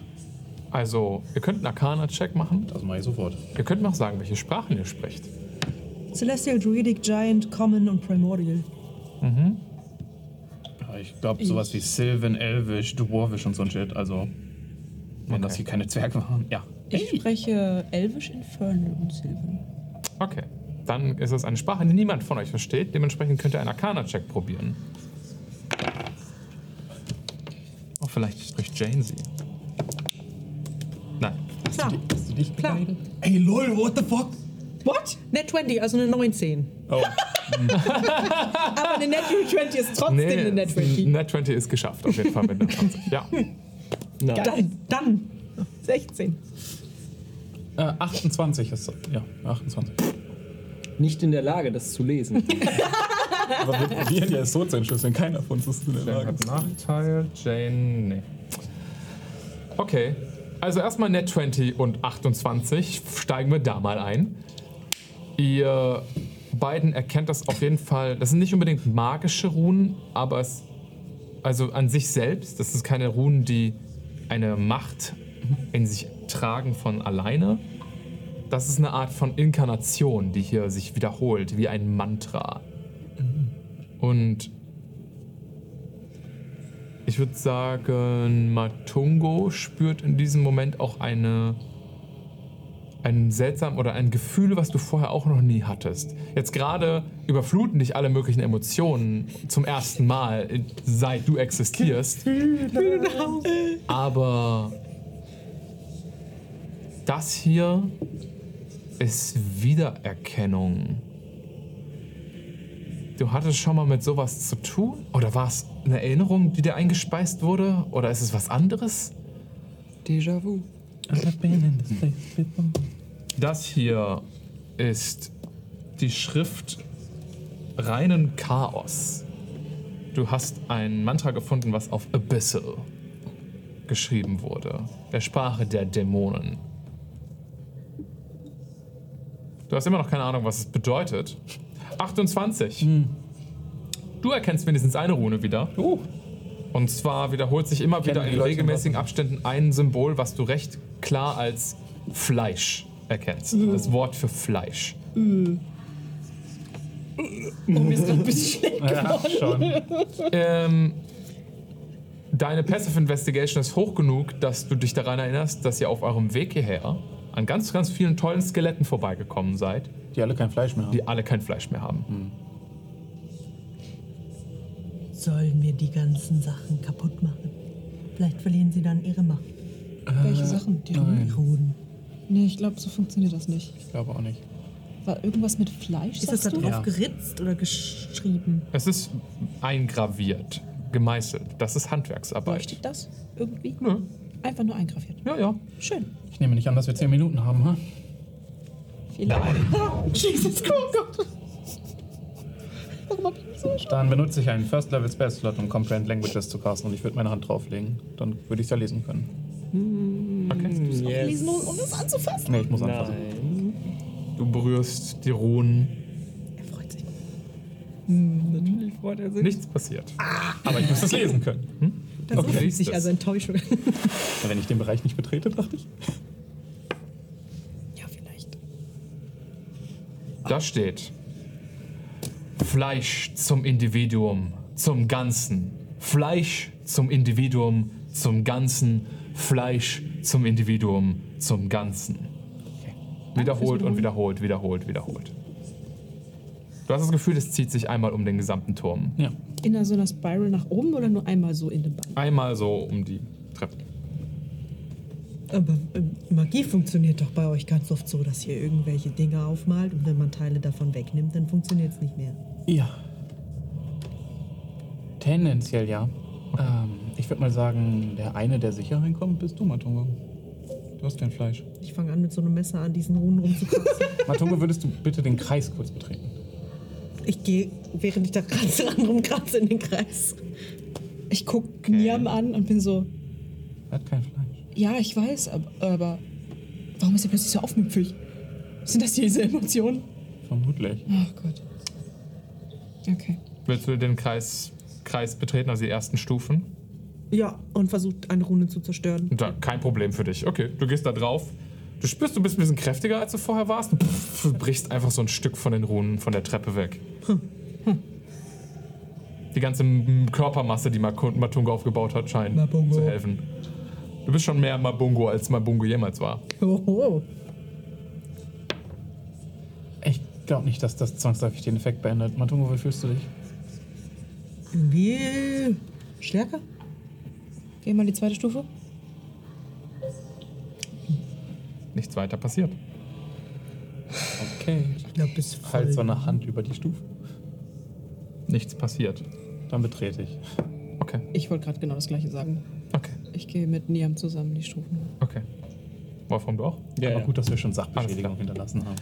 Also, ihr könnt einen Arcana-Check machen. Das mache ich sofort. Ihr könnt mir auch sagen, welche Sprachen ihr sprecht. Celestial, Druidic, Giant, Common und Primordial. Mhm. Ich glaube sowas wie Sylvan, Elvish, Dwarvish und so ein Shit. Also, wenn das hier keine Zwerge waren. Ja. Ich spreche Elvisch, Infernal und Sylvan. Okay. Dann ist es eine Sprache, die niemand von euch versteht. Dementsprechend könnt ihr einen Arcana-Check probieren. Oh, vielleicht spricht Jane sie. Nein. Klar. Hast du dich Klar. Ey, lol, what the fuck? What? Net 20, also eine 19. Oh. Aber eine Natural 20 ist trotzdem eine Net 20. Net 20 ist geschafft, auf jeden Fall mit einer 20. Ja. Nein. Dann, dann 16. Äh, 28 ist Ja, 28. Nicht in der Lage, das zu lesen. Aber wir probieren ja es so zu entschlüsseln. Keiner von uns ist in der Jane Lage. hat Nachteil, Jane, nee. Okay, also erstmal Net 20 und 28. Steigen wir da mal ein. Ihr beiden erkennt das auf jeden Fall. Das sind nicht unbedingt magische Runen, aber es. Also an sich selbst, das sind keine Runen, die eine Macht in sich tragen von alleine. Das ist eine Art von Inkarnation, die hier sich wiederholt, wie ein Mantra. Und ich würde sagen, Matungo spürt in diesem Moment auch eine ein seltsam oder ein Gefühl, was du vorher auch noch nie hattest. Jetzt gerade überfluten dich alle möglichen Emotionen zum ersten Mal, seit du existierst. Aber das hier ist Wiedererkennung. Du hattest schon mal mit sowas zu tun? Oder war es eine Erinnerung, die dir eingespeist wurde? Oder ist es was anderes? Déjà-vu. Das hier ist die Schrift reinen Chaos. Du hast ein Mantra gefunden, was auf Abyssal geschrieben wurde. Der Sprache der Dämonen. Du hast immer noch keine Ahnung, was es bedeutet. 28. Du erkennst wenigstens eine Rune wieder. Und zwar wiederholt sich immer wieder in Leute regelmäßigen? Abständen ein Symbol, was du recht klar als Fleisch erkennst. Das Wort für Fleisch. Oh, mir ist gerade ein bisschen schlecht Ja, schon. Ähm, deine Passive Investigation ist hoch genug, dass du dich daran erinnerst, dass ihr auf eurem Weg hierher an ganz, ganz vielen tollen Skeletten vorbeigekommen seid, Die alle kein Fleisch mehr haben. die alle kein Fleisch mehr haben. Sollen wir die ganzen Sachen kaputt machen? Vielleicht verlieren sie dann ihre Macht. Welche Sachen? Die nein. Ruden. Nee, ich glaube, so funktioniert das nicht. Ich glaube auch nicht. War irgendwas mit Fleisch? Ist das da drauf Ja. geritzt oder geschrieben? Es ist eingraviert, gemeißelt. Das ist Handwerksarbeit. Leuchtet das irgendwie? Nö. Einfach nur eingraviert. Ja, ja. Schön. Ich nehme nicht an, dass wir 10 Minuten haben, ha? Vielleicht. Jesus Gott. Warum hab ich mich so erschrocken? Dann benutze ich einen First Level Spell Slot, um Comprehend Languages zu casten und ich würde meine Hand drauflegen. Dann würde ich es ja lesen können. Okay. Lesen, um, um das anzufassen. Nee, ich muss anfassen. Nein. Du berührst die Runen. Er freut sich. Natürlich freut er sich. Nichts passiert. Aber ich muss es lesen können. Hm? Das Okay, ist sich es. also Enttäuschung. Wenn ich den Bereich nicht betrete, dachte ich. Ja, vielleicht. Da steht Fleisch zum Individuum, zum Ganzen. Fleisch zum Individuum, zum Ganzen. Fleisch zum Individuum, zum Ganzen. Wiederholt und wiederholt, wiederholt, wiederholt. Du hast das Gefühl, es zieht sich einmal um den gesamten Turm. Ja. In so einer Spiral nach oben oder nur einmal so in den Band? Einmal so um die Treppe. Aber ähm, Magie funktioniert doch bei euch ganz oft so, dass ihr irgendwelche Dinge aufmalt und wenn man Teile davon wegnimmt, dann funktioniert es nicht mehr. Ja. Tendenziell ja. Ähm, ich würde mal sagen, der eine, der sicher reinkommt, bist du, Matungo. Du hast kein Fleisch. Ich fange an, mit so einem Messer an diesen Runen rumzukratzen. Matungo, würdest du bitte den Kreis kurz betreten? ich gehe, während ich da kratze, ran rumkratze in den Kreis. Ich guck Niam an und bin so, Er hat kein Fleisch. ja, ich weiß, aber, aber warum ist er plötzlich so aufmüpfig? Sind das diese Emotionen? Vermutlich. Oh Gott. Okay. Willst du den Kreis, Kreis betreten, also die ersten Stufen? Ja, und versucht eine Rune zu zerstören. Da, kein Problem für dich. Okay, du gehst da drauf. Du spürst, du bist ein bisschen kräftiger, als du vorher warst. Du brichst einfach so ein Stück von den Runen von der Treppe weg. Die ganze Körpermasse, die Matungo aufgebaut hat, scheint Mabungo. zu helfen. Du bist schon mehr Mabungo, als Mabungo jemals war. Oho. Ich glaube nicht, dass das zwangsläufig den Effekt beendet. Matungo, wie fühlst du dich? Irgendwie stärker? Geh mal die zweite Stufe. Nichts weiter passiert. Okay. Ich glaube, bis voll. Halt so eine Hand über die Stufe. Nichts passiert. Dann betrete ich. Okay, Ich wollte gerade genau das gleiche sagen. okay, Ich gehe mit Niam zusammen die Stufen. okay. Wolfram, du auch? Aber gut, dass wir schon Sachbeschädigung hinterlassen haben.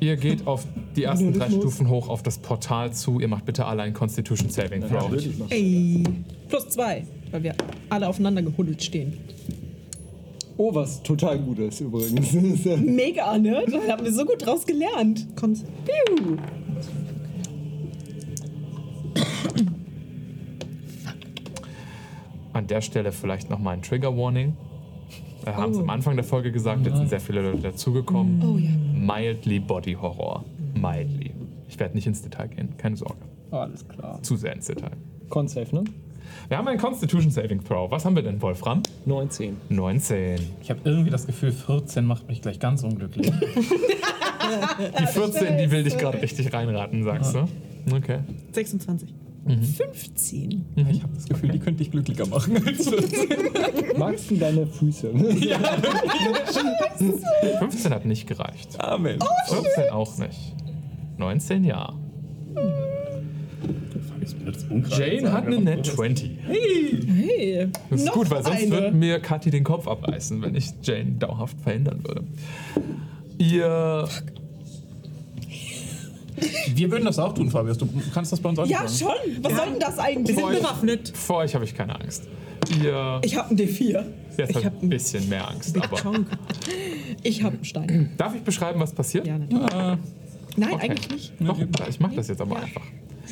Ihr geht auf die ersten drei Stufen hoch auf das Portal zu. Ihr macht bitte alle einen Constitution Saving Throw. Ey. Plus zwei, weil wir alle aufeinander gehuddelt stehen. Oh, was total gut ist übrigens. Mega, ne? Da haben wir so gut draus gelernt. Kommt. Piu. An der Stelle vielleicht nochmal ein Trigger Warning. Wir haben es am Anfang der Folge gesagt, jetzt sind sehr viele Leute dazugekommen. Oh ja. Mildly Body Horror. Mildly. Ich werde nicht ins Detail gehen, keine Sorge. Alles klar. Zu sehr ins Detail. Con-Safe, ne? Wir haben einen Constitution Saving Throw. Was haben wir denn, Wolfram? 19. 19. Ich habe irgendwie das Gefühl, 14 macht mich gleich ganz unglücklich. Die 14, die will dich gerade richtig reinraten, sagst du? Okay. 26. 15. Ich habe das Gefühl, die könnte ich glücklicher machen als 14. Magst du deine Füße? 15 hat nicht gereicht. Amen. 14 auch nicht. 19 ja. Jane hat eine Net 20. Hey. Das ist Noch gut, weil sonst eine. würde mir Kathi den Kopf abreißen, wenn ich Jane dauerhaft verhindern würde. Ihr. Wir würden das auch tun, Fabius. Du kannst das bei uns auch Ja, nicht schon. Was soll denn das eigentlich? Vor euch, Bewaffnet. vor euch habe ich keine Angst. Ihr. Ich habe einen D4. Jetzt ich habe ein bisschen mehr Angst. Aber Ich habe einen Stein. darf ich beschreiben, was passiert? Ja, natürlich. Äh, Nein, okay. eigentlich nicht. Doch, ich mache das jetzt aber einfach.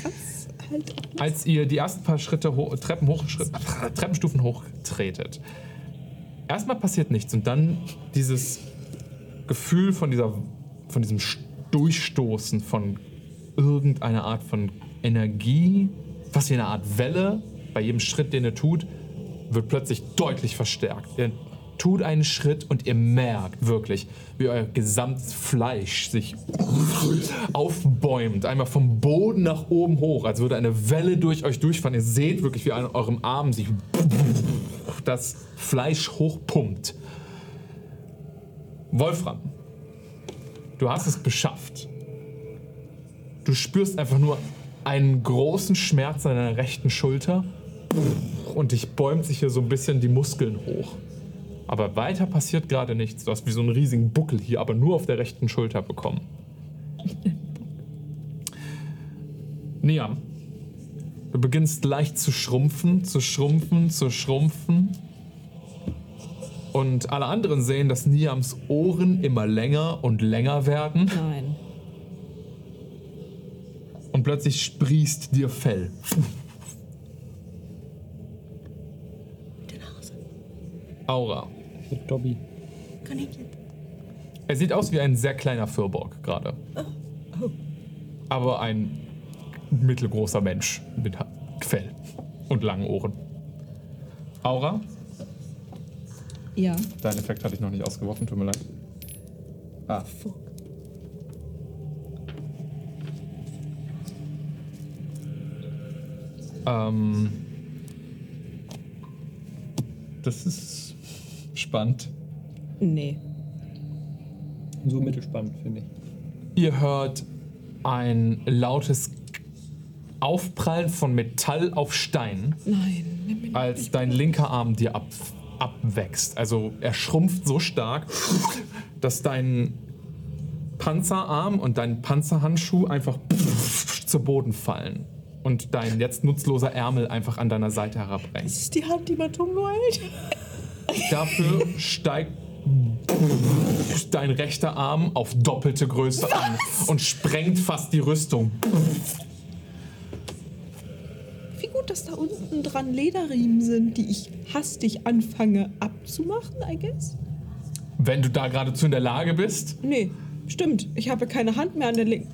Kannst halt Als ihr die ersten paar Schritte ho Treppen hoch, Schritt, Treppenstufen hochtretet, erstmal passiert nichts und dann dieses Gefühl von dieser, von diesem Durchstoßen von irgendeiner Art von Energie, was wie eine Art Welle bei jedem Schritt, den ihr tut, wird plötzlich deutlich verstärkt. Ihr tut einen Schritt und ihr merkt wirklich, wie euer gesamtes Fleisch sich aufbäumt, einmal vom Boden nach oben hoch, als würde eine Welle durch euch durchfahren. Ihr seht wirklich, wie an eurem Arm sich das Fleisch hochpumpt. Wolfram, du hast es geschafft. Du spürst einfach nur einen großen Schmerz an deiner rechten Schulter und dich bäumt sich hier so ein bisschen die Muskeln hoch. Aber weiter passiert gerade nichts. Du hast wie so einen riesigen Buckel hier, aber nur auf der rechten Schulter bekommen. Niam, du beginnst leicht zu schrumpfen, zu schrumpfen, zu schrumpfen. Und alle anderen sehen, dass Niams Ohren immer länger und länger werden. Nein. Und plötzlich sprießt dir Fell. Aura. Dobby. Er sieht aus wie ein sehr kleiner Firbolg gerade. Aber ein mittelgroßer Mensch mit Fell und langen Ohren. Aura, Ja. Dein Effekt hatte ich noch nicht ausgeworfen, tut mir leid. Ah. ähm, das ist spannend. Nee. So mittelspannend, finde ich. Ihr hört ein lautes Aufprallen von Metall auf Stein, Nein. nimm mich als dein linker Arm dir ab, abwächst. Also er schrumpft so stark, dass dein Panzerarm und dein Panzerhandschuh einfach zu Boden fallen. Und dein jetzt nutzloser Ärmel einfach an deiner Seite herabrennt. Das ist die Hand, die Matungo hält. Dafür steigt dein rechter Arm auf doppelte Größe an und sprengt fast die Rüstung. Wie gut, dass da unten dran Lederriemen sind, die ich hastig anfange abzumachen, I guess. Wenn du da geradezu in der Lage bist, Nee, stimmt. Ich habe keine Hand mehr an der linken.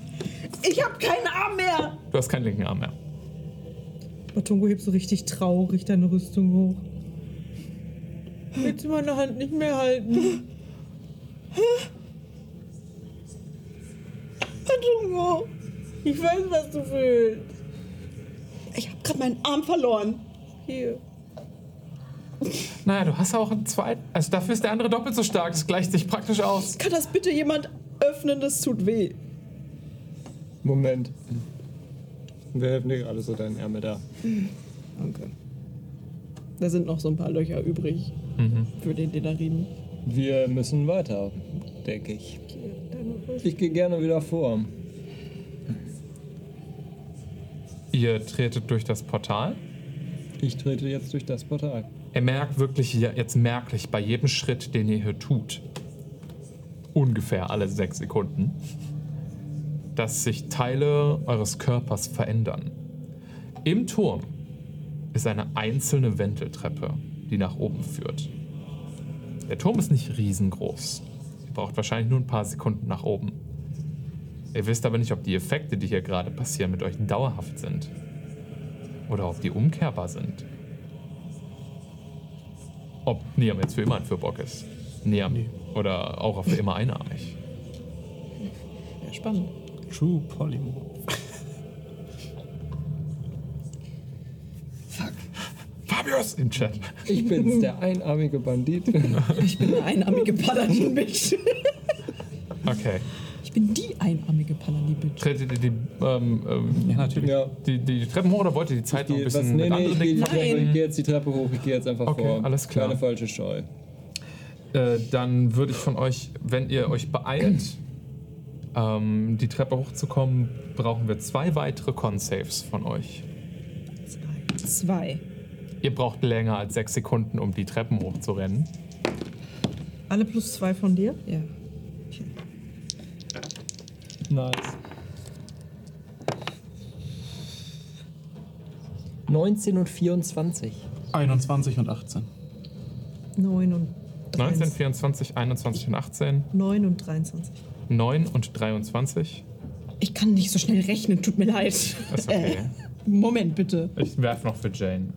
Ich habe keinen Arm mehr. du hast keinen linken Arm mehr. Matungo hebt so richtig traurig deine Rüstung hoch. Willst du meine Hand nicht mehr halten? Matungo, ich weiß, was du fühlst. Ich habe gerade meinen Arm verloren. Hier. Naja, du hast auch einen zweiten. Also dafür ist der andere doppelt so stark. Das gleicht sich praktisch aus. Kann das bitte jemand öffnen? Das tut weh. Moment. Wir helfen dir gerade so deinen Ärmel da. Danke. Da sind noch so ein paar Löcher übrig für den Denarinen. Wir müssen weiter, denke ich. Ich gehe gerne wieder vor. Ihr tretet durch das Portal. Ich trete jetzt durch das Portal. Er merkt wirklich jetzt merklich bei jedem Schritt, den ihr hier tut, ungefähr alle sechs Sekunden, dass sich Teile eures Körpers verändern. Im Turm ist eine einzelne Wendeltreppe, die nach oben führt. Der Turm ist nicht riesengroß. Ihr braucht wahrscheinlich nur ein paar Sekunden nach oben. Ihr wisst aber nicht, ob die Effekte, die hier gerade passieren, mit euch dauerhaft sind. Oder ob die umkehrbar sind. Ob Niam jetzt für immer ein Fürbock ist. Niam. Oder auch für immer einarmig. Ja, spannend. True Polymorph. Fabius im Chat. Ich bin's, der einarmige Bandit. Ich bin eine einarmige Paladin-Bitch. Okay. Ich bin die einarmige Paladin-Bitch. Tretet ihr die, ähm, ähm, Ja, natürlich. ja. die, die Treppen hoch oder wollt ihr die Zeit noch ein bisschen was, nee, mit nee, anderen ich gehe Nein. ich geh jetzt die Treppe hoch, ich gehe jetzt einfach Okay, vor. alles klar. Keine falsche Scheu. Äh, dann würde ich von euch, wenn ihr euch beeilt, ähm, die Treppe hochzukommen, brauchen wir zwei weitere Con-Saves von euch. Zwei. Ihr braucht länger als sechs Sekunden, um die Treppen hochzurennen. Alle plus zwei von dir? Ja. Nice. 19 und 24. 21 und 18. 9 und 19, 23. 24, 21 und 18, 9 und 23. 9 und 23. Ich kann nicht so schnell rechnen, tut mir leid. Ist okay. Äh, Moment bitte. Ich werfe noch für Jane.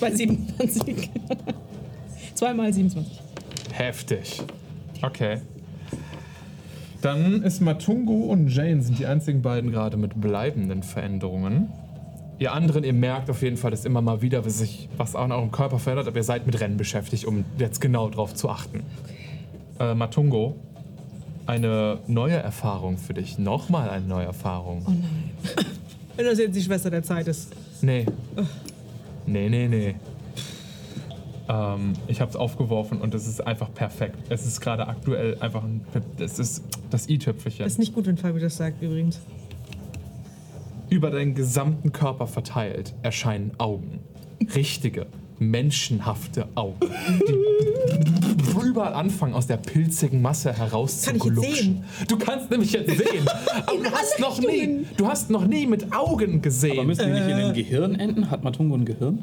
227. Zweimal 27. Heftig. Okay. Dann ist Matungo und Jane sind die einzigen beiden gerade mit bleibenden Veränderungen. Ihr anderen, ihr merkt auf jeden Fall, dass immer mal wieder was sich was an eurem Körper verändert, aber ihr seid mit Rennen beschäftigt, um jetzt genau drauf zu achten. Äh, Matungo, eine neue Erfahrung für dich. Nochmal eine neue Erfahrung. Oh nein. Wenn das jetzt die Schwester der Zeit ist. Nee. Oh. Nee, nee, nee. Ähm, ich habe es aufgeworfen und es ist einfach perfekt. Es ist gerade aktuell einfach ein. Es ist das i-Tüpfelchen. Ist nicht gut, wenn Fabi das sagt, übrigens. Über deinen gesamten Körper verteilt erscheinen Augen. Richtige, menschenhafte Augen. Die überall anfangen, aus der pilzigen Masse heraus Kann zu ich jetzt glutschen. sehen? Du kannst nämlich jetzt sehen. Aber du hast, noch nie, du hast noch nie mit Augen gesehen. Aber müssen die nicht in den Gehirn enden? Hat Matungo ein Gehirn?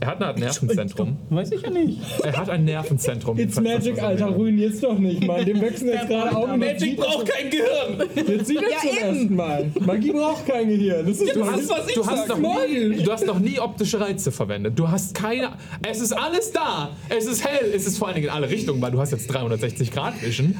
Er hat ein Nervenzentrum. Weiß ich ja nicht. Er hat ein Nervenzentrum. It's Magic, was Alter, wäre. ruin jetzt doch nicht, Mann. Dem wechseln jetzt gerade Augen. Er zum- kein Gehirn! Jetzt sieht er zum ersten Mal. Magie braucht kein Gehirn. Das ist Du hast, du, hast noch nie, du hast noch nie optische Reize verwendet. Du hast keine. Es ist alles da. Es ist hell. Es ist vor allen Dingen in alle Richtungen, weil du hast jetzt 360 Grad Vision.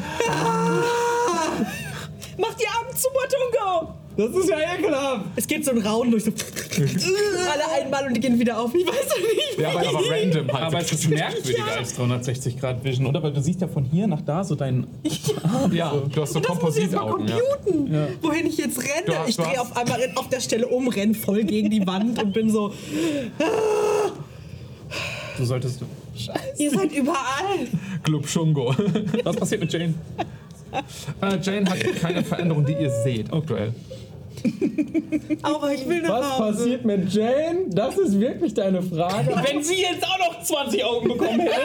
Mach die Augen zu, Matungo! Das ist ja ekelhaft. Es geht so ein Rauen durch so. Alle einmal und die gehen wieder auf. Ich weiß nicht. Ja, aber, aber random halt. Aber es ist merkwürdiger als 360 Grad Vision, oder? Weil du siehst ja von hier nach da so deinen. ja, du hast so Das muss ich Kompositaugen. Ja. computen, wohin ich jetzt renne. Du ich drehe auf einmal auf der Stelle um, renne voll gegen die Wand und bin so, Du solltest. ihr seid überall. Glubschungo. Was passiert mit Jane? äh, Jane hat keine Veränderung, die ihr seht aktuell. Aber ich will nach Was Hause. passiert mit Jane? Das ist wirklich deine Frage. Wenn sie jetzt auch noch 20 Augen bekommen hätte,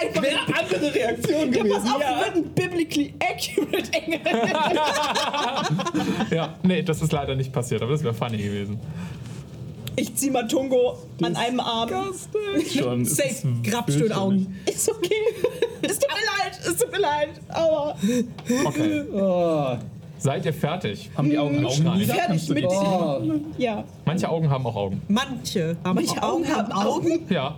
Einfach wäre eine andere Reaktion ja, gewesen. pass auf, Ja. wir wird ein biblically accurate Engel. Ja, nee, das ist leider nicht passiert, aber das wäre funny gewesen. Ich zieh Matungo an einem Arm. Schon, Safe, ist Grabstuhlaugen. Ist okay. Es tut mir leid, es tut mir leid. Aber Okay. Oh, Seid ihr fertig? Haben die Augen fertig Kannst du die mit oh. Ja. Manche Augen haben auch Augen. Manche haben Manche Augen haben Augen. Ja.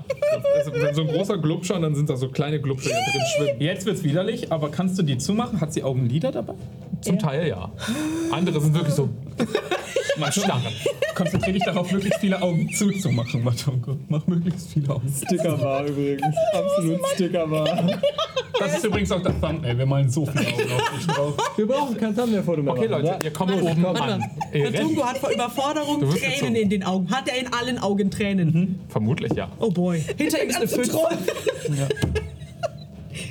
Also, wenn so ein großer Glubscher und dann sind da so kleine Glubscher, die drin schwimmen. Jetzt wird's widerlich, aber kannst du die zumachen? Hat sie Augenlider dabei? Zum Teil ja. Andere sind wirklich so Starren. Konzentriere dich darauf, möglichst viele Augen zuzumachen, Matonko. Mach möglichst viele Augen. Sticker war übrigens. Absolut Sticker war. Das ist übrigens auch das Thumbnail. Wir malen so viele Augen auf dich drauf. Wir brauchen kein Thumbnail-Foto mehr. Okay, machen, Leute, ihr kommt oben komm. an. Tungo hat vor Überforderung Tränen in den Augen. Hat er in allen Augen Tränen? Vermutlich ja. Oh boy. Hinter ihm ist eine 5.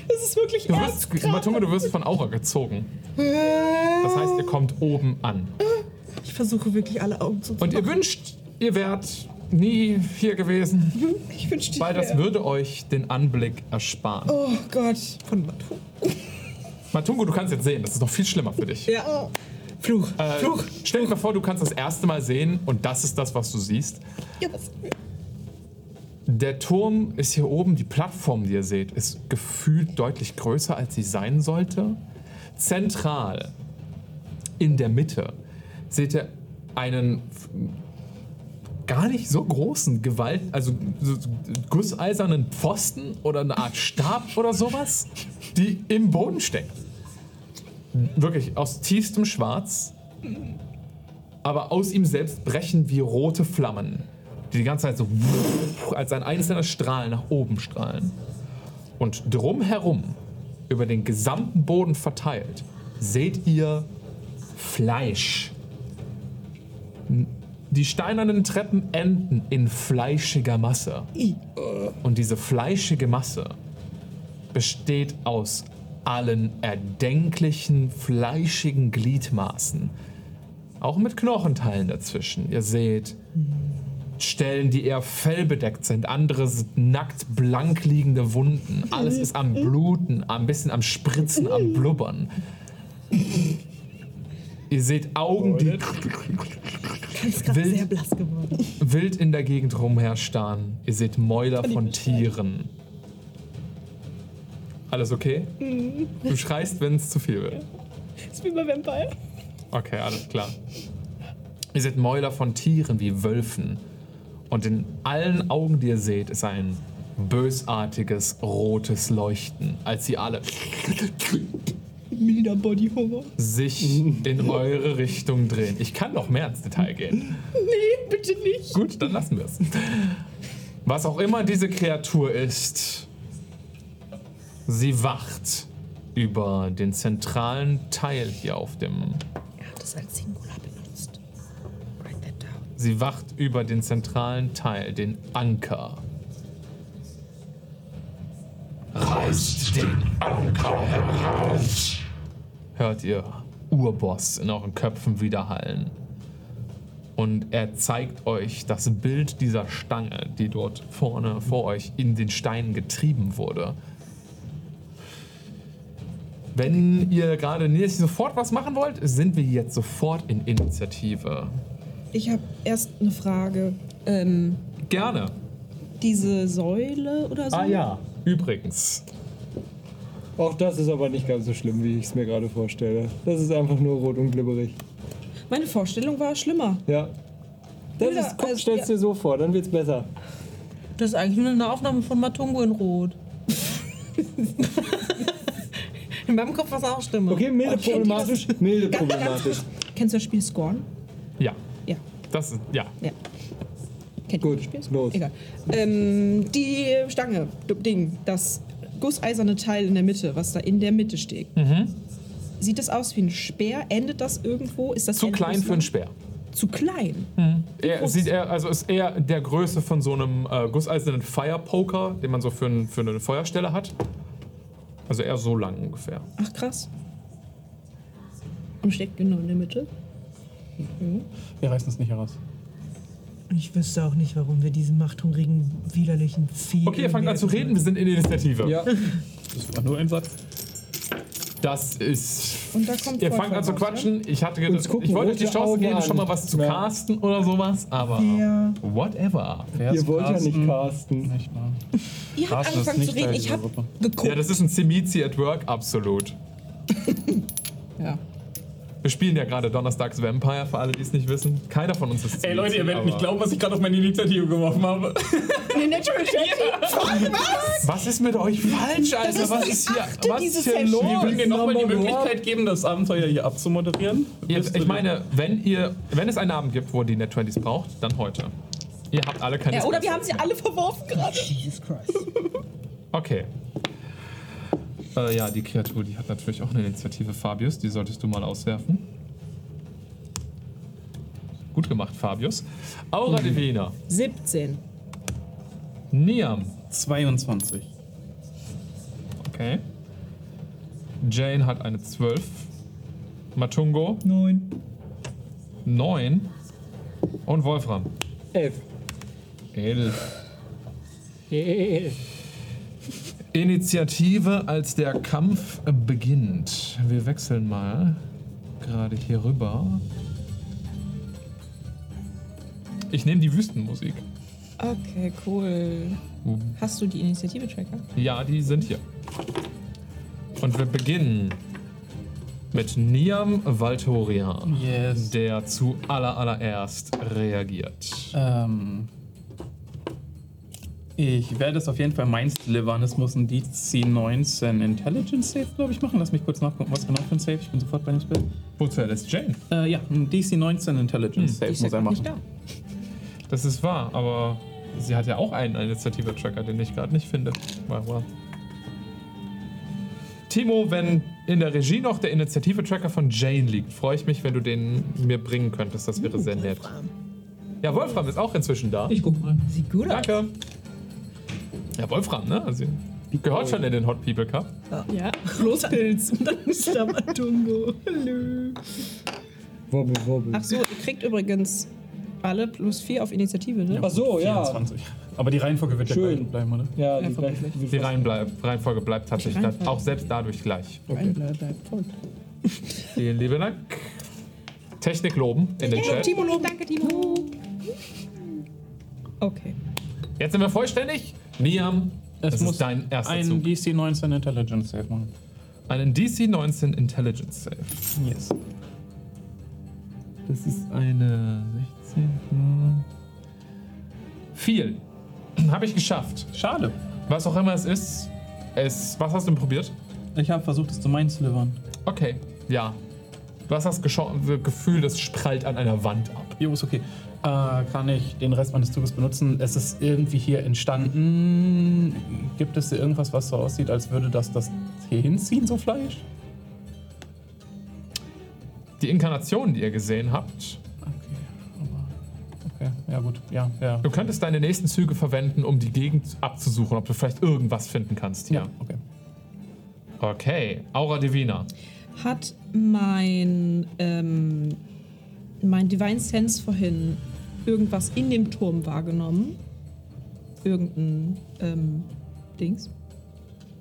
Das ist wirklich Du wirst, Matungo, du wirst von Aura gezogen. Das heißt, ihr kommt oben an. Ich versuche wirklich alle Augen zu Und ihr wünscht, ihr wärt nie hier gewesen, Ich wünschte, ich weil das wär- würde euch den Anblick ersparen. Oh Gott. von Matungo. Matungo, du kannst jetzt sehen, das ist noch viel schlimmer für dich. Ja. Fluch. Äh, Fluch. stell dir mal vor, du kannst das erste Mal sehen und das ist das, was du siehst. Ja, was? Der Turm ist hier oben, die Plattform, die ihr seht, ist gefühlt deutlich größer, als sie sein sollte. Zentral, in der Mitte, seht ihr einen gar nicht so großen Gewalt, also so so gusseisernen Pfosten oder eine Art Stab oder sowas, die im Boden steckt. Wirklich aus tiefstem Schwarz, aber aus ihm selbst brechen wie rote Flammen, die die ganze Zeit so als ein einzelner Strahl nach oben strahlen. Und drumherum, über den gesamten Boden verteilt, seht ihr Fleisch. Die steinernen Treppen enden in fleischiger Masse. Und diese fleischige Masse besteht aus allen erdenklichen fleischigen Gliedmaßen. Auch mit Knochenteilen dazwischen. Ihr seht Stellen, die eher fellbedeckt sind, andere sind nackt blank liegende Wunden. Alles ist am Bluten, ein bisschen am Spritzen, am Blubbern. Ihr seht Augen, die Wild. wild in der Gegend rumherstarren. Ihr seht Mäuler von Tieren. Alles okay? Du schreist, wenn es zu viel wird. ist wie bei Vampire. Okay, alles klar. Ihr seht Mäuler von Tieren wie Wölfen. Und in allen Augen, die ihr seht, ist ein bösartiges rotes Leuchten, als sie alle Milder Body Horror. sich in eure Richtung drehen. Ich kann noch mehr ins Detail gehen. Nee, bitte nicht. Gut, dann lassen wir es. Was auch immer diese Kreatur ist, sie wacht über den zentralen Teil hier auf dem. Er hat es als Singular Sie wacht über den zentralen Teil, den Anker. Reißt den Anker heraus. Hört ihr Urboss in euren Köpfen widerhallen. Und er zeigt euch das Bild dieser Stange, die dort vorne vor euch in den Stein getrieben wurde. Wenn ihr gerade nicht sofort was machen wollt, sind wir jetzt sofort in Initiative. Ich habe erst eine Frage. Ähm, Gerne. diese Säule oder so? Ah ja, übrigens. Auch das ist aber nicht ganz so schlimm, wie ich es mir gerade vorstelle. Das ist einfach nur rot und glibberig. Meine Vorstellung war schlimmer. Ja. Das Ja, ist, guck, also, stell's ja. dir so vor, dann wird's besser. Das ist eigentlich nur eine Aufnahme von Matungo in Rot. in meinem Kopf war es auch Stimme. Okay, milde ihr problematisch, milde problematisch. Kennst du das Spiel Scorn? Ja. Das ist, ja. Ja. Kennt Gut, ihr das los. Egal. Ähm, die Stange, das Ding, das gusseiserne Teil in der Mitte, was da in der Mitte steht. Mhm. Sieht das aus wie ein Speer? Endet das irgendwo? Ist das Zu klein für einen Speer. Zu klein? Er groß sieht ist- er, also ist eher der Größe von so einem äh, gusseisernen Firepoker, den man so für, ein, für eine Feuerstelle hat. Also eher so lang ungefähr. Ach krass. Und steckt genau in der Mitte. Wir reißen es nicht heraus. Ich wüsste auch nicht, warum wir diesen machthungrigen, widerlichen Vieh. Okay, ihr fangt an zu reden, wir sind in Initiative. Ja, Das war nur ein Satz. Das ist. Und da kommt Ihr fangt an zu quatschen. Ich hatte gedacht, Uns gucken ich wollte euch die rote Chance Augen geben, an. schon mal was zu Ja. casten oder sowas, aber. Ja. Whatever. Wer ihr wollt ja nicht casten. Nicht wahr? Ihr habt Carsten ist angefangen nicht zu reden, Teil ich dieser hab Gruppe. geguckt. Ja, das ist ein Semizi at Work, absolut. Ja. Wir spielen ja gerade Donnerstags Vampire, für alle, die es nicht wissen. Keiner von uns ist Ey Leute, ihr werdet nicht glauben, was ich gerade auf meine Initiative geworfen habe. Nee, Natural 20. Was? Was ist mit euch falsch, Alter? ist was ist hier, achte was ist hier los? Wir würden dir nochmal die. Möglichkeit geben, das Abenteuer hier abzumoderieren. Ihr, Bist du ich meine, wenn ihr, wenn es einen Abend gibt, wo ihr die Net 20s braucht, dann heute. Ihr habt alle keine Ja, oder wir haben sie alle verworfen gerade. Jesus Christ. Okay. Äh, ja, die Kreatur, die hat natürlich auch eine Initiative, Fabius. Die solltest du mal auswerfen. Gut gemacht, Fabius. Aura Divina. 17. Niam. 22. Okay. Jane hat eine 12. Matungo. Neun. 9. Und Wolfram. Elf. 11. Elf. Initiative, als der Kampf beginnt. Wir wechseln mal gerade hier rüber. Ich nehme die Wüstenmusik. Okay, cool. Hast du die Initiative-Tracker? Ja, die sind hier. Und wir beginnen mit Niam Valtorian, Yes. der zu aller allererst reagiert. Ähm, ich werde es auf jeden Fall meins delivern. Es muss ein DC 19 Intelligence Save, glaube ich, machen. Lass mich kurz nachgucken, was genau für ein Save. Ich bin sofort bei dem Spiel. Wozu Jane? Äh, ja, ein DC 19 Intelligence Save ist ja muss er machen. nicht da. Das ist wahr, aber sie hat ja auch einen Initiative-Tracker, den ich gerade nicht finde. Well, well. Timo, wenn in der Regie noch der Initiative-Tracker von Jane liegt, freue ich mich, wenn du den mir bringen könntest. Das wäre sehr nett. Ja, Wolfram ist auch inzwischen da. Ich guck mal. Sieht gut aus. Danke. Ja, Wolfram, ne? Also, gehört schon in den Hot People Cup. Ja, Klospilz. Und dann ist da Matungo. Hallo. Wobbel, wobbel. Ach so, ihr kriegt übrigens alle plus 4 auf Initiative, ne? Ach so, ja. 24. Aber die Reihenfolge wird ja Schön. gleich bleiben, oder? Ja, die, Ja, gleich, Die Reihenbleib Reihenfolge bleibt tatsächlich Reihenfolge? auch selbst dadurch gleich. Nein, bleib, bleib voll. Vielen lieben Dank. Technik loben in den Chat. Timo, loben. danke, Timo. Okay. Jetzt sind wir vollständig. Niam, Es das muss ist dein erster einen Zug. DC 19 Intelligence Save machen. Einen DC 19 Intelligence Save. Yes. Das ist eine 16. Viel. Habe ich geschafft. Schade. Was auch immer es ist. Es, was hast du denn probiert? Ich habe versucht, es zu delivern. Okay, ja. Du hast das Gefühl, das sprallt an einer Wand ab. Jo, ist okay. Äh, kann ich den Rest meines Zuges benutzen? Es ist irgendwie hier entstanden. Gibt es hier irgendwas, was so aussieht, als würde das das hier hinziehen, so Fleisch? Die Inkarnation, die ihr gesehen habt, Okay, ja, gut. Ja, ja. du könntest deine nächsten Züge verwenden, um die Gegend abzusuchen, ob du vielleicht irgendwas finden kannst hier. Ja, okay. Okay, Aura Divina. Hat mein, ähm, mein Divine Sense vorhin irgendwas in dem Turm wahrgenommen? Irgendein ähm, Dings?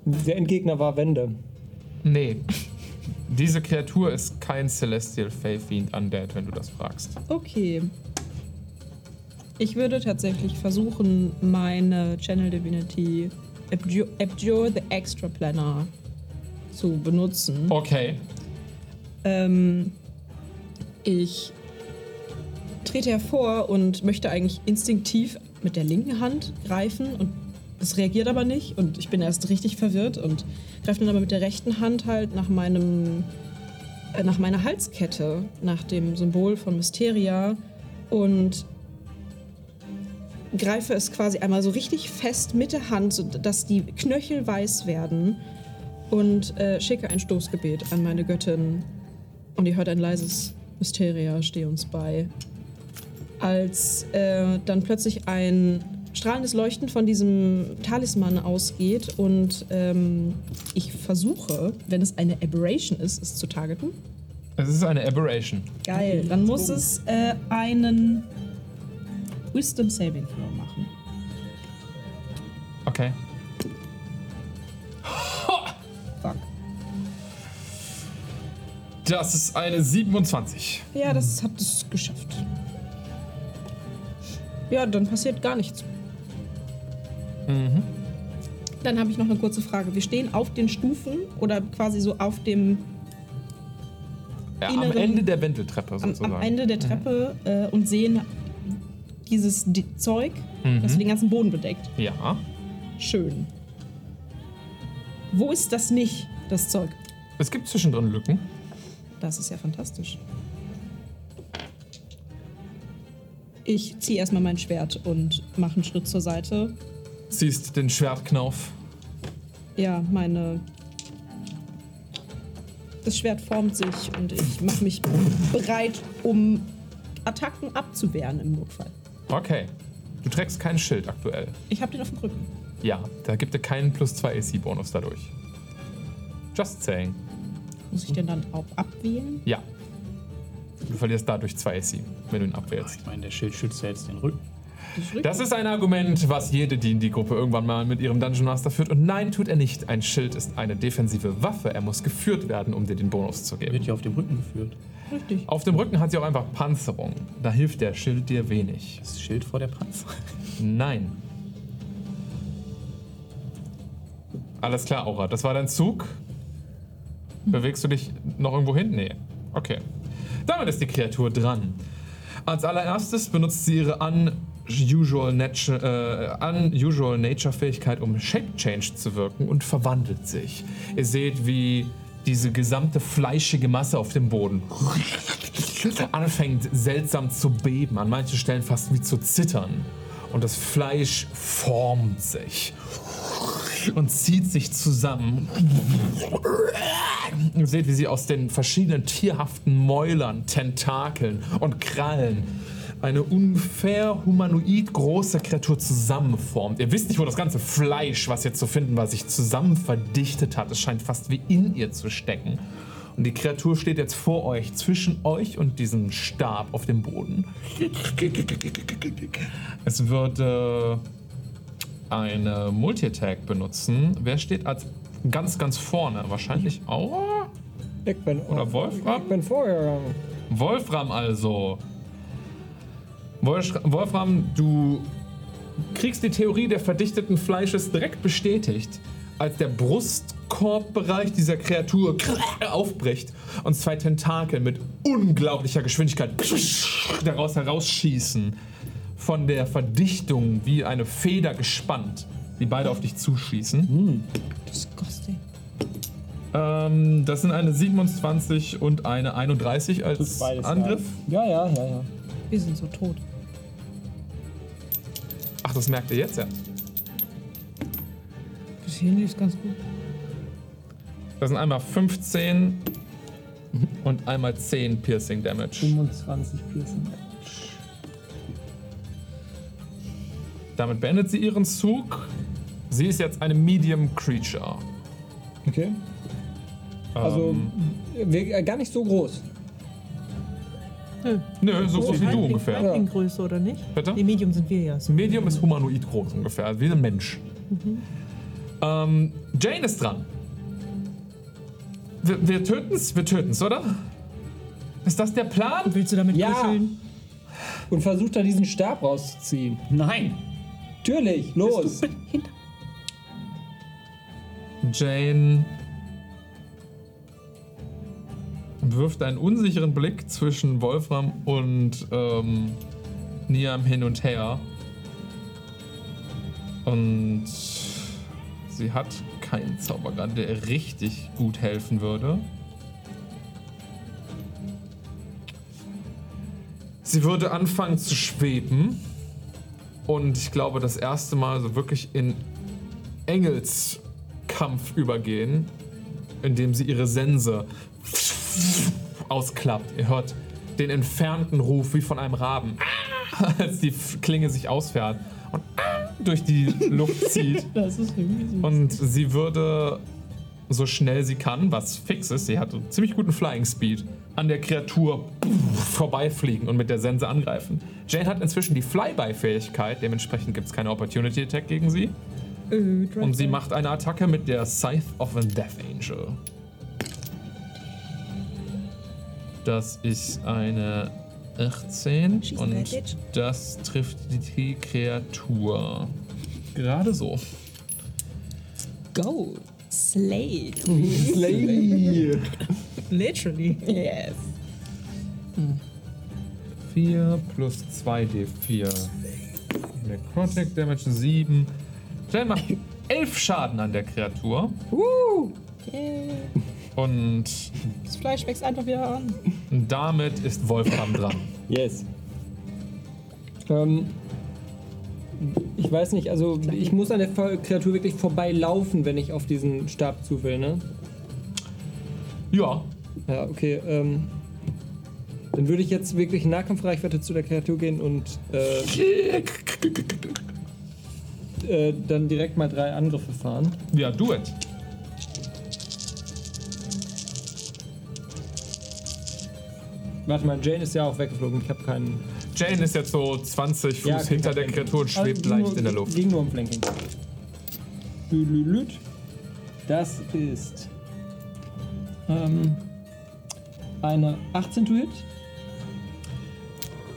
Der Endgegner war Wände. Nee. Diese Kreatur ist kein Celestial Fae Fiend Undead, wenn du das fragst. Okay. Ich würde tatsächlich versuchen, meine Channel Divinity Abjure, Abjure the Extra Planner zu benutzen. Okay. Ähm, ich trete hervor und möchte eigentlich instinktiv mit der linken Hand greifen und es reagiert aber nicht und ich bin erst richtig verwirrt und greife dann aber mit der rechten Hand halt nach meinem äh, nach meiner Halskette, nach dem Symbol von Mysteria und greife es quasi einmal so richtig fest mit der Hand, sodass die Knöchel weiß werden und äh, schicke ein Stoßgebet an meine Göttin. Und ihr hört ein leises Mysteria, steh uns bei. Als äh, dann plötzlich ein strahlendes Leuchten von diesem Talisman ausgeht und ähm, ich versuche, wenn es eine Aberration ist, es zu targeten. Es ist eine Aberration. Geil. Dann muss es äh, einen Wisdom Saving Throw machen. Okay. Fuck. Das ist eine 27. Ja, das hat es geschafft. Ja, dann passiert gar nichts. Mhm. Dann habe ich noch eine kurze Frage. Wir stehen auf den Stufen oder quasi so auf dem Ja, am Inneren- Ende der Wendeltreppe am, sozusagen. am Ende der Treppe äh, und sehen dieses Di Zeug, das Mhm. den ganzen Boden bedeckt. Ja. Schön. Wo ist das nicht, das Zeug? Es gibt zwischendrin Lücken. Das ist ja fantastisch. Ich ziehe erstmal mein Schwert und mache einen Schritt zur Seite. Siehst den Schwertknauf. Ja, meine. Das Schwert formt sich und ich mache mich bereit, um Attacken abzuwehren im Notfall. Okay. Du trägst kein Schild aktuell. Ich habe den auf dem Rücken. Ja, da gibt es keinen plus 2 AC-Bonus dadurch. Just saying. Muss ich den dann auch abwählen? Ja. Du verlierst dadurch 2 AC, wenn du ihn abwählst. Ich meine, der Schild schützt ja jetzt den Rücken. Das ist ein Argument, was jede D&D-Gruppe irgendwann mal mit ihrem Dungeon Master führt. Und nein, tut er nicht. Ein Schild ist eine defensive Waffe. Er muss geführt werden, um dir den Bonus zu geben. Wird ja auf dem Rücken geführt. Richtig. Auf dem Rücken hat sie auch einfach Panzerung. Da hilft der Schild dir wenig. Das Schild vor der Panzer. Nein. Alles klar, Aura. Das war dein Zug. Bewegst du dich noch irgendwo hin? Nee. Okay. Damit ist die Kreatur dran. Als allererstes benutzt sie ihre unusual, äh, unusual Nature-Fähigkeit, um Shape Change zu wirken und verwandelt sich. Ihr seht, wie diese gesamte fleischige Masse auf dem Boden anfängt seltsam zu beben, an manchen Stellen fast wie zu zittern. Und das Fleisch formt sich und zieht sich zusammen. Ihr seht, wie sie aus den verschiedenen tierhaften Mäulern, Tentakeln und Krallen eine ungefähr humanoid große Kreatur zusammenformt. Ihr wisst nicht, wo das ganze Fleisch, was jetzt zu finden war, sich zusammen verdichtet hat. Es scheint fast wie in ihr zu stecken. Und die Kreatur steht jetzt vor euch, zwischen euch und diesem Stab auf dem Boden. Es wird äh, eine Multi-Attack benutzen. Wer steht als ganz, ganz vorne? Wahrscheinlich Aura? Ich bin, Oder Wolfram? Ich bin vorher gegangen. Wolfram also. Wolf- Wolfram, du kriegst die Theorie der verdichteten Fleisches direkt bestätigt, als der Brustkorbbereich dieser Kreatur aufbricht und zwei Tentakel mit unglaublicher Geschwindigkeit daraus herausschießen. Von der Verdichtung wie eine Feder gespannt, die beide auf dich zuschießen. Disgusting. Ähm, das sind eine 27 und eine 31 als Beides, Angriff. Ja, ja, ja, ja. Wir sind so tot. Ach, das merkt ihr jetzt ja. Bis hierhin lief ganz gut. Das sind einmal 15 und einmal 10 Piercing Damage. 25 Piercing. Damit beendet sie ihren Zug. Sie ist jetzt eine Medium Creature. Okay. Also Ähm, wir, äh, gar nicht so groß. nö, so groß wie du ungefähr. Ja. In Größe oder nicht? Bitte? Die Medium sind wir ja. So. Medium ist humanoid groß ungefähr, also wie ein Mensch. Ähm, Jane ist dran. Wir, wir töten's, wir töten's, oder? Ist das der Plan? Willst du damit Ja. kuscheln? Und versucht da diesen Stab rauszuziehen. Nein! Natürlich, los. Jane wirft einen unsicheren Blick zwischen Wolfram und ähm, Niam hin und her. Und sie hat keinen Zaubergrad, der ihr richtig gut helfen würde. Sie würde anfangen zu schweben. Und ich glaube, das erste Mal so wirklich in Engelskampf übergehen, indem sie ihre Sense ausklappt. Ihr hört den entfernten Ruf wie von einem Raben, als die Klinge sich ausfährt und durch die Luft zieht. Und sie würde so schnell sie kann, was fix ist, sie hat einen ziemlich guten Flying Speed, an der Kreatur vorbeifliegen und mit der Sense angreifen. Jane hat inzwischen die Flyby-Fähigkeit, dementsprechend gibt es keine Opportunity Attack gegen sie. Und sie macht eine Attacke mit der Scythe of a Death Angel. Das ist eine 18 She's und das trifft die Kreatur. Gerade so. Go. Slay. Slay. Literally. Yes. 4 plus 2d4. Necrotic Damage 7. Jane macht 11 Schaden an der Kreatur. Yeah. Und Das Fleisch wächst einfach wieder an. damit ist Wolfram dran. Yes. Ähm, ich weiß nicht, also ich muss an der Kreatur wirklich vorbeilaufen, wenn ich auf diesen Stab zu will, ne? Ja, Ja, okay. Ähm, dann würde ich jetzt wirklich in Nahkampfreichweite zu der Kreatur gehen und äh, äh, dann direkt mal drei Angriffe fahren. ja, do it. Warte mal, Jane ist ja auch weggeflogen. Ich habe keinen. Jane ist jetzt so 20 Fuß Ja, hinter der. Kreatur und schwebt Also, leicht nur- in der Luft. Ging nur um Flanking. Das ist ähm, eine 18 to Hit,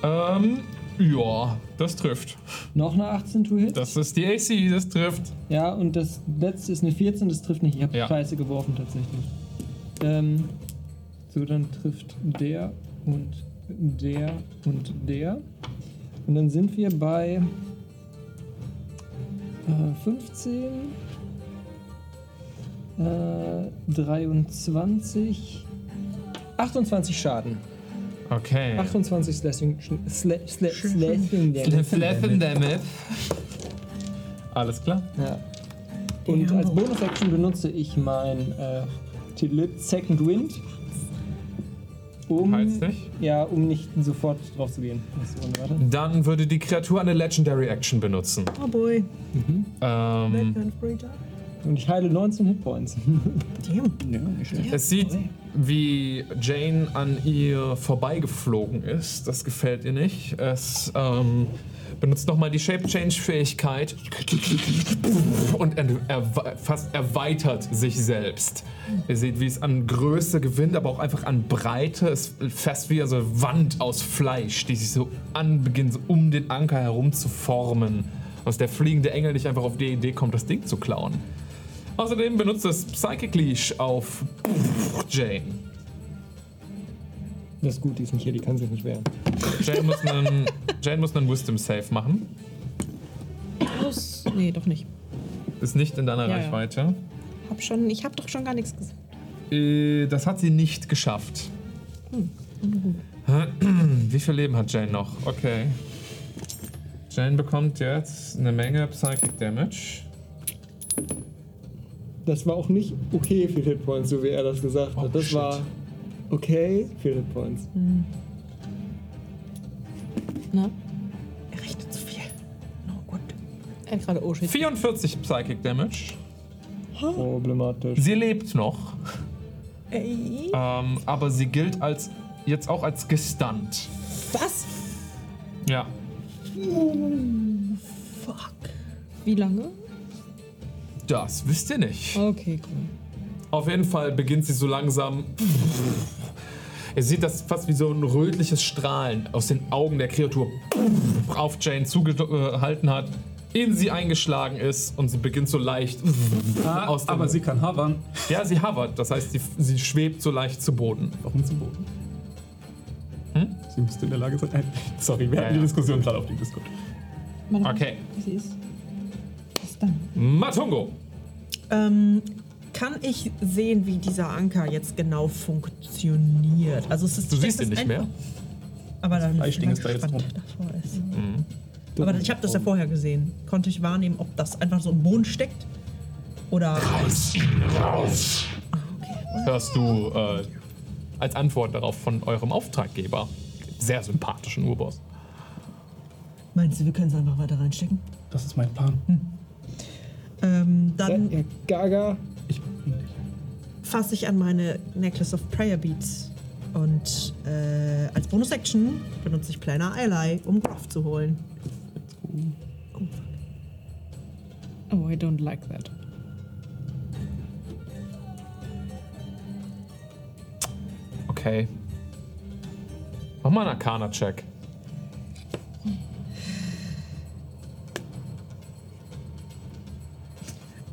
Ähm, ja, das trifft. noch eine 18 to Hit. Das ist die AC, das trifft. Ja, und das letzte ist eine 14, das trifft nicht. Ich habe Ja. Scheiße geworfen tatsächlich. Ähm, so, dann trifft der und der und der. Und dann sind wir bei äh, 15, äh, 23, 28 Schaden. Okay. 28 Slashing, Sla, Sla, Slashing Damage. Flaffen damit. Alles klar. Ja. Und als Bonus-Action benutze ich mein äh, Second Wind. Um, dich. Ja, um nicht sofort drauf zu gehen. Dann würde die Kreatur eine Legendary Action benutzen. Oh boy. Ähm, of breeder. Und ich heile 19 Hitpoints. Damn. es sieht, wie Jane an ihr vorbeigeflogen ist. Das gefällt ihr nicht. Es ähm, benutzt nochmal die Shape Change Fähigkeit und fast erweitert sich selbst. Ihr seht, wie es an Größe gewinnt, aber auch einfach an Breite. Es fast wie eine Wand aus Fleisch, die sich so an beginnt, so um den Anker herum zu formen. Aus der fliegende Engel nicht einfach auf die Idee kommt, das Ding zu klauen. Außerdem benutzt es Psychic Leash auf Jane. Das ist gut, die ist nicht hier, die kann sich nicht wehren. Jane muss einen, Jane muss einen Wisdom Save machen. Plus. Nee, doch nicht. Ist nicht in deiner Ja, ja. Reichweite. Hab schon, ich hab doch schon gar nichts gesagt. Äh, das hat sie nicht geschafft. Wie viel Leben hat Jane noch? Okay. Jane bekommt jetzt eine Menge Psychic Damage. Das war auch nicht okay für Hitpoints, so wie er das gesagt hat. Oh, Das shit. war okay für Hitpoints. Na? Er rechnet zu viel. No, gut. Er hat gerade Oh shit. 44 Psychic Damage. Problematisch. Sie lebt noch, Ey. ähm, aber sie gilt als jetzt auch als gestunt. Was? Ja. Fuck. Wie lange? Das wisst ihr nicht. Okay, cool. Auf jeden Fall beginnt sie so langsam. Ihr seht das fast wie so ein rötliches Strahlen aus den Augen der Kreatur auf Jane zugehalten hat, in sie eingeschlagen ist und sie beginnt so leicht Ah, aus dem. aber sie kann hovern. ja, sie hovert, das heißt, sie, sie schwebt so leicht zu Boden. Warum zu Boden? Sie müsste in der Lage sein. Sorry, wir Ja, hatten ja. die Diskussion gerade auf dem Discord. Okay. Sie ist. Was dann? Matungo. Ähm, kann ich sehen, wie dieser Anker jetzt genau funktioniert? Also es ist Du siehst ihn das nicht ist mehr. Aber dann Fleischding ist da jetzt drum. das war es. Aber ich habe das ja vorher gesehen. Konnte ich wahrnehmen, ob das einfach so im Boden steckt? Oder. Hörst du äh, als Antwort darauf von eurem Auftraggeber, sehr sympathischen Urboss. Meinst du, wir können es einfach weiter reinstecken? Das ist mein Plan. Ähm, dann Ja, Gaga. Fasse ich an meine Necklace of Prayer Beads Und äh, als Bonus-Action benutze ich Planar Ally, um Groff zu holen. Oh, I don't like that. Okay. Mach mal einen Arcana-Check.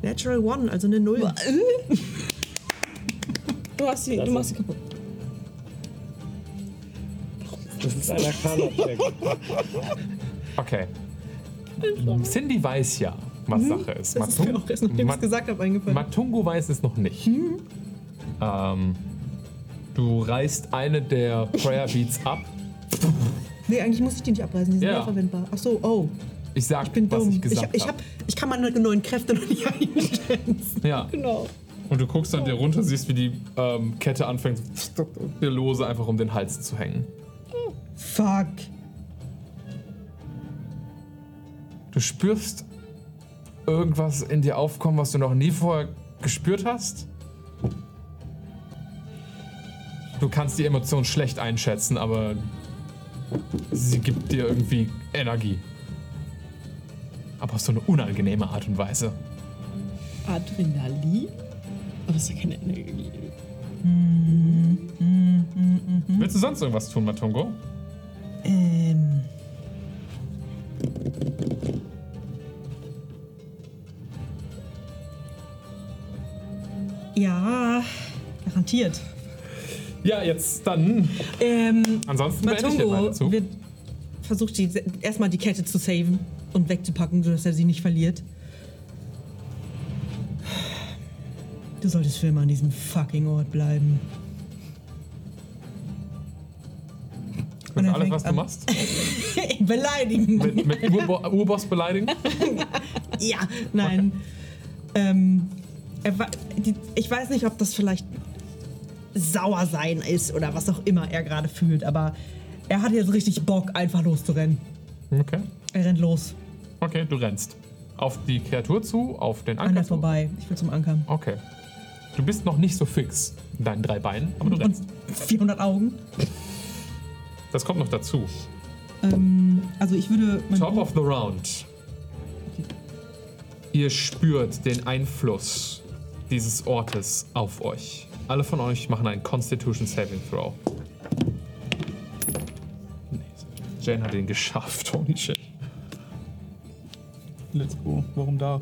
Natural One, also eine Null. Du, hast sie, du machst sie kaputt. Das ist ein Arcana-Check. Okay. Cindy weiß ja, was Sache ist. Das ist mir auch erst, nachdem ich es Mat- gesagt habe, eingefallen. Matungo weiß es noch nicht. Ähm, du reißt eine der Prayer Beats ab. nee, eigentlich muss ich die nicht abreißen, die sind Ja. ja verwendbar. Ach so, oh, Ich sag, ich bin was dumm. ich gesagt ich, habe. hab, ich kann meine neuen Kräfte noch nicht einstellen. Ja. Genau. Und du guckst dann dir runter, siehst, wie die ähm, Kette anfängt, dir lose einfach um den Hals zu hängen. Fuck. Du spürst irgendwas in dir aufkommen, was du noch nie vorher gespürt hast. Du kannst die Emotion schlecht einschätzen, aber sie gibt dir irgendwie Energie. Aber auf so eine unangenehme Art und Weise. Adrenalin? Aber das ist ja keine Energie. Willst du sonst irgendwas tun, Matungo? Ähm. Ja, garantiert. Ja, jetzt dann. Ähm, Ansonsten beende ich Matungo meinen Zug. wird versucht, die, erstmal die Kette zu saven und wegzupacken, sodass er sie nicht verliert. Du solltest für immer an diesem fucking Ort bleiben. Das Und er alles, was du machst? Beleidigen. Mit, mit Urbo Urboss beleidigen? Ja, nein. Ähm, wa- die, ich weiß nicht, ob das vielleicht sauer sein ist oder was auch immer er gerade fühlt, aber er hat jetzt richtig Bock, einfach loszurennen. Okay. Er rennt los. Okay, du rennst. Auf die Kreatur zu, auf den An Anker der zu? vorbei. Ich will zum Ankern. Okay. Du bist noch nicht so fix in deinen drei Beinen, aber du Und rennst. 400 Augen. Das kommt noch dazu. Ähm, also ich würde... Top of the round. Ihr spürt den Einfluss dieses Ortes auf euch. Alle von euch machen einen Constitution Saving Throw. Jane hat ihn geschafft, holy shit. Let's go. Warum da?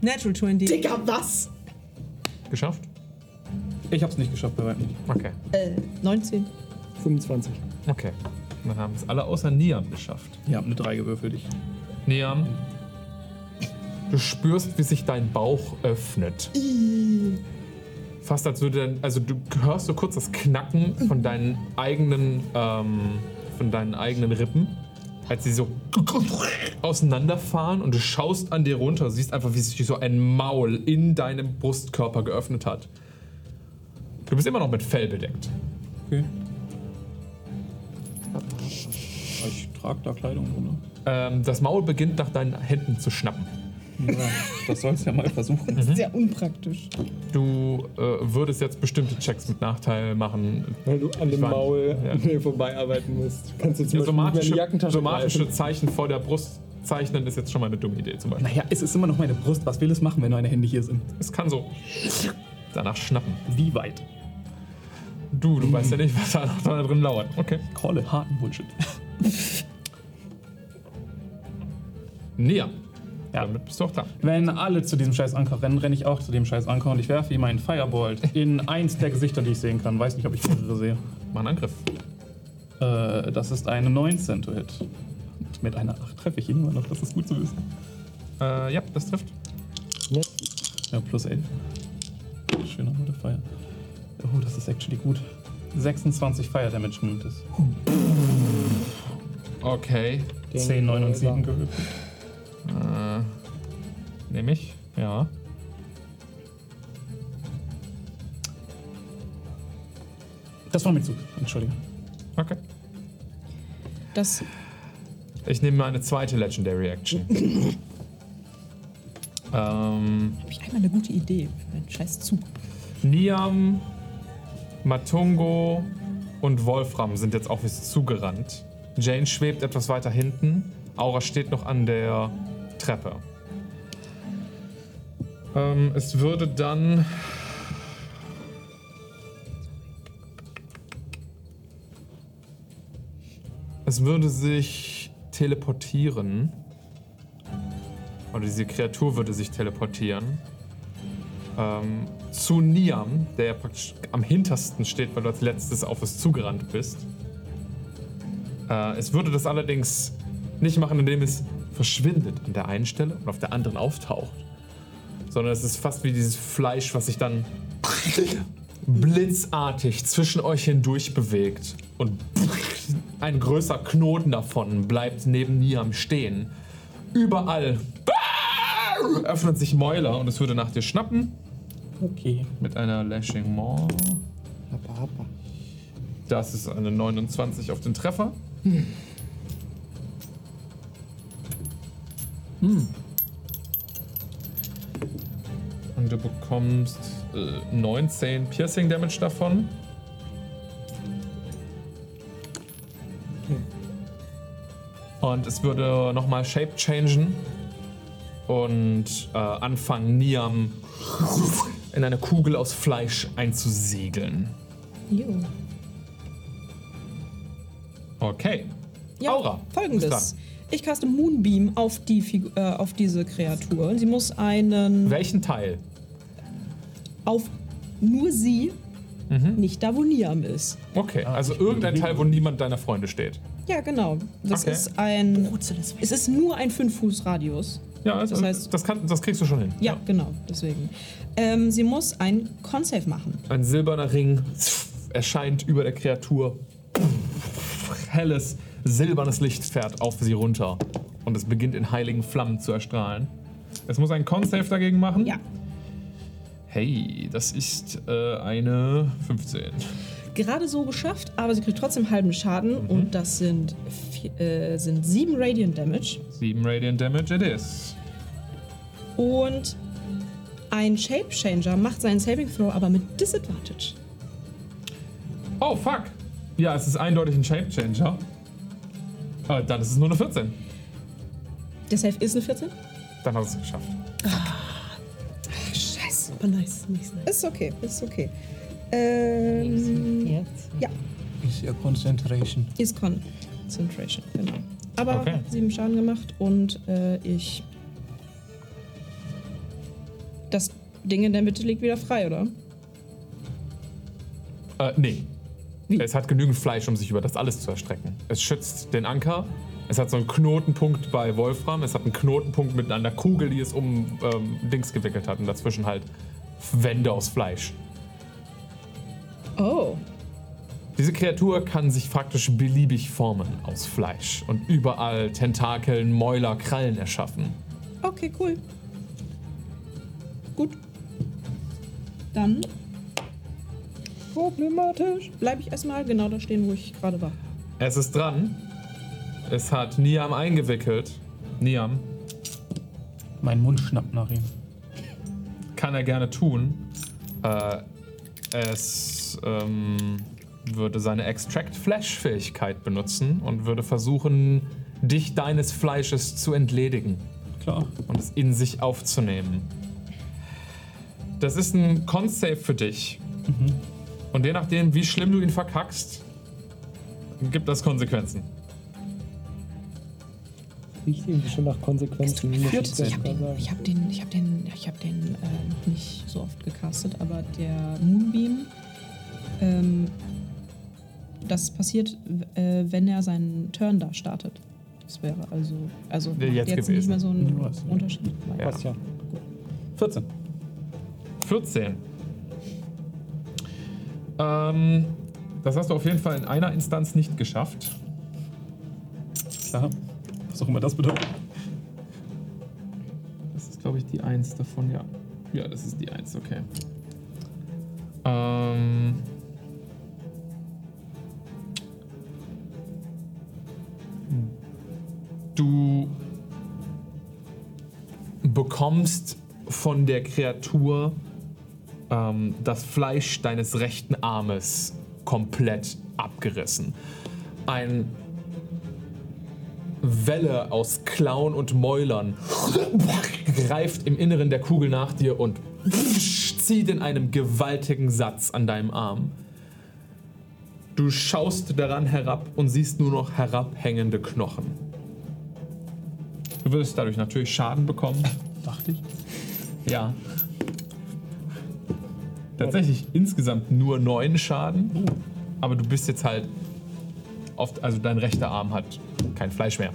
Natural 20. Digga, was? Geschafft? Ich hab's nicht geschafft, bei weitem nicht. Okay. Äh, 19. 25. Okay. Dann haben es alle außer Niam geschafft. Ja, hab eine 3 gewürfelt. Ich. Niam, du spürst, wie sich dein Bauch öffnet. Fast als würde dein, also du hörst so kurz das Knacken von deinen eigenen, ähm, von deinen eigenen Rippen, als sie so auseinanderfahren und du schaust an dir runter, siehst einfach, wie sich so ein Maul in deinem Brustkörper geöffnet hat. Du bist immer noch mit Fell bedeckt. Okay. Ich trage da Kleidung drunter. Ähm, das Maul beginnt nach deinen Händen zu schnappen. Ja, das sollst du ja mal versuchen. Sehr unpraktisch. Du äh, würdest jetzt bestimmte Checks mit Nachteil machen. Weil du an dem Maul ja. vorbeiarbeiten musst. Kannst du zum Ja, somatische, Jackentasche somatische. Zeichen vor der Brust zeichnen ist jetzt schon mal eine dumme Idee zum Beispiel. Naja, es ist immer noch meine Brust. Was will es machen, wenn meine Hände hier sind? Es kann so danach schnappen. Wie weit? Du, du weißt ja nicht, was da noch da drin lauert. Okay. Call it harten Bullshit. Nia. Ja. Damit bist du auch da. Wenn alle zu diesem scheiß Anker rennen, renne ich auch zu dem scheiß Anker und ich werfe ihm einen Firebolt in eins der Gesichter, die ich sehen kann. Weiß nicht, ob ich mehrere sehe. Mach einen Angriff. Äh, das ist eine 19 to hit. Und mit einer 8 treffe ich ihn immer noch. Das ist gut zu wissen. Äh, ja, das trifft. Ja, plus 11. Schöner Modifier. Oh, das ist actually gut. 26 Fire Damage nimmt es. Okay. 10, 9 und 7 gewürfelt. Äh, nehme ich. Ja. Das war mein Zug. Entschuldige. Okay. Das Ich nehme meine zweite Legendary Action. ähm, habe ich einmal eine gute Idee für einen scheiß Zug. Niam Matungo und Wolfram sind jetzt auf es zugerannt. Jane schwebt etwas weiter hinten. Aura steht noch an der Treppe. Ähm, es würde dann. Es würde sich teleportieren. Oder diese Kreatur würde sich teleportieren. Ähm, zu Niam, der ja praktisch am hintersten steht, weil du als letztes auf es zugerannt bist. Äh, es würde das allerdings nicht machen, indem es verschwindet an der einen Stelle und auf der anderen auftaucht. Sondern es ist fast wie dieses Fleisch, was sich dann blitzartig zwischen euch hindurch bewegt. Und ein größer Knoten davon bleibt neben Niam stehen. Überall öffnen sich Mäuler und es würde nach dir schnappen. Okay. Mit einer Lashing Maw. Das ist eine 29 auf den Treffer. Und du bekommst äh, 19 Piercing Damage davon. Und es würde nochmal Shape changen und äh, anfangen, Niam in eine Kugel aus Fleisch einzusegeln. Jo. Okay. Ja, Aura, folgendes. Ich caste Moonbeam auf, die Figu äh, auf diese Kreatur. Sie muss einen Welchen Teil? auf nur sie, Mhm. nicht da, wo Niam ist. Okay, also irgendein Teil, wo niemand deiner Freunde steht. Ja, genau. Das Okay. ist ein. Es ist nur ein 5-Fuß-Radius. Ja, also, Das heißt- das, kann, das kriegst du schon hin. Ja, genau, deswegen. Ähm, sie muss ein Con-Save machen. Ein silberner Ring erscheint über der Kreatur. Helles, silbernes Licht fährt auf sie runter. Und es beginnt in heiligen Flammen zu erstrahlen. Es muss einen Con-Save dagegen machen. Ja. Hey, das ist äh, eine 15. Gerade so geschafft, aber sie kriegt trotzdem halben Schaden Mhm. und das sind, vier, äh, sind 7 Radiant Damage. 7 Radiant Damage it is. Und ein Shape Changer macht seinen Saving Throw aber mit Disadvantage. Oh, fuck. Ja, es ist eindeutig ein Shape Äh, dann ist es nur eine 14. Der Save ist eine 14? Dann hast du es geschafft. Scheiße. Aber nice, nice, nice. Ist okay, ist okay. Ähm, Jetzt. ja, Ist ja Concentration. ist Concentration, genau. Aber Okay. sieben Schaden gemacht und äh, ich. Das Ding in der Mitte liegt wieder frei, oder? Äh, nee. Wie? Es hat genügend Fleisch, um sich über das alles zu erstrecken. Es schützt den Anker. Es hat so einen Knotenpunkt bei Wolfram. Es hat einen Knotenpunkt mit einer Kugel, die es um ähm, Dings gewickelt hat. Und dazwischen halt Wände aus Fleisch. Oh. Diese Kreatur kann sich faktisch beliebig formen aus Fleisch und überall Tentakeln, Mäuler, Krallen erschaffen. Okay, cool. Gut. Dann Problematisch. bleibe ich erstmal genau da stehen, wo ich gerade war. Es ist dran. Es hat Niam eingewickelt. Niam Mein Mund schnappt nach ihm. kann er gerne tun. Äh, es ähm, würde seine Extract-Flash-Fähigkeit benutzen und würde versuchen, dich deines Fleisches zu entledigen Klar. und es in sich aufzunehmen. Das ist ein Con-Save für dich. Und je nachdem, wie schlimm du ihn verkackst, gibt das Konsequenzen. Riecht irgendwie schon nach Konsequenzen. ich Ich habe den, ich hab den, ich hab den, ich hab den äh, nicht so oft gecastet, aber der Moonbeam, ähm, das passiert, äh, wenn er seinen Turn da startet. Das wäre also, also macht jetzt jetzt, nicht mehr so was, ja. Unterschied. Ja. Passt ja. 14. 14. Ähm, das hast du auf jeden Fall in einer Instanz nicht geschafft. Klar. Was auch immer das bedeutet. Das ist, glaube ich, die 1 davon, ja. Ja, das ist die 1, okay. Ähm. Du bekommst von der Kreatur ähm, das Fleisch deines rechten Armes komplett abgerissen. Ein Welle aus Klauen und Mäulern greift im Inneren der Kugel nach dir und zieht in einem gewaltigen Satz an deinem Arm. Du schaust daran herab und siehst nur noch herabhängende Knochen. Du würdest dadurch natürlich Schaden bekommen. Dachte ich. Ja. Tatsächlich insgesamt nur neun Schaden. Aber du bist jetzt halt oft, also dein rechter Arm hat kein Fleisch mehr.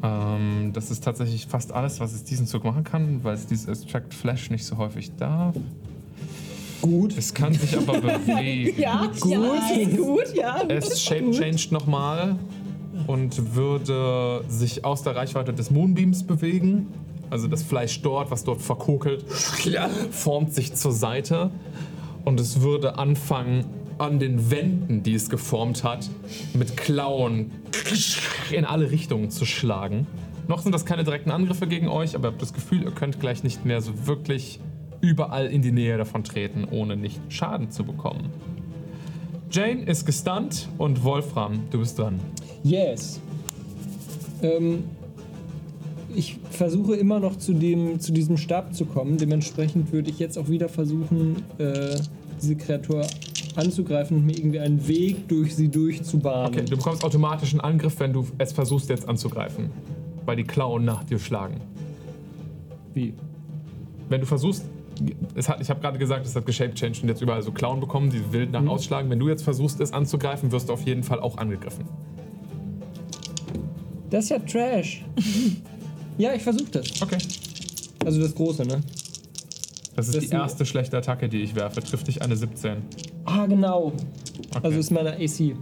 Ähm, das ist tatsächlich fast alles, was es diesen Zug machen kann, weil es dieses Extract Flash nicht so häufig darf. Gut. Es kann sich aber bewegen. Ja, gut. Ja, gut, ja. Es shape changed nochmal und würde sich aus der Reichweite des Moonbeams bewegen. Also das Fleisch dort, was dort verkokelt, formt sich zur Seite und es würde anfangen, an den Wänden, die es geformt hat, mit Klauen in alle Richtungen zu schlagen. Noch sind das keine direkten Angriffe gegen euch, aber ihr habt das Gefühl, ihr könnt gleich nicht mehr so wirklich überall in die Nähe davon treten, ohne nicht Schaden zu bekommen. Jane ist gestunt und Wolfram, du bist dran. Yes. Ähm, ich versuche immer noch zu, dem, zu diesem Stab zu kommen. Dementsprechend würde ich jetzt auch wieder versuchen, äh, diese Kreatur anzugreifen und mir irgendwie einen Weg durch sie durchzubahnen. Okay, du bekommst automatisch einen Angriff, wenn du es versuchst jetzt anzugreifen. Weil die Klauen nach dir schlagen. Wie? Wenn du versuchst, es hat, ich habe gerade gesagt, es hat geshape changed und jetzt überall so Klauen bekommen, die wild nach ausschlagen. Wenn du jetzt versuchst, es anzugreifen, wirst du auf jeden Fall auch angegriffen. Das ist ja Trash. ja, ich versuche das. Okay. Also das Große, ne? Das ist Das die sind- erste schlechte Attacke, die ich werfe. Trifft dich eine 17. Ah, genau. Okay. Also ist meine AC.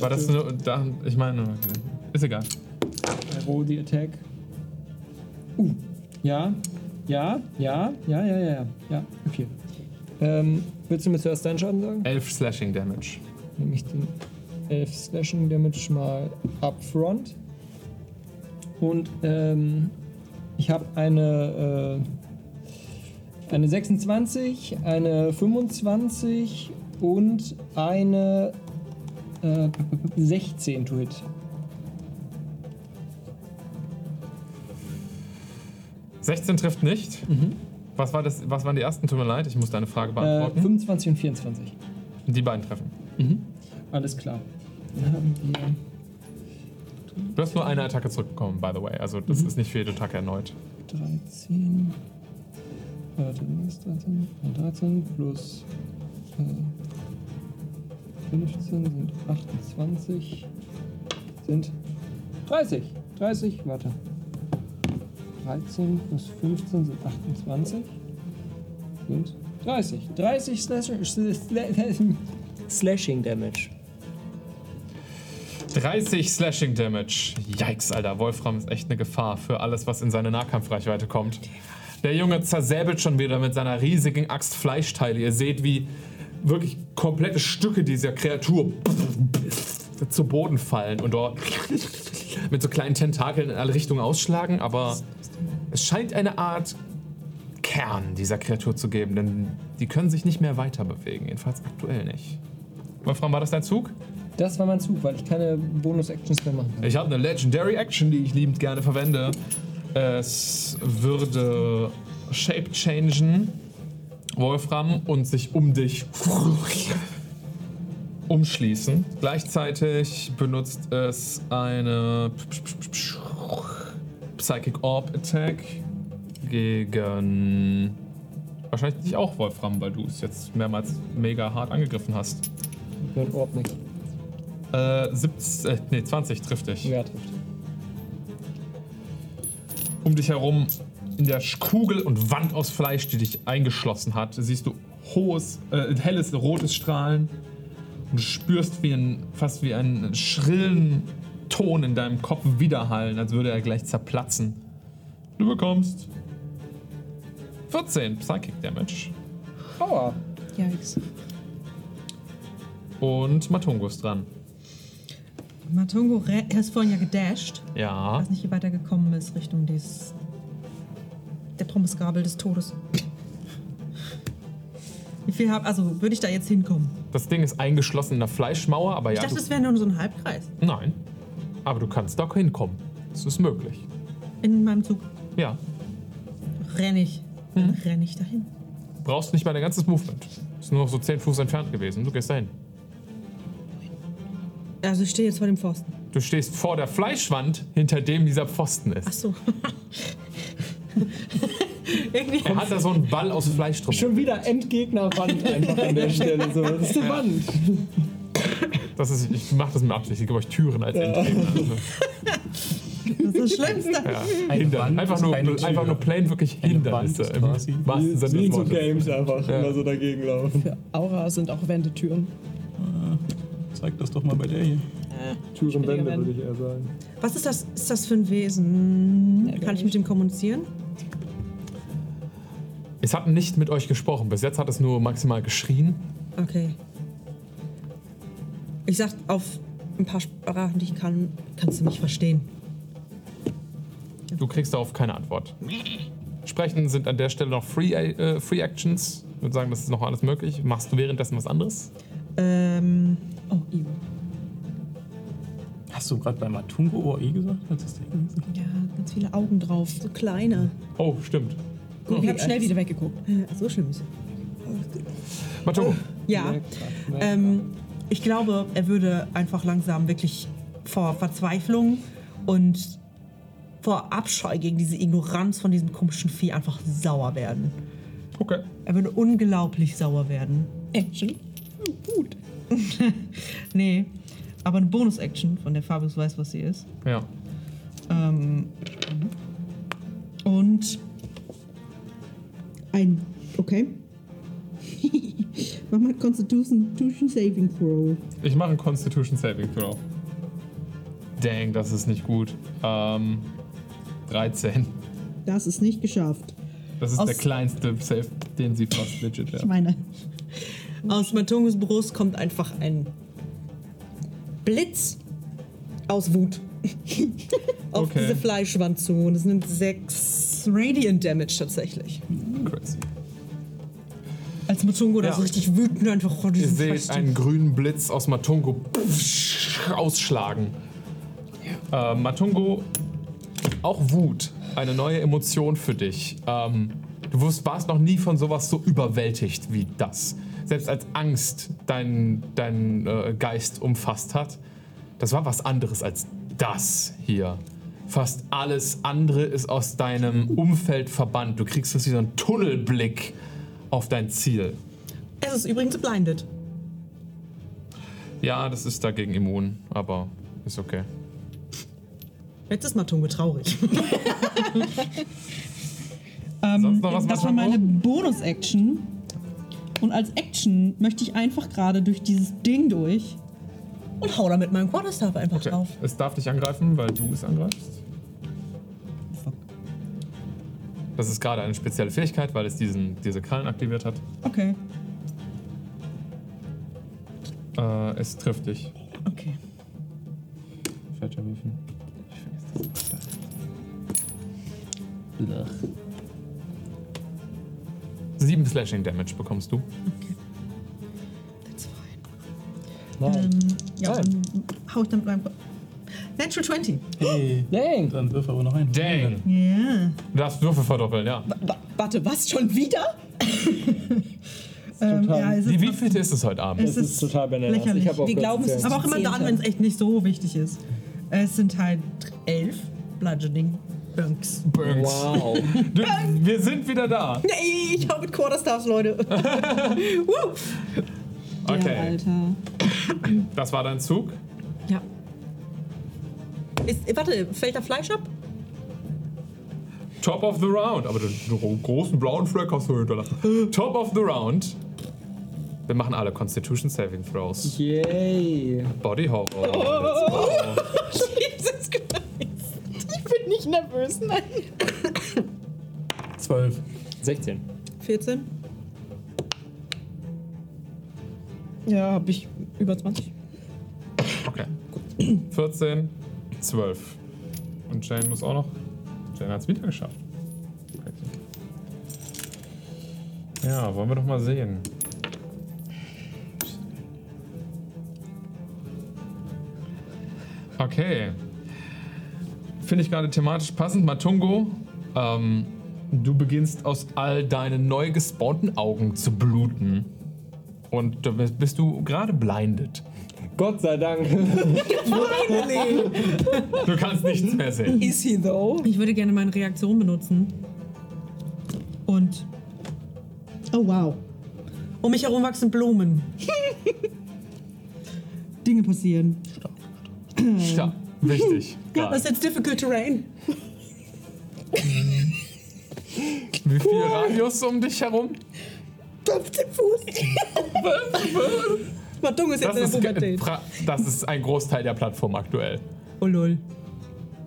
War das nur, da, ich meine, okay. ist egal. I roll the attack. Uh, ja, ja, ja, ja, ja, ja, ja, okay. Ähm, willst du mir zuerst deinen Schaden sagen? 11 Slashing Damage. Nehme ich den 11 Slashing Damage mal up front. Und ähm, ich habe eine, äh, eine 26, eine 25 und eine äh, 16 to hit. 16 trifft nicht. Was, war das, was waren die ersten? Tut mir leid, ich muss deine Frage Äh, beantworten. 25 und 24. die beiden treffen. Alles klar. Dann haben wir Du hast nur eine Attacke zurückbekommen, by the way. Also das ist nicht für jede Attacke erneut. 13. Warte, was ist 13? Und 13 plus äh, 15 sind 28. Sind 30. 30, warte. 13 plus 15 sind 28. Sind 30. 30 Slashing, Slashing Damage. 30 Slashing Damage. Yikes, Alter. Wolfram ist echt eine Gefahr für alles, was in seine Nahkampfreichweite kommt. Der Junge zersäbelt schon wieder mit seiner riesigen Axt Fleischteile. Ihr seht, wie wirklich komplette Stücke dieser Kreatur zu Boden fallen und dort mit so kleinen Tentakeln in alle Richtungen ausschlagen. Aber es scheint eine Art Kern dieser Kreatur zu geben, denn die können sich nicht mehr weiter bewegen. Jedenfalls aktuell nicht. Wolfram, war das dein Zug? Das war mein Zug, weil ich keine Bonus-Actions mehr machen kann. Ich habe eine Legendary Action, die ich liebend gerne verwende. Es würde Shape changen, Wolfram, und sich um dich umschließen. Gleichzeitig benutzt es eine Psychic Orb Attack gegen wahrscheinlich dich auch, Wolfram, weil du es jetzt mehrmals mega hart angegriffen hast. Mein Orb nicht. Äh, 17, äh, nee, 20 trifft dich. Ja, trifft. um dich herum in der Kugel und Wand aus Fleisch, die dich eingeschlossen hat, siehst du hohes, äh, helles rotes Strahlen und du spürst wie ein, fast wie einen schrillen Ton in deinem Kopf widerhallen, als würde er gleich zerplatzen. Du bekommst 14 Psychic Damage Aua. Yikes. und Matungus dran. Matungo, re- er ist vorhin ja gedasht. Ja. weiß nicht, wie weit er gekommen ist Richtung des. der Pommesgabel des Todes. Wie viel hab. Also, würde ich da jetzt hinkommen? Das Ding ist eingeschlossen in der Fleischmauer, aber Ich ja. dachte, Du, das wäre nur so ein Halbkreis. nein. Aber du kannst da hinkommen. Das ist möglich. In meinem Zug Ja. renne ich. Dann renne ich dahin. Brauchst nicht mal dein ganzes Movement. Ist nur noch so 10 Fuß entfernt gewesen. Du gehst dahin. Also, ich stehe jetzt vor dem Pfosten. Du stehst vor der Fleischwand, hinter dem dieser Pfosten ist. Ach so. Irgendwie. Er hat da so einen Ball aus Fleisch drum. Schon wieder Endgegnerwand einfach an der Stelle. So. Das ist eine Wand. Das ist, ich mache das mit Absicht. Ich gebe euch Türen als Endgegner. Also, Das ist das Schlimmste. ja. Hinder. Wand Einfach ist nur, keine Tür. einfach nur plain wirklich Eine Hindernisse. Wand ist Im quasi- wahrsten Sinne Wie des so Wortes. Games einfach Ja. immer so dagegen laufen. Aura sind auch Wendetüren. Zeig das doch mal bei der hier. Türenwände Wände. würde ich eher sagen. Was ist das, ist das für ein Wesen? Ja, Kann ich mit dem kommunizieren? Es hat nicht mit euch gesprochen. Bis jetzt hat es nur maximal geschrien. Okay. Ich sag auf ein paar Sprachen, die ich kann, kannst du mich verstehen. Du kriegst darauf keine Antwort. Sprechen sind an der Stelle noch Free, äh, Free Actions. Ich würde sagen, das ist noch alles möglich. Machst du währenddessen was anderes? Ähm, Oh, Ivo. Hast du gerade bei Matungo OE gesagt? Hat das Ding gesagt? Ja, ganz viele Augen drauf. so kleine. Oh, stimmt. Ich habe schnell wieder weggeguckt. Äh, so schlimm ist Matongo, Ja. Ähm, ich glaube, er würde einfach langsam wirklich vor Verzweiflung und vor Abscheu gegen diese Ignoranz von diesem komischen Vieh einfach sauer werden. okay. Er würde unglaublich sauer werden. Action. Gut. Nee, aber eine Bonus-Action, von der Fabius weiß, was sie ist. Ja. Ähm, und Ein. Okay. Mach mal Constitution Constitution Saving Throw. Ich mache einen Constitution Saving Throw. Dang, das ist nicht gut. Ähm, 13. Das ist nicht geschafft. Das ist Aus- der kleinste Save, den sie fast legit Ich ja. meine, aus Matungus Brust kommt einfach ein Blitz aus Wut auf Okay. diese Fleischwand zu. Und es nimmt sechs Radiant Damage tatsächlich. Crazy. Als Matungo da Ja. so richtig wütend einfach vor Ihr diesem seht Fleisch einen grünen Blitz aus Matungo ausschlagen. Äh, Matungo, auch Wut, eine neue Emotion für dich. Ähm, du warst noch nie von sowas so überwältigt wie das. Selbst als Angst deinen dein, äh, Geist umfasst hat, das war was anderes als das hier. Fast alles andere ist aus deinem Umfeld verbannt. Du kriegst das wie so einen Tunnelblick auf dein Ziel. Es ist übrigens blinded. Ja, das ist dagegen immun, aber ist okay. Jetzt ist Matungo traurig. Sonst noch was, das war meine Bonus-Action. Und als Action möchte ich einfach gerade durch dieses Ding durch. Und hau da mit meinem Quarterstaff einfach Okay. drauf. Es darf dich angreifen, weil du es angreifst. Das ist gerade eine spezielle Fähigkeit, weil es diesen, diese Krallen aktiviert hat. Okay. Äh, es trifft dich. Okay. Falscher Würfel. Blech. Sieben Slashing Damage bekommst du. That's fine. Nein. Ähm, ja, Nein. dann hau ich dann mit meinem. Natural 20. Hey, Dang. dann wirf aber noch ein. Dang! Ja. Du darfst Würfel verdoppeln, ja. Wa- Warte, was? Schon wieder? Ähm, Total. ja, es Die ist wievielte ist es heute Abend? Es Das ist total bananas. lächerlich. Ich auch Wir glauben, es aber auch immer dann, wenn es echt nicht so wichtig ist. Es sind halt elf Bludgeoning Bunks. Burns. Wow. Du, wir sind wieder da. Nee, ich hau mit Quarterstaffs, Leute. Woo. Ja, Okay, Alter. das war dein Zug. ja. Ist, warte, fällt da Fleisch ab? Top of the round. Aber den, großen blauen Fleck hast du hinterlassen. Top of the round. Wir machen alle Constitution Saving Throws. Yay. Body Horror. Go. Jesus Christ. Ich bin nicht nervös, nein. Zwölf. 16. 14? Ja, hab ich über 20. Okay. 14, 12. Und Jane muss auch noch. Jane hat es wieder geschafft. Ja, wollen wir doch mal sehen. Okay. Finde ich gerade thematisch passend. Matungo, ähm, du beginnst aus all deinen neu gespawnten Augen zu bluten. Und da bist du gerade blindet. Gott sei Dank. Du kannst nichts mehr sehen. Is he though? Ich würde gerne meine Reaktion benutzen. Und. Oh wow. Um mich herum wachsen Blumen. Dinge passieren. Ja, wichtig. Was ist jetzt difficult terrain? Wie viel Radius um dich herum? 15 Fuß. Matung ist jetzt Das in der ist, Pubertät. pra- das ist ein Großteil der Plattform aktuell. Oh lol.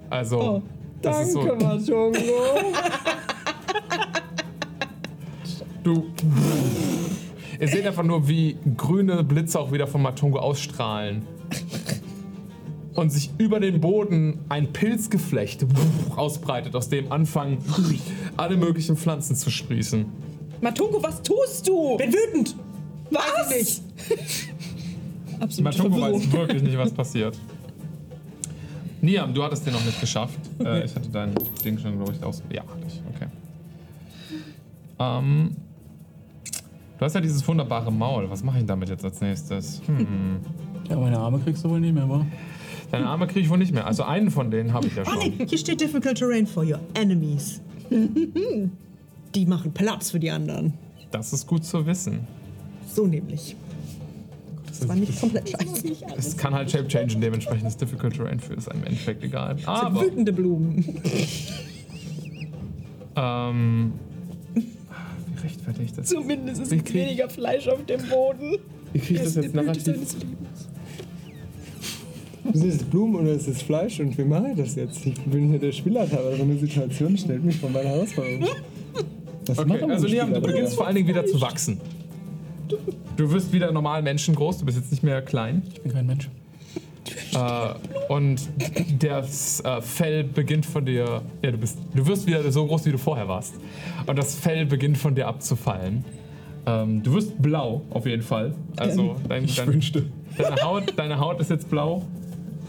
Also, Oh, das ist so. Danke, Matungo. Du. Ihr seht einfach nur, wie grüne Blitze auch wieder von Matungo ausstrahlen. Und sich über den Boden ein Pilzgeflecht ausbreitet, aus dem anfangen alle möglichen Pflanzen zu sprießen. Matungo, was tust du? Bin wütend. Weiß ich nicht. Absolut. Matungo weiß wirklich nicht, was passiert. Niam, du hattest den noch nicht geschafft. Äh, ich hatte dein Ding schon, glaube ich, aus. Ja, hatte ich. Okay. Ähm, du hast ja dieses wunderbare Maul. Was mache ich damit jetzt als nächstes? Hm. Ja, meine Arme kriegst du wohl nicht mehr, wa? Deine Arme kriege ich wohl nicht mehr. Also einen von denen habe ich ja Oh schon. nee, hier steht Difficult Terrain for your enemies. Die machen Platz für die anderen. Das ist gut zu wissen. So nämlich. Das war nicht komplett scheiße. Es kann halt Shape changen, dementsprechend ist Difficult Terrain für ist einem im Endeffekt egal. Aber Wütende Blumen. ähm, wie rechtfertige ich das? Zumindest ist weniger Fleisch auf dem Boden. Wie kriege ich das jetzt narrativ? Sind es Blumen oder ist es Fleisch? Und wie mache ich das jetzt? Ich bin hier der Spielleiter, aber so eine Situation stellt mich vor meine Herausforderung. Was Okay, machen also Liam, du Spieler beginnst vor allen Dingen wieder zu wachsen. Du wirst wieder normal menschengroß, du bist jetzt nicht mehr klein. Ich bin kein Mensch. Äh, und das äh, Fell beginnt von dir. Ja, du bist. Du wirst wieder so groß, wie du vorher warst. Und das Fell beginnt von dir abzufallen. Ähm, du wirst blau, auf jeden Fall. Also dein, dein, wünschte. deine, Haut, deine Haut ist jetzt blau.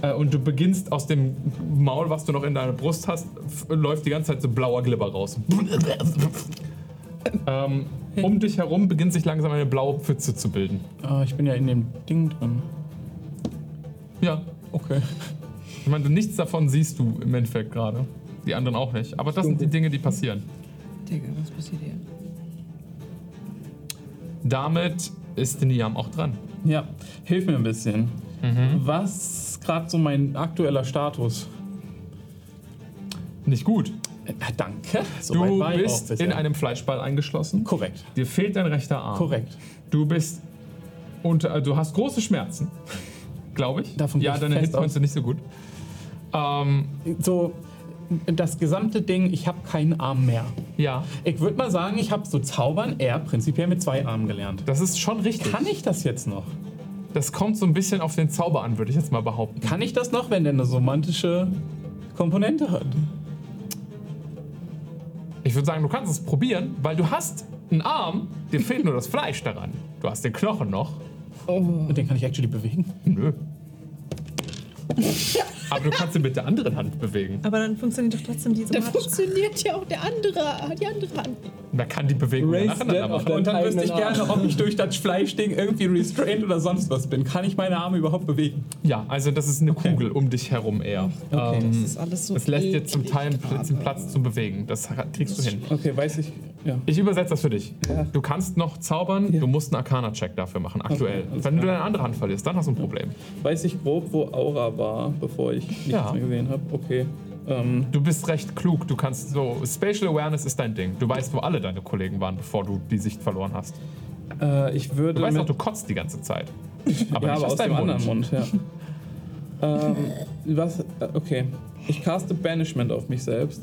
Äh, und du beginnst aus dem Maul, was du noch in deiner Brust hast, läuft die ganze Zeit so blauer Glibber raus. ähm, um dich herum beginnt sich langsam eine blaue Pfütze zu bilden. Ah, ich bin ja in dem Ding drin. Ja, Okay. Ich meine, du- nichts davon siehst du im Endeffekt gerade. Die anderen auch nicht. Aber das sind die Dinge, die passieren. Digga, was passiert hier? Damit ist Niam auch dran. Ja, hilf mir ein bisschen. Mhm. Was gerade so mein aktueller Status? Nicht gut. Äh, danke. So Du bist in einem Fleischball eingeschlossen. Korrekt. Dir fehlt dein rechter Arm. Korrekt. Du bist unter, äh, du hast große Schmerzen, glaube ich. Davon ja, deine Hitpoints sind nicht so gut. Ähm, So, das gesamte Ding, ich habe keinen Arm mehr. ja, Ich würde mal sagen, ich habe so Zaubern eher prinzipiell mit zwei Armen gelernt. das ist schon richtig. Kann ich das jetzt noch? Das kommt so ein bisschen auf den Zauber an, würde ich jetzt mal behaupten. Kann ich das noch, wenn der eine somantische Komponente hat? Ich würde sagen, du kannst es probieren, weil du hast einen Arm, dir fehlt nur das Fleisch daran. Du hast den Knochen noch. Und den kann ich actually bewegen? Nö. Aber du kannst ihn mit der anderen Hand bewegen. Aber dann funktioniert doch trotzdem diese Da funktioniert ja auch der andere, die andere Hand. Man kann die Bewegung Raise nacheinander machen. Und dann wüsste ich gerne, ob ich durch das Fleischding irgendwie restrained oder sonst was bin. Kann ich meine Arme überhaupt bewegen? Ja, also das ist eine Kugel um dich herum eher. Okay. Ähm, Das ist alles so. es lässt dir zum Teil gerade. den Platz zum Bewegen. Das kriegst du hin. Okay, weiß ich. Ja. Ich übersetze das für dich. Ja. Du kannst noch zaubern, du musst einen Arcana-Check dafür machen, aktuell. alles Wenn du deine andere Hand verlierst, dann hast du ein Problem. Weiß ich grob, wo Aura war, bevor ich nichts Ja. mehr gesehen habe? Okay. Ähm, Du bist recht klug, du kannst so. Spatial Awareness ist dein Ding. Du weißt, wo alle deine Kollegen waren, bevor du die Sicht verloren hast. äh, ich würde. Du weißt auch, du kotzt die ganze Zeit. Aber ja, aber aus dem deinem anderen Mund, ja. ähm, was? äh, Okay. Ich caste Banishment auf mich selbst.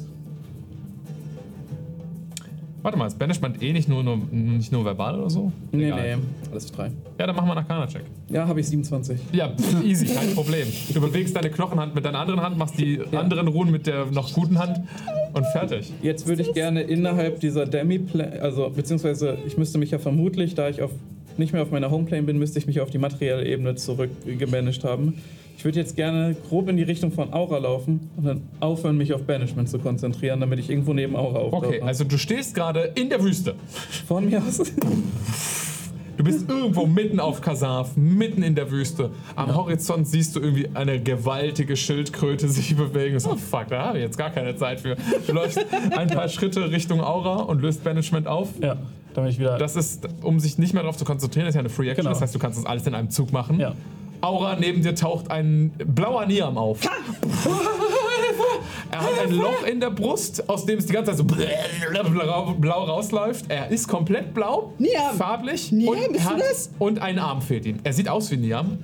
Warte mal, ist Banishment eh nicht nur, nur, nicht nur verbal oder so? Nee, Egal. nee, alles drei. Ja, dann machen wir einen Arcana-Check. Ja, habe ich 27. Ja, pff, easy, kein Problem. Du bewegst deine Knochenhand mit deiner anderen Hand, machst die anderen Runen mit der noch guten Hand und fertig. Jetzt würde ich gerne innerhalb dieser Demi-Plane, also beziehungsweise ich müsste mich ja vermutlich, da ich auf, nicht mehr auf meiner Homeplane bin, müsste ich mich auf die materielle Ebene zurückgemanagt haben. Ich würde jetzt gerne grob in die Richtung von Aura laufen und dann aufhören, mich auf Banishment zu konzentrieren, damit ich irgendwo neben Aura auftauche. Okay, also du stehst gerade in der Wüste. Von mir aus. Du bist irgendwo mitten auf Kasaf, mitten in der Wüste. Am Horizont siehst du irgendwie eine gewaltige Schildkröte sich bewegen. So, fuck, da habe ich jetzt gar keine Zeit für. Du läufst ein paar Schritte Richtung Aura und löst Banishment auf. Ja, damit ich wieder. Das ist, um sich nicht mehr darauf zu konzentrieren, ist ja eine Free Action. Genau. Das heißt, du kannst das alles in einem Zug machen. Ja. Aura, neben dir taucht ein blauer Niam auf. Er hat ein Loch in der Brust, aus dem es die ganze Zeit so blau, rausläuft. Er ist komplett blau, Niam! farblich Niam, und, bist du hat, das? und ein Arm fehlt ihm. Er sieht aus wie Niam,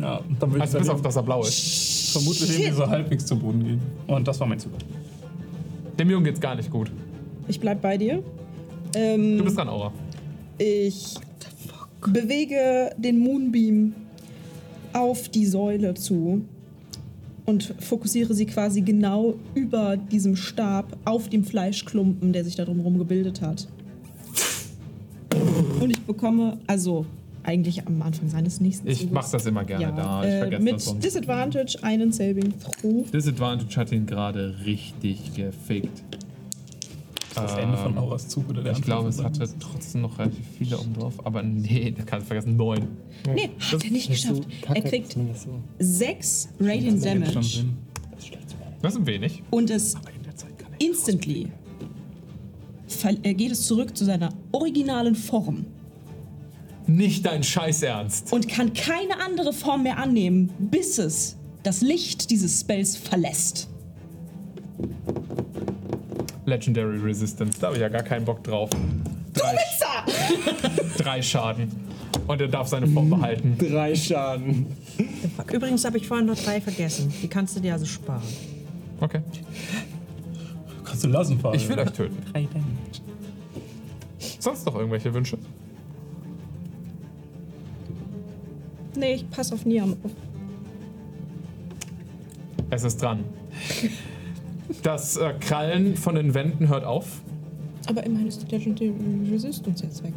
ja, dann würde also ich bis auf dass er blau ist. vermutlich irgendwie so halbwegs zu Boden gehen. Und das war mein Zug. Dem Jungen geht's gar nicht gut. Ich bleib bei dir. Ähm, Du bist dran, Aura. Ich bewege den Moonbeam auf die Säule zu und fokussiere sie quasi genau über diesem Stab auf dem Fleischklumpen, der sich da drumherum gebildet hat. Und ich bekomme, also eigentlich am Anfang seines nächsten Ich Zuges, mach das immer gerne ja, da. Ich äh, vergesse mit das sonst. Disadvantage einen Saving Throw. Disadvantage hat ihn gerade richtig gefickt. Das Ende von Auras Zug oder der Ich Anfang glaube, es hatte trotzdem noch relativ viele oben drauf. Aber nee, da kannst du vergessen. Neun. Nee, hat er nicht geschafft. Er kriegt sechs Radiant Damage. Das ist wenig. und es instantly geht es zurück zu seiner originalen Form Nicht dein Scheiß Ernst. und kann keine andere Form mehr annehmen, bis es das Licht dieses Spells verlässt. Legendary Resistance. Da habe ich ja gar keinen Bock drauf. Drei, drei Schaden. Und er darf seine Form behalten. Drei Schaden. Übrigens habe ich vorhin noch drei vergessen. Die kannst du dir also sparen. Okay. Kannst du lassen, Fabian. Ich will euch töten. Drei Damage. Sonst noch irgendwelche Wünsche? Nee, ich passe auf Niam auf. Es ist dran. Das äh, Krallen von den Wänden hört auf. Aber immerhin ist die Legendary Resistance jetzt weg.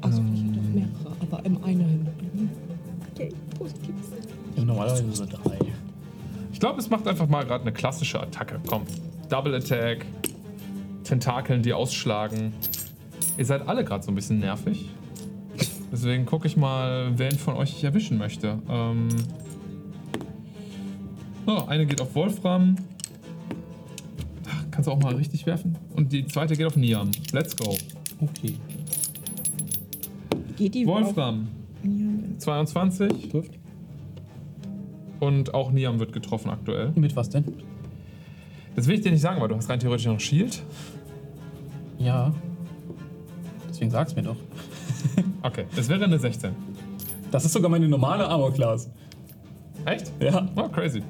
Also ich hätte auch mehrere, aber im einen. Okay, positiv. Ja, normalerweise so drei. Ich glaube, es macht einfach mal gerade eine klassische Attacke. Komm. Double Attack. Tentakeln, die ausschlagen. Ihr seid alle gerade so ein bisschen nervig. Deswegen gucke ich mal, wen von euch ich erwischen möchte. Ähm. Oh, eine geht auf Wolfram. Kannst du auch mal richtig werfen? Und die zweite geht auf Niam. Let's go. Okay. Geht die Wolfram. auf Niam? 22. Trifft. Und auch Niam wird getroffen aktuell. Mit was denn? Das will ich dir nicht sagen, weil du hast rein theoretisch noch ein Shield. Ja. Deswegen sag's mir doch. Okay, es wäre eine 16. Das ist sogar meine normale Armor Class. Echt? Ja. Oh, crazy.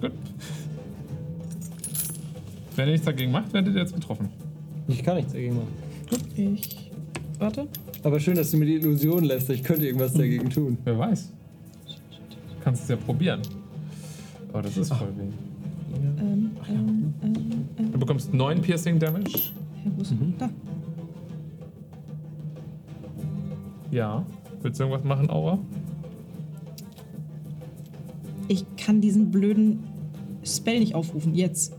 Gut. Wenn ihr nichts dagegen macht, werdet ihr jetzt getroffen. Ich kann nichts dagegen machen. Ich. Warte. Aber schön, dass du mir die Illusion lässt, ich könnte irgendwas dagegen tun. Wer weiß. Du kannst es ja probieren. Aber das ist voll weh. Ähm, ähm, ähm, ähm, Du bekommst 9 Piercing Damage. ja, wo ist Da. Ja. Willst du irgendwas machen, Aura? Ich kann diesen blöden Spell nicht aufrufen. Jetzt.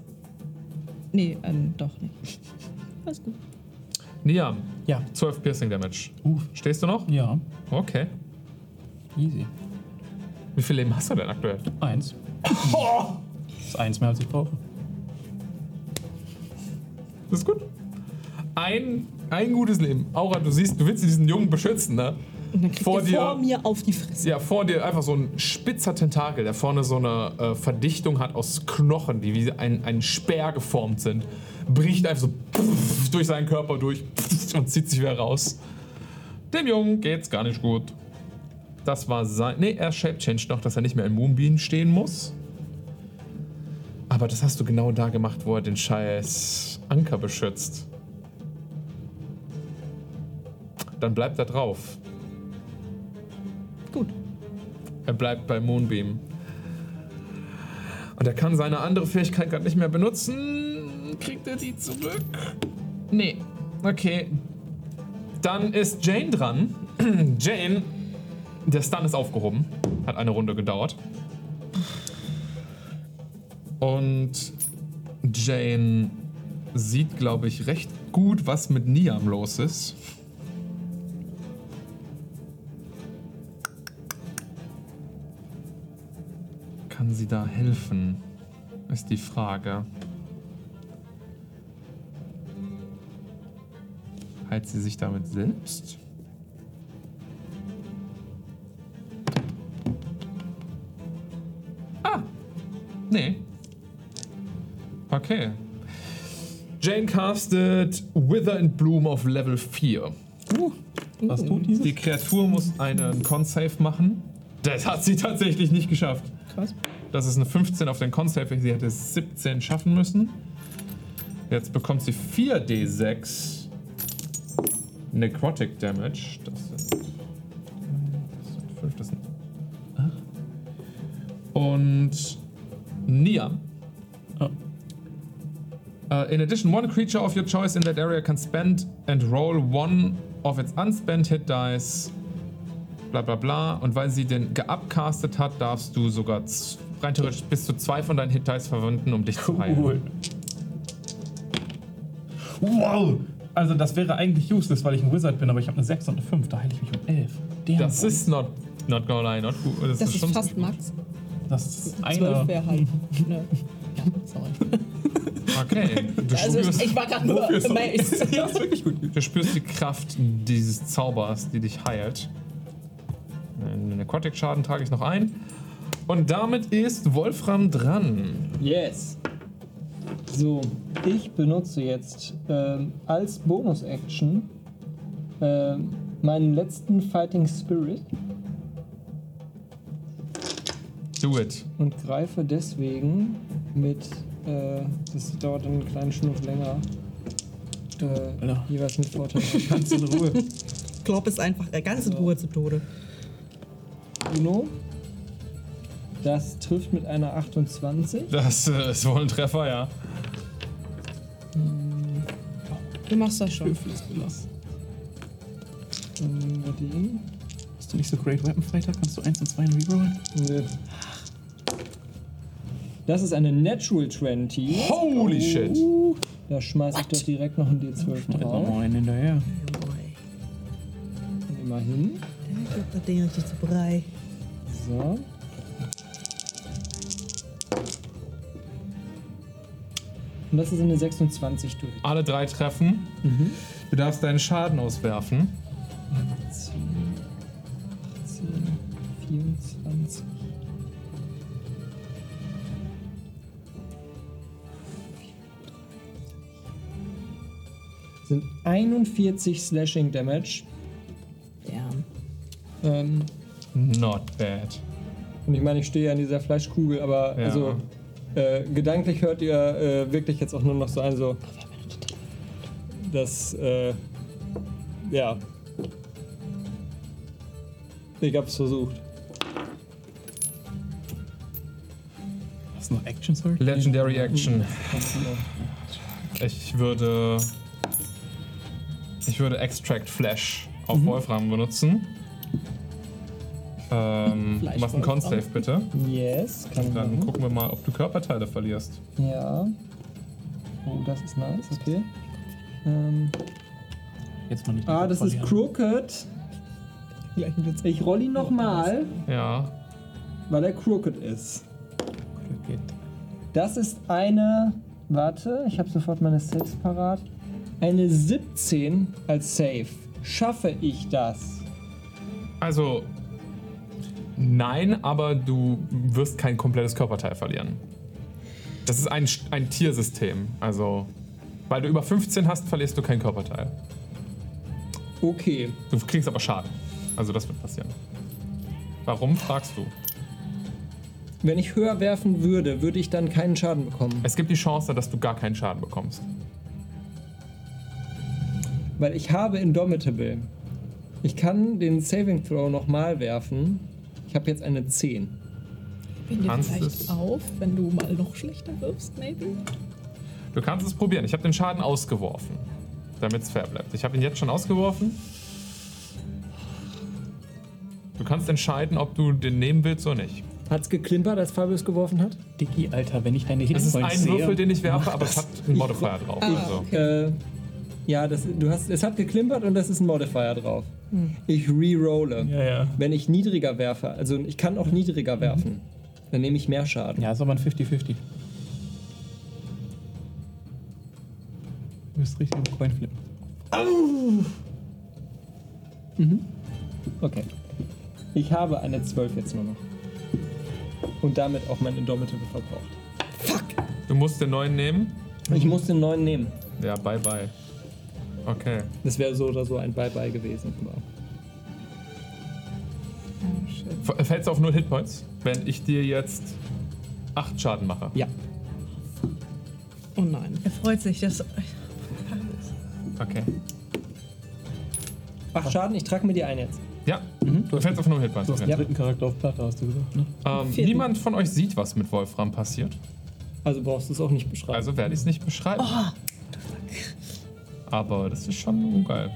Nee, ähm, doch nicht. Alles gut. Niam. Ja. 12 Piercing Damage. Uff. Stehst du noch? Ja. Okay. Easy. Wie viel Leben hast du denn aktuell? Eins. Das ist eins mehr als ich brauche. Das ist gut. Ein, ein gutes Leben. Aura, du siehst, du willst diesen Jungen beschützen, ne? Und dann kriegt Vor dir- vor mir auf die Fresse. Ja, vor dir einfach so ein spitzer Tentakel, der vorne so eine äh, Verdichtung hat aus Knochen, die wie ein, ein Speer geformt sind. Bricht einfach so pff, durch seinen Körper durch pff, und zieht sich wieder raus. Dem Jungen geht's gar nicht gut. Das war sein. Nee, er shape-changed noch, dass er nicht mehr im Moonbeam stehen muss. Aber das hast du genau da gemacht, wo er den scheiß Anker beschützt. dann bleibt er drauf. Gut. Er bleibt bei Moonbeam. Und er kann seine andere Fähigkeit gerade nicht mehr benutzen. Kriegt er die zurück? Nee. Okay. Dann ist Jane dran. Jane, der Stun ist aufgehoben. Hat eine Runde gedauert. Und Jane sieht, glaube ich, recht gut, was mit Niam los ist. Kann sie da helfen? Ist die Frage. Heilt sie sich damit selbst? Ah! Nee. Okay. Jane castet Wither and Bloom auf Level 4. Was tut dieses? Die Kreatur muss einen Con-Save machen. Das hat sie tatsächlich nicht geschafft. Krass. Das ist eine 15 auf den Con-Save. Sie hätte 17 schaffen müssen. Jetzt bekommt sie 4d6 Necrotic Damage. Das sind, das sind 5, das sind 8. Und Niam. Oh. Uh, in addition, one creature of your choice in that area can spend and roll one of its unspent hit dice. Bla bla bla. Und weil sie den geupcastet hat, darfst du sogar rein theoretisch bis zu zwei von deinen Hit dice verwenden, um dich zu heilen. Cool. Wow! Also das wäre eigentlich useless, weil ich ein Wizard bin, aber ich habe eine 6 und eine 5, da heile ich mich um 11. Damn, Das boy. ist not, not gonna lie, not good. Das ist schon fast Max. Das ist 12 einer. wäre halt. Ne. Ja, sorry. Okay. Du, Also spürst, ich war gerade nur Wofür amazed. ja, ist wirklich gut. du spürst die Kraft dieses Zaubers, die dich heilt. Einen Necrotic-Schaden trage ich noch ein. Und damit ist Wolfram dran. Yes. So, ich benutze jetzt ähm, als Bonus-Action ähm, meinen letzten Fighting Spirit Do it. und greife deswegen mit, äh, das dauert einen kleinen Schnuff länger, äh, jeweils mit Vorteil. Ganz in Ruhe. Klopp ist einfach äh, ganz in Ruhe zu Tode. Uno. Das trifft mit einer 28. Das äh, ist wohl ein Treffer, ja. Du machst das schon. Höflich belassen. Dann nehmen wir den. Bist du nicht so Great Weapon Fighter? Kannst du 1 und 2 rerollen? Nö. Das ist eine Natural 20. Holy shit. Da schmeiße ich doch direkt noch ein D12 Jetzt noch drauf. mal einen hinterher. Immerhin. Ich glaube, das Ding richtig zu brei. So. Und das ist eine 26 durch. Alle drei treffen. Du darfst deinen Schaden auswerfen. 10, 18, 24. Sind 41 Slashing Damage. Ja. Ähm, Not bad. und ich meine, ich stehe ja an dieser Fleischkugel, aber Ja. also äh, gedanklich hört ihr äh, wirklich jetzt auch nur noch so ein so. Das, äh, ja. Ich hab's versucht. Hast du noch Action, sorry? Legendary Action. Ich würde. Ich würde Extract Flash auf Wolfram benutzen. Ähm, du machst einen. Con-Save bitte. Yes, kann Dann machen. gucken wir mal, ob du Körperteile verlierst. Ja. Oh, das ist nice, okay. Ähm, Jetzt mal nicht. ah, das ist. Crooked. Ich roll ihn nochmal, Ja. weil er Crooked ist. Geht. Das ist eine. Warte, ich habe sofort meine Saves parat. Eine 17 als Save. Schaffe ich das? Also. Nein, aber du wirst kein komplettes Körperteil verlieren. Das ist ein, ein Tiersystem. Also. Weil du über 15 hast, verlierst du kein Körperteil. Okay. Du kriegst aber Schaden. Also das wird passieren. Warum, fragst du? Wenn ich höher werfen würde, würde ich dann keinen Schaden bekommen. Es gibt die Chance, dass du gar keinen Schaden bekommst. Weil ich habe Indomitable. Ich kann den Saving Throw nochmal werfen. Ich habe jetzt eine 10. Bin dir Kannst vielleicht es- auf, wenn du mal noch schlechter wirfst, maybe? Du kannst es probieren. Ich habe den Schaden ausgeworfen, damit es fair bleibt. Ich habe ihn jetzt schon ausgeworfen. Du kannst entscheiden, ob du den nehmen willst oder nicht. Hat's geklimpert, als Fabius geworfen hat? Dicky, Alter, wenn ich deine Es ist ein sehe. Würfel, den ich werfe, aber es hat einen Modifier drauf. Also. Äh, ja, das, du hast, es hat geklimpert und das ist ein Modifier drauf. Ich rerolle. Ja, ja. Wenn ich niedriger werfe, also ich kann auch niedriger werfen, dann nehme ich mehr Schaden. Ja, ist aber ein 50-50. Du bist richtig im Coin flippen. Okay. Ich habe eine 12 jetzt nur noch. Und damit auch meine Indomitable verbraucht. Du musst den neuen nehmen. Ich muss den neuen nehmen. Ja, bye bye. Okay. Das wäre so oder so ein Bye-Bye gewesen. Aber F- Fällst du auf 0 Hitpoints, wenn ich dir jetzt 8 Schaden mache? ja. Oh nein. Er freut sich, dass. Okay. Acht Schaden, ich trage mir die ein jetzt. Ja, du fällst auf 0 Hitpoints. Du hast den dritten Charakter auf Platte, hast du gesagt, ne? Ähm, niemand von euch sieht, was mit Wolfram passiert. Also brauchst du es auch nicht beschreiben. Also werde ich es nicht beschreiben. Aber das ist schon ungeil.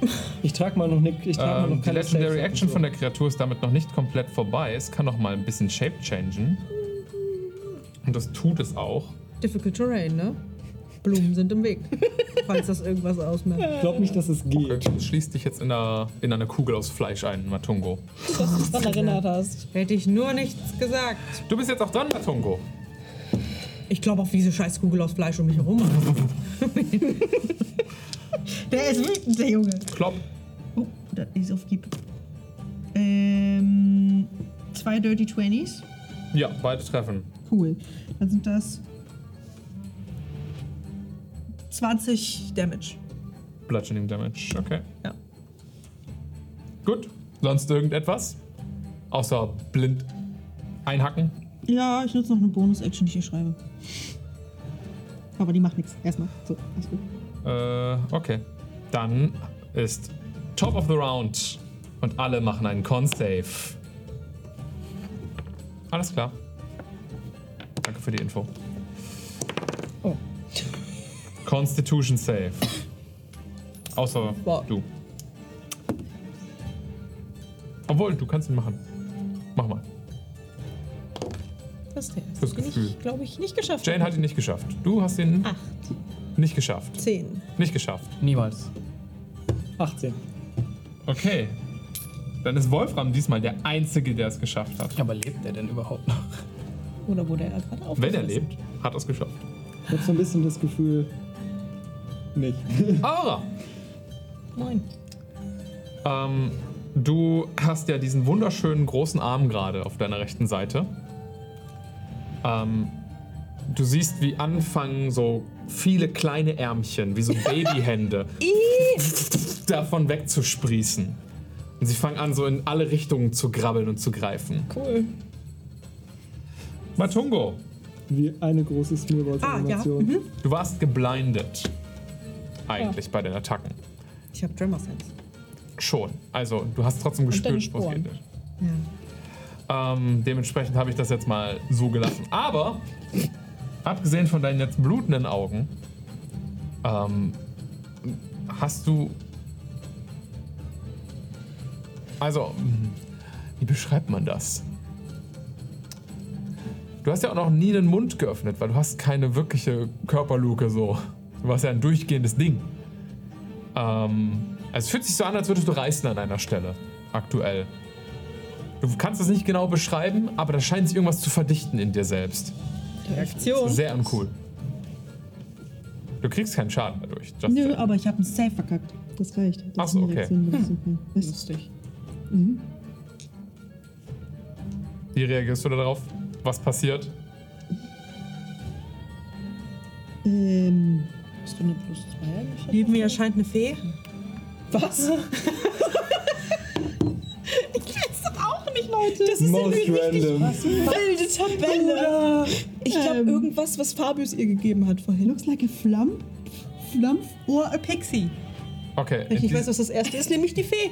ich trage mal noch, ne, ich trag mal Ähm, noch die Legendary Saves Action und von der Kreatur ist damit noch nicht komplett vorbei. Es kann noch mal ein bisschen Shape changen. Und das tut es auch. Difficult Terrain, ne? Blumen sind im Weg. falls das irgendwas ausmacht. Ich glaube nicht, dass es geht. Du schließt dich jetzt in einer, in einer Kugel aus Fleisch ein, Matungo. Dass du dich dran erinnert hast. Hätte ich nur nichts gesagt. Du bist jetzt auch dran, Matungo. Ich glaube auf diese scheiß Kugel aus Fleisch um mich herum. der ist wütend, der Junge. Klopp. Oh, das ist auf Gib. Ähm, zwei Dirty Twenties. Ja, beide treffen. Cool. Dann sind das 20 Damage. Bludgeoning Damage. Okay. Ja. Gut. Sonst irgendetwas? Außer blind einhacken? Ja, ich nutze noch eine Bonus-Action, die ich hier schreibe. Aber die macht nichts. Erstmal. So, alles gut. Äh, okay. Dann ist Top of the Round. Und alle machen einen Con-Save. Alles klar. Danke für die Info. Oh. Constitution Save. Außer Boah. du. Obwohl, du kannst ihn machen. Mach mal. Das ist der Fürs Gefühl. ich, glaube ich, nicht geschafft Jane hat ihn nicht geschafft. Du hast ihn Acht. Nicht geschafft. 10. Nicht geschafft. Niemals. 18. Okay. Dann ist Wolfram diesmal der Einzige, der es geschafft hat. Aber lebt er denn überhaupt noch? Oder wurde er gerade auf? Wenn er lebt, hat er es geschafft. Ich habe so ein bisschen das Gefühl, nicht. Aura! Nein. Ähm, du hast ja diesen wunderschönen großen Arm gerade auf deiner rechten Seite. Ähm, du siehst, wie anfangen so viele kleine Ärmchen, wie so Babyhände, davon wegzusprießen. Und sie fangen an, so in alle Richtungen zu grabbeln und zu greifen. Cool. Matungo, Wie eine große Smearballs-Animation. Ah, ja. du warst geblindet. Eigentlich bei den Attacken. Ich habe Tremor Sense. Schon. Also, du hast trotzdem gespürt, wo es geht. Ja. Ähm, dementsprechend habe ich das jetzt mal so gelassen. Aber, abgesehen von deinen jetzt blutenden Augen, ähm, hast du. Also, wie beschreibt man das? Du hast ja auch noch nie den Mund geöffnet, weil du hast keine wirkliche Körperluke so. Du warst ja ein durchgehendes Ding. Ähm, also es fühlt sich so an, als würdest du reißen an einer Stelle. Aktuell. Du kannst es nicht genau beschreiben, aber da scheint sich irgendwas zu verdichten in dir selbst. Reaktion. Sehr uncool. Du kriegst keinen Schaden dadurch. Just Nö, aber ich habe einen Safe verkackt. Das reicht. Das Ach ist so, eine okay. Reaktion, das ist okay. Weißt Lustig. Wie reagierst du darauf? Was passiert? Ähm, Hast du eine plus 2 geschafft? Neben mir erscheint eine Fee. Was? Das ist Most random. Wilde Tabelle. Ich glaube, Ähm. irgendwas, was Fabius ihr gegeben hat vorhin. looks like a flump. Flump. Or a Pixie. Okay. Ich dies- weiß, was das erste ist, nämlich die Fee.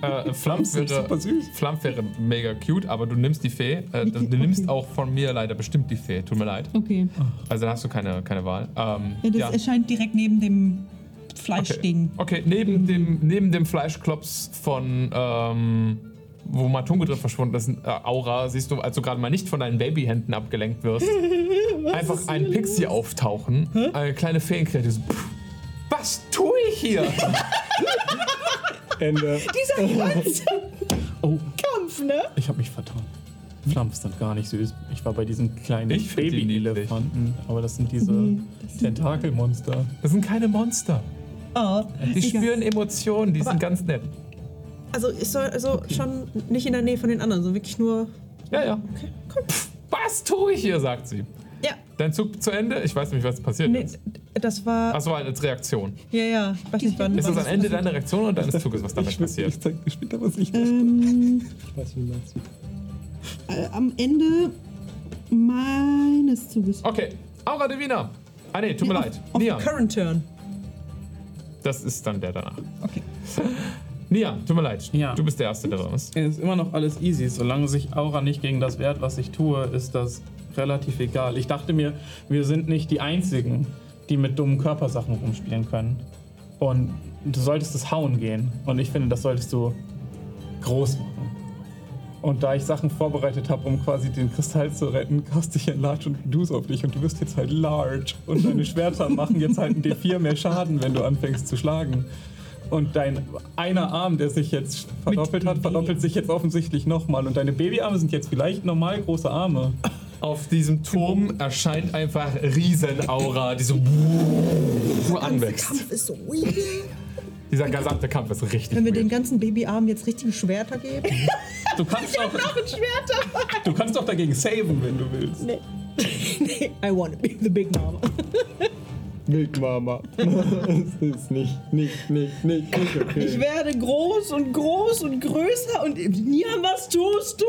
Äh, Flamp sind wäre, super süß. Flamp wäre mega cute, aber du nimmst die Fee. Äh, du, du nimmst auch von mir leider bestimmt die Fee. Tut mir leid. Okay. Also da hast du keine, keine Wahl. Ähm, Ja, das ja. erscheint direkt neben dem Okay. Fleischding. okay, neben dem, neben dem Fleischklops von, ähm, wo Matungo drin verschwunden ist, äh, Aura, siehst du, als du gerade mal nicht von deinen Babyhänden abgelenkt wirst, einfach ein Pixie auftauchen. Eine kleine Feenkreatur. so, Was tue ich hier? Ende. Oh, Kampf, ne? ich habe mich vertan. Flamps sind gar nicht süß. Ich war bei diesen kleinen Ich find die Baby-Elefanten. Aber das sind diese Tentakelmonster. Das sind keine Monster. Oh, Die spüren Emotionen, die sind ganz nett. Also ich soll also schon nicht in der Nähe von den anderen, so wirklich nur. Ja, ja. Okay, cool. Was tue ich hier, sagt sie. Ja, Dein Zug zu Ende? Ich weiß nicht, was passiert nee, ist. das war. Achso, als Reaktion. Ja, ja, ich weiß nicht wann. Ist das am Ende deiner Reaktion oder deines Zuges, was damit passiert? Ich zeig dir später, was ich Ähm, Ich weiß, wie du meinst. äh, am Ende meines Zuges. Okay, Aura Divina. Ah nee, tut mir leid. Auf Nia, Current Turn. das ist dann der danach. Okay. Nia, tut mir leid. Ja. Du bist der Erste, der ist. Es ist immer noch alles easy. Solange sich Aura nicht gegen das wehrt, was ich tue, ist das relativ egal. Ich dachte mir, wir sind nicht die Einzigen, die mit dummen Körpersachen rumspielen können. Und du solltest es hauen gehen. Und ich finde, das solltest du groß machen. Und da ich Sachen vorbereitet habe, um quasi den Kristall zu retten, kaste ich ein Large und Reduce auf dich und du wirst jetzt halt Large. Und deine Schwerter machen jetzt halt ein D4 mehr Schaden, wenn du anfängst zu schlagen. Und dein einer Arm, der sich jetzt verdoppelt hat, verdoppelt sich jetzt offensichtlich nochmal. Und deine Babyarme sind jetzt vielleicht normal große Arme. Auf diesem Turm erscheint einfach Riesenaura, die so anwächst. Kampf ist so weird. Dieser gesamte Kampf ist richtig Wenn wir den weird. ganzen Babyarmen jetzt richtige Schwerter geben. Du kannst auch, du kannst auch dagegen saven, wenn du willst. nee. nee. I want to be the big mama. Wildmama. das ist nicht, nicht, nicht, nicht, nicht okay. Ich werde groß und groß und größer und Niam, was tust du?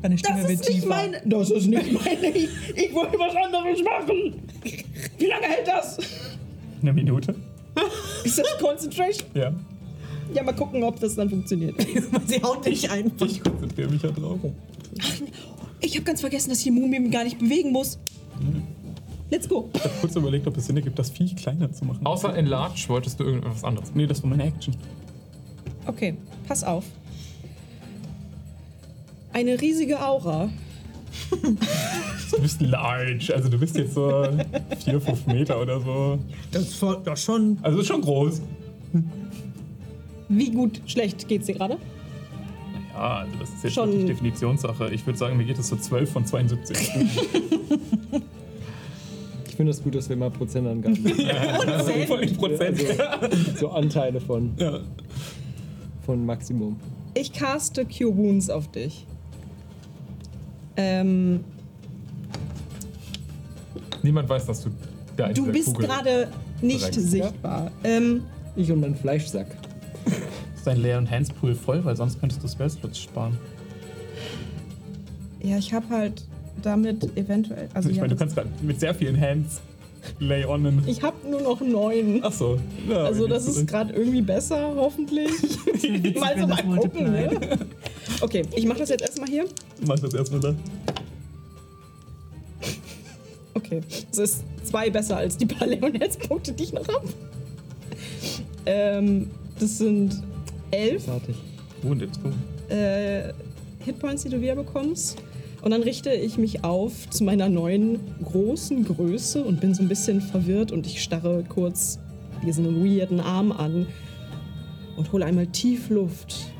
Deine Stimme Das wird ist nicht meine. Das ist nicht meine. Ich, ich wollte was anderes machen. Wie lange hält das? Eine Minute? Ist das Concentration? Ja. Ja, mal gucken, ob das dann funktioniert. Sie haut dich einfach. Ich konzentriere mich ja drauf. Ich habe ganz vergessen, dass ich die Mumie gar nicht bewegen muss. Let's go. Ich habe kurz überlegt, ob es Sinn ergibt, das Viech kleiner zu machen. Außer in Large wolltest du irgendwas anderes. Nee, das war meine Action. Okay, pass auf. Eine riesige Aura. Du bist large, also du bist jetzt so 4, 5 Meter oder so. Das ist voll, ja schon. Also ist schon groß. Wie gut, schlecht geht's dir gerade? Ja, also das ist jetzt Schon- wirklich Definitionssache. Ich würde sagen, mir geht es so 12 von 72. Ich finde es gut, dass wir mal Prozentangaben also voll in Prozent. so Anteile von, Ja. von Maximum. Ich caste Cure Wounds auf dich. Ähm, Niemand weiß, dass du da du bist gerade nicht verrenkst. sichtbar. Ähm, Ich und mein Fleischsack. Ist dein Leer- und Handspool voll, weil sonst könntest du Spellslots sparen. ja, ich habe halt damit eventuell. Also, ich ja, meine, du das- kannst gerade mit sehr vielen Hands lay onnen. ich habe nur noch neun. Ach so. Ja, Also das ist gerade irgendwie besser, hoffentlich. mal so mal das gucken, ne? Okay, ich mache das jetzt erstmal hier. Mach das erstmal da. Okay, es ist zwei besser als die paar Leonheitspunkte, die ich noch habe. Ähm, das sind elf go. äh, Hitpoints, die du wiederbekommst. Und dann richte ich mich auf zu meiner neuen großen Größe und bin so ein bisschen verwirrt und ich starre kurz diesen weirden Arm an und hole einmal tief Luft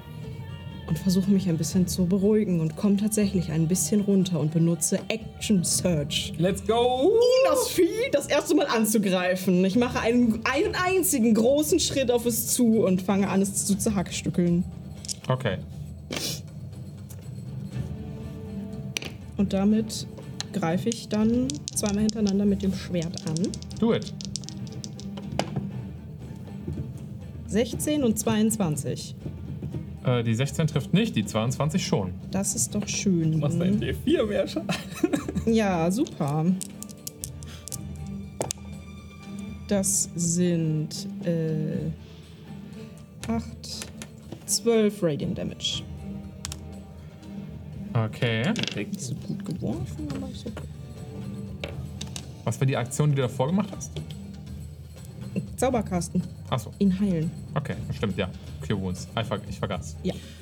und versuche mich ein bisschen zu beruhigen und komme tatsächlich ein bisschen runter und benutze Action Search, Let's go! um das Vieh das erste Mal anzugreifen. Ich mache einen, einen einzigen großen Schritt auf es zu und fange an, es zu zerhackstückeln. Okay. Und damit greife ich dann zweimal hintereinander mit dem Schwert an. Do it. 16 und 22. Äh, die 16 trifft nicht, die 22 schon. Das ist doch schön. Du machst ein D4 mehr Schaden. Ja, super. Das sind äh, 8, 12 Radiant Damage. Okay. Nicht so gut geworfen, aber ist okay. Was war die Aktion, die du davor gemacht hast? Zauberkasten. Achso, Ihn heilen. okay, stimmt, ja. Cure Wounds. Ich, ver ich vergaß.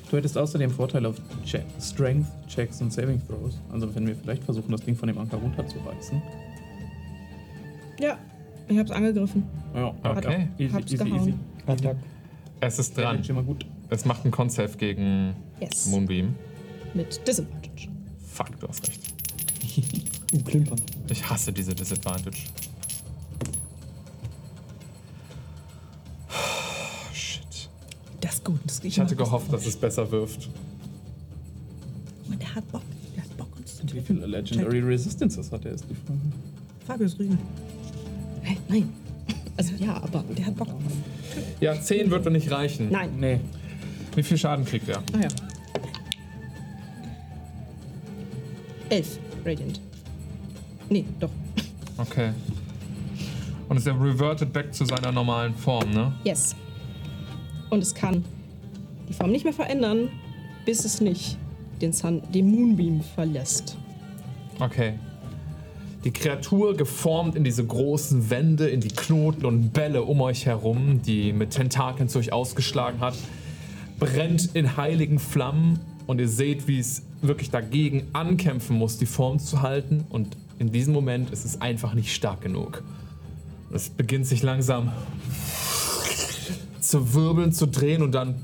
Du hättest außerdem Vorteil auf Che Strength, Checks und Saving Throws. Also wenn wir vielleicht versuchen, das Ding von dem Anker runterzureißen. Ja, ich hab's angegriffen. Ja, Okay. Ja, easy, Hab's easy, gehauen. easy. Attack. Es ist Dran. mal gut. Es macht einen Con-Save gegen Yes. Moonbeam. Mit Disadvantage. Fuck, du hast recht. Und klimpern. Ich hasse diese Disadvantage. Shit. Das ist gut. Das Ich hatte gehofft, dass es besser wirft. Der hat Bock. Der hat Bock uns zu Wie viele Legendary Resistances hat er, ist die Frage. Fabius Rügen. Hä? Nein. Also ja, aber der hat Bock. Ja, 10 wird mir nicht reichen. Nein. Nee. Wie viel Schaden kriegt er? Ah ja. 11 Radiant. Nee, doch. Okay. Und ist er reverted back zu seiner normalen Form, ne? Yes. Und es kann die Form nicht mehr verändern, bis es nicht den, Sun, den Moonbeam verlässt. Okay. Die Kreatur geformt in diese großen Wände, in die Knoten und Bälle um euch herum, die mit Tentakeln zu euch ausgeschlagen hat, brennt in heiligen Flammen und ihr seht, wie es wirklich dagegen ankämpfen muss, die Form zu halten. Und in diesem Moment ist es einfach nicht stark genug. Es beginnt sich langsam zu wirbeln, zu drehen und dann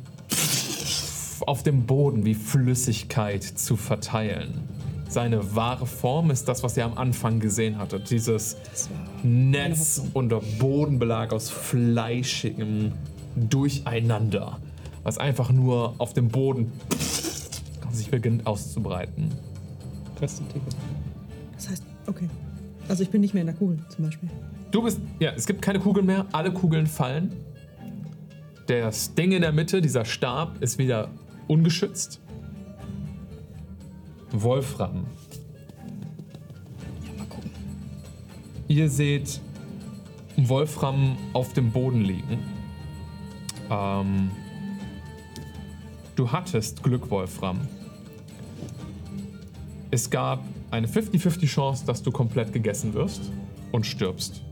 auf dem Boden wie Flüssigkeit zu verteilen. Seine wahre Form ist das, was ihr am Anfang gesehen hattet. Dieses Netz unter Bodenbelag aus fleischigem Durcheinander, was einfach nur auf dem Boden sich beginnt auszubreiten. Das heißt, okay. Also ich bin nicht mehr in der Kugel zum Beispiel. Du bist, ja, es gibt keine Kugeln mehr, alle Kugeln fallen. Das Ding in der Mitte, dieser Stab, ist wieder ungeschützt. Wolfram. Ihr seht Wolfram auf dem Boden liegen. Ähm, du hattest Glück, Wolfram. Es gab eine 50-50 Chance, dass du komplett gegessen wirst und stirbst.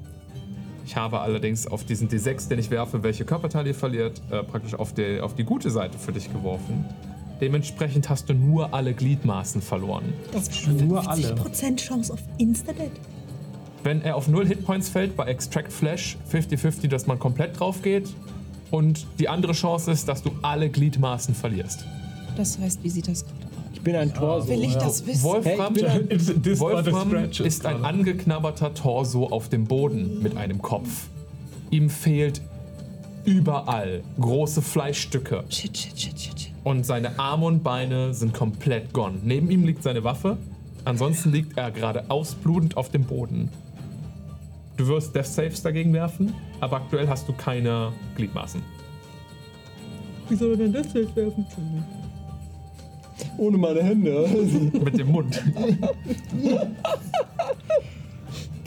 Ich habe allerdings auf diesen D6, den ich werfe, welche Körperteile ihr verliert, äh, praktisch auf die, auf die gute Seite für dich geworfen. Dementsprechend hast du nur alle Gliedmaßen verloren. Das ist Nur alle. 50% Chance auf Insta-Dead. Wenn er auf 0 Hitpoints fällt, bei Extract Flash 50-50, dass man komplett drauf geht. Und die andere Chance ist, dass du alle Gliedmaßen verlierst. Das heißt, wie sieht das aus? Ich bin ein Torso. Will ich das wissen? Wolfram, Hey, ich bin This Wolfram ist ein angeknabberter Torso auf dem Boden mit einem Kopf. Ihm fehlt überall große Fleischstücke. Shit, shit, shit, shit, shit. Und seine Arme und Beine sind komplett gone. Neben ihm liegt seine Waffe. Ansonsten liegt er gerade ausblutend auf dem Boden. Du wirst Death Saves dagegen werfen, aber aktuell hast du keine Gliedmaßen. Wie soll er denn das jetzt werfen? Ohne meine Hände. Mit dem Mund.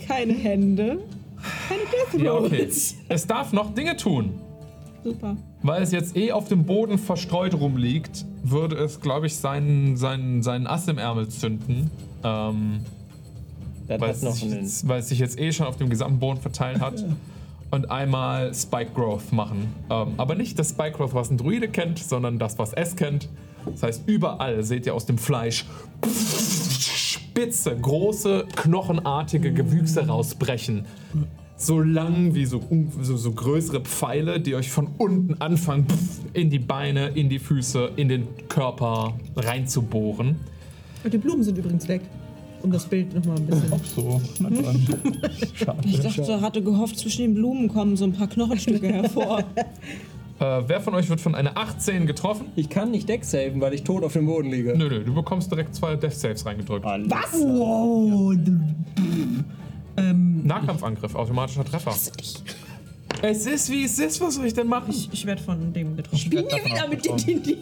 Keine Hände. Keine Death Ja, okay. Rolls. Es darf noch Dinge tun. Super. Weil es jetzt eh auf dem Boden verstreut rumliegt, würde es, glaube ich, seinen, seinen, seinen Ass im Ärmel zünden. Ähm, Das weil, hat es noch sich, einen. jetzt- weil es sich jetzt eh schon auf dem gesamten Boden verteilt hat. Und einmal Spike Growth machen. Ähm, aber nicht das Spike Growth, was ein Druide kennt, sondern das, was es kennt. Das heißt, überall seht ihr aus dem Fleisch spitze, große, knochenartige Gewüchse rausbrechen. So lang wie so, so, so größere Pfeile, die euch von unten anfangen, in die Beine, in die Füße, in den Körper reinzubohren. Und die Blumen sind übrigens weg. Um das Bild nochmal ein bisschen. So, na dann. Schade. Ich dachte, hatte gehofft, zwischen den Blumen kommen so ein paar Knochenstücke hervor. Äh, wer von euch wird von einer 18 getroffen? Ich kann nicht Deck saven, weil ich tot auf dem Boden liege. Nö, nö, du bekommst direkt zwei Death Saves reingedrückt. Was? Wow. Ähm, Nahkampfangriff, automatischer Treffer. Es ist wie es ist, was soll ich denn machen? Ich werde von dem getroffen. Spielen wir wieder mit den, den, die.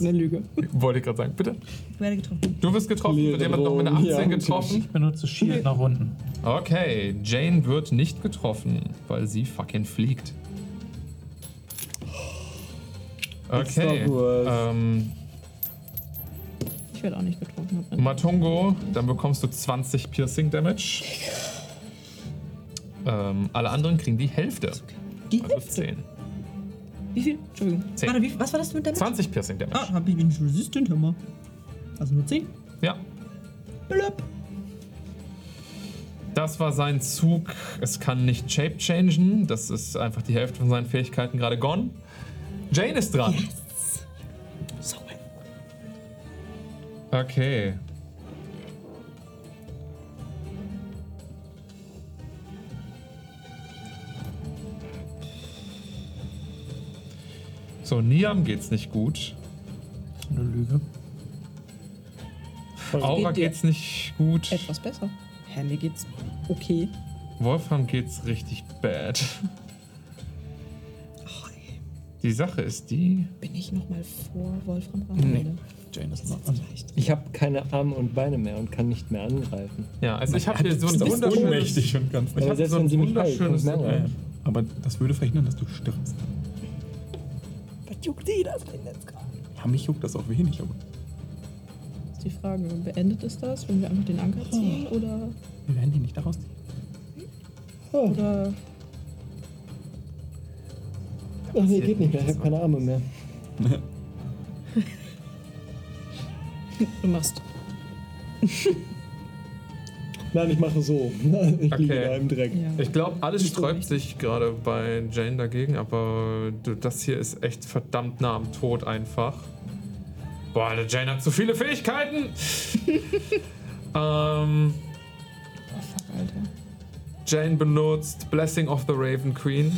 Eine Lüge. Wollte ich gerade sagen, bitte. Ich werde getroffen. Du wirst getroffen, Leere wird jemand noch mit einer Drohung, 18 ja, getroffen? Ich benutze Shield nach unten. Okay, Jane wird nicht getroffen, weil sie fucking fliegt. Okay. Ähm, Ich werde auch nicht getroffen. Matungo, dann bekommst du 20 Piercing Damage. Ähm, alle anderen kriegen die Hälfte. Die Also Hälfte. 10. Wie viel? Entschuldigung. 10. Warte, wie, was war das ein Damage? 20 Piercing Damage. Ah, hab ich nicht resistant, hör mal. Also nur 10. Ja. Blöp. Das war sein Zug. Es kann nicht Shape changen. Das ist einfach die Hälfte von seinen Fähigkeiten gerade gone. Jane ist dran. So. Okay. So, Niam geht's nicht gut. Eine Lüge. Aura geht geht's nicht gut. Etwas besser. Hä, mir geht's okay. Wolfram geht's richtig bad. Die Sache ist die. Bin ich noch mal vor Wolfram dran? Nee. Jane ist noch an. Ich habe keine Arme und Beine mehr und kann nicht mehr angreifen. Ja, also ich habe hier so ein wunderschönes. ohnmächtig und ganz Ich Aber habe so ein heilt, wunderschönes. angreifen. Aber das würde verhindern, dass du stirbst. Was juckt die das denn jetzt gerade? Ja, mich juckt das auch wenig, aber Ist die Frage, beendet es das, wenn wir einfach den Anker ziehen? Oder. wir werden die nicht daraus ziehen. oder Ach nee, geht nicht mehr. Ich habe keine Arme mehr. du machst. Nein, ich mache so. Ich liege Okay. da im Dreck. Ja. Ich glaube, alles sträubt sich gerade bei Jane dagegen, aber das hier ist echt verdammt nah am Tod einfach. Boah, der Jane hat zu viele Fähigkeiten! ähm, Oh, fuck, Alter. Jane benutzt Blessing of the Raven Queen.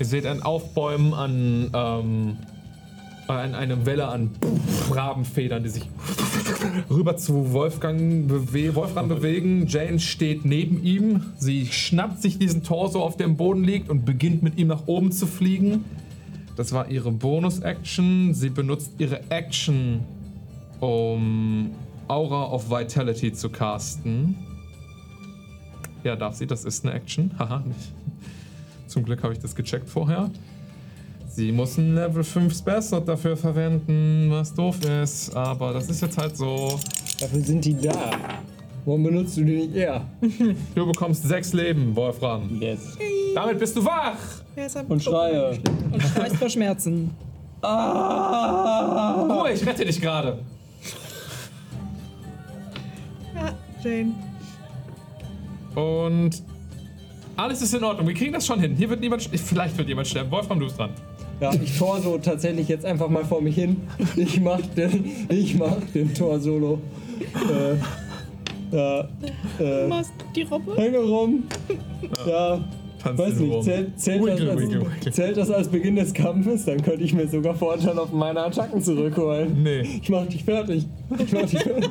Ihr seht ein Aufbäumen an, ähm, an eine Welle an Rabenfedern, die sich rüber zu Wolfgang bewe Wolfram bewegen. Jane steht neben ihm. Sie schnappt sich diesen Torso, auf dem Boden liegt, und beginnt mit ihm nach oben zu fliegen. Das war ihre Bonus-Action. Sie benutzt ihre Action, um Aura of Vitality zu casten. Ja, darf sie. Das ist eine Action. Haha, nicht. Zum Glück habe ich das gecheckt vorher. Sie muss ein Level 5 Spellslot dafür verwenden, was doof ist. Aber das ist jetzt halt so. Dafür sind die da. Warum benutzt du die nicht eher? Du bekommst 6 Leben, Wolfram. Yes. Damit bist du wach! Und schreie. Und schreist vor Schmerzen. Ah! Ruhe, ich rette dich gerade. Ja, Jane. Und alles ist in Ordnung. Wir kriegen das schon hin. Hier wird niemand. Vielleicht wird jemand sterben. Wolfram, du bist dran. Ja, ich torso tatsächlich jetzt einfach mal vor mich hin. Ich mach den, ich mach den Tor solo. Äh, ja, Du äh, machst die Robbe? hänge rum. Ja, Tanz weiß nicht, zählt, zählt, das Wiggle, als, wiggle, wiggle. zählt das als Beginn des Kampfes? Dann könnte ich mir sogar Vorteil auf meine Attacken zurückholen. Nee, Ich mach dich fertig. Ich mach dich fertig.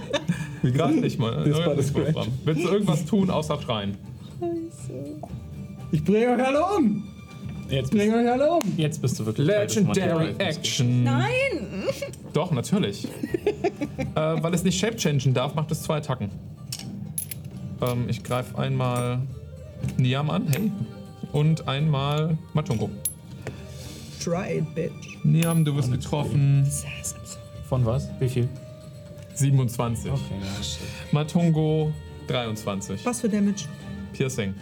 gerade nicht mal. Das das. Willst du irgendwas tun, außer schreien? Ich bringe euch alle um. Jetzt, Ich bringe euch alle um. jetzt bist du wirklich Legendary Action. Nein! Doch, natürlich. äh, weil es nicht shape-changen darf, macht es zwei Attacken. Ähm, ich greife einmal Niam an, hey. Und einmal Matungo. Try it, bitch. Niam, du wirst getroffen. Von was? Wie viel? 27. Okay, ja, shit. Matungo 23. Was für Damage? Piercing.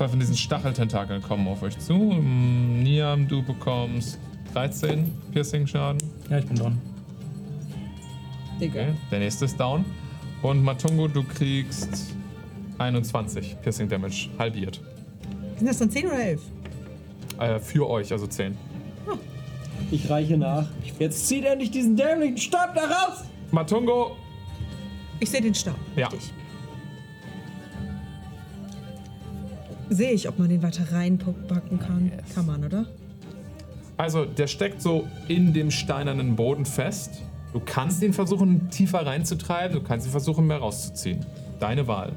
Zwei von diesen Stacheltentakeln kommen auf euch zu. Mm, Niam, du bekommst 13 Piercing-Schaden. Ja, ich bin. Digga. Okay, der nächste ist down. Und Matungo, du kriegst 21 Piercing Damage, halbiert. Sind das dann 10 oder 11? Äh, für euch, also 10. Ich reiche nach. Jetzt zieht endlich diesen dämlichen Stab da raus! Matungo, Ich sehe den Stab. Ja. Richtig. Sehe ich, ob man den weiter reinpacken kann. Kann man, oder? also der steckt so in dem steinernen Boden fest. Du kannst ihn versuchen, tiefer reinzutreiben, du kannst ihn versuchen, mehr rauszuziehen. Deine Wahl.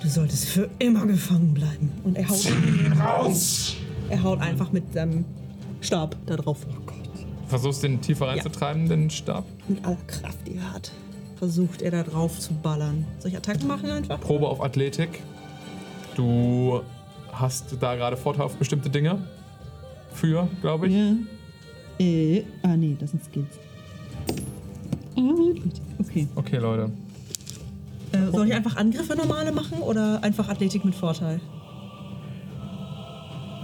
Du solltest für immer gefangen bleiben. Und er haut, Raus! er haut einfach mit seinem Stab da drauf. Versuchst den tiefer reinzutreiben, den Stab. Mit aller Kraft, die er hat. Versucht er da drauf zu ballern. Soll ich Attacken machen einfach? Probe auf Athletik. Du hast da gerade Vorteil auf bestimmte Dinge. Für, glaube ich. Ja. Äh, ah, nee, das sind Skills. Ah, gut. Okay. Okay, Leute. Äh, soll ich einfach Angriffe normale machen oder einfach Athletik mit Vorteil?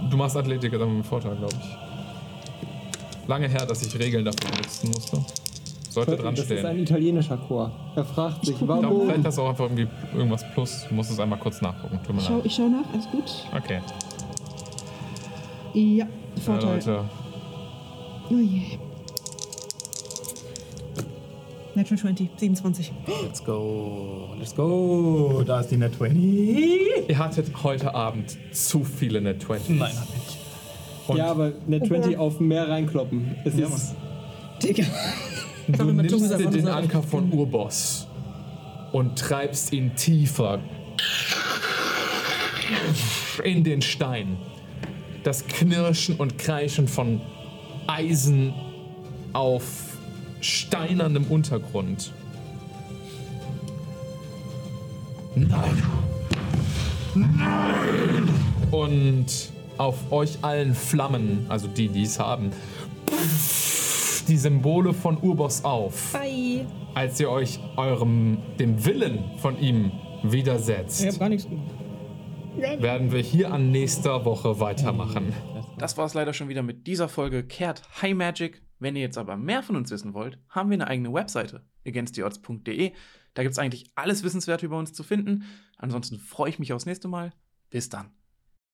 Du machst Athletik dann mit Vorteil, glaube ich. Lange her, dass ich Regeln dafür benutzen musste. Sollte dran das ist ein stehen. italienischer Chor. Er fragt sich, Glaub, warum. vielleicht hast du auch einfach irgendwie irgendwas plus. Du musst es einmal kurz nachgucken. Tut mir Ich schau, ich schau nach, alles gut. Okay. Ja, Ja, Vorteil. Leute. oh je. Natural 20, 27. Let's go. Let's go. Da ist die Net 20. Ihr hattet heute Abend zu viele Net 20. Nein, hab ich nicht. Und Ja, aber Net 20 auf mehr reinkloppen. Es Ja, ist. Digga. Du nimmst dir den. Anker von Urboss und treibst ihn tiefer in den Stein. Das Knirschen und Kreischen von Eisen auf steinernem Untergrund. Nein. Nein. Und auf euch allen Flammen, also die, die es haben, die Symbole von Urboss auf, Bye. als ihr euch eurem, dem Willen von ihm widersetzt. Ich hab gar nichts gemacht. werden wir hier an nächster Woche weitermachen. Das war es leider schon wieder mit dieser Folge Kehrt High Magic. Wenn ihr jetzt aber mehr von uns wissen wollt, haben wir eine eigene Webseite, againsttheodds.de. Da gibt es eigentlich alles Wissenswerte über uns zu finden. Ansonsten freue ich mich aufs nächste Mal. Bis dann.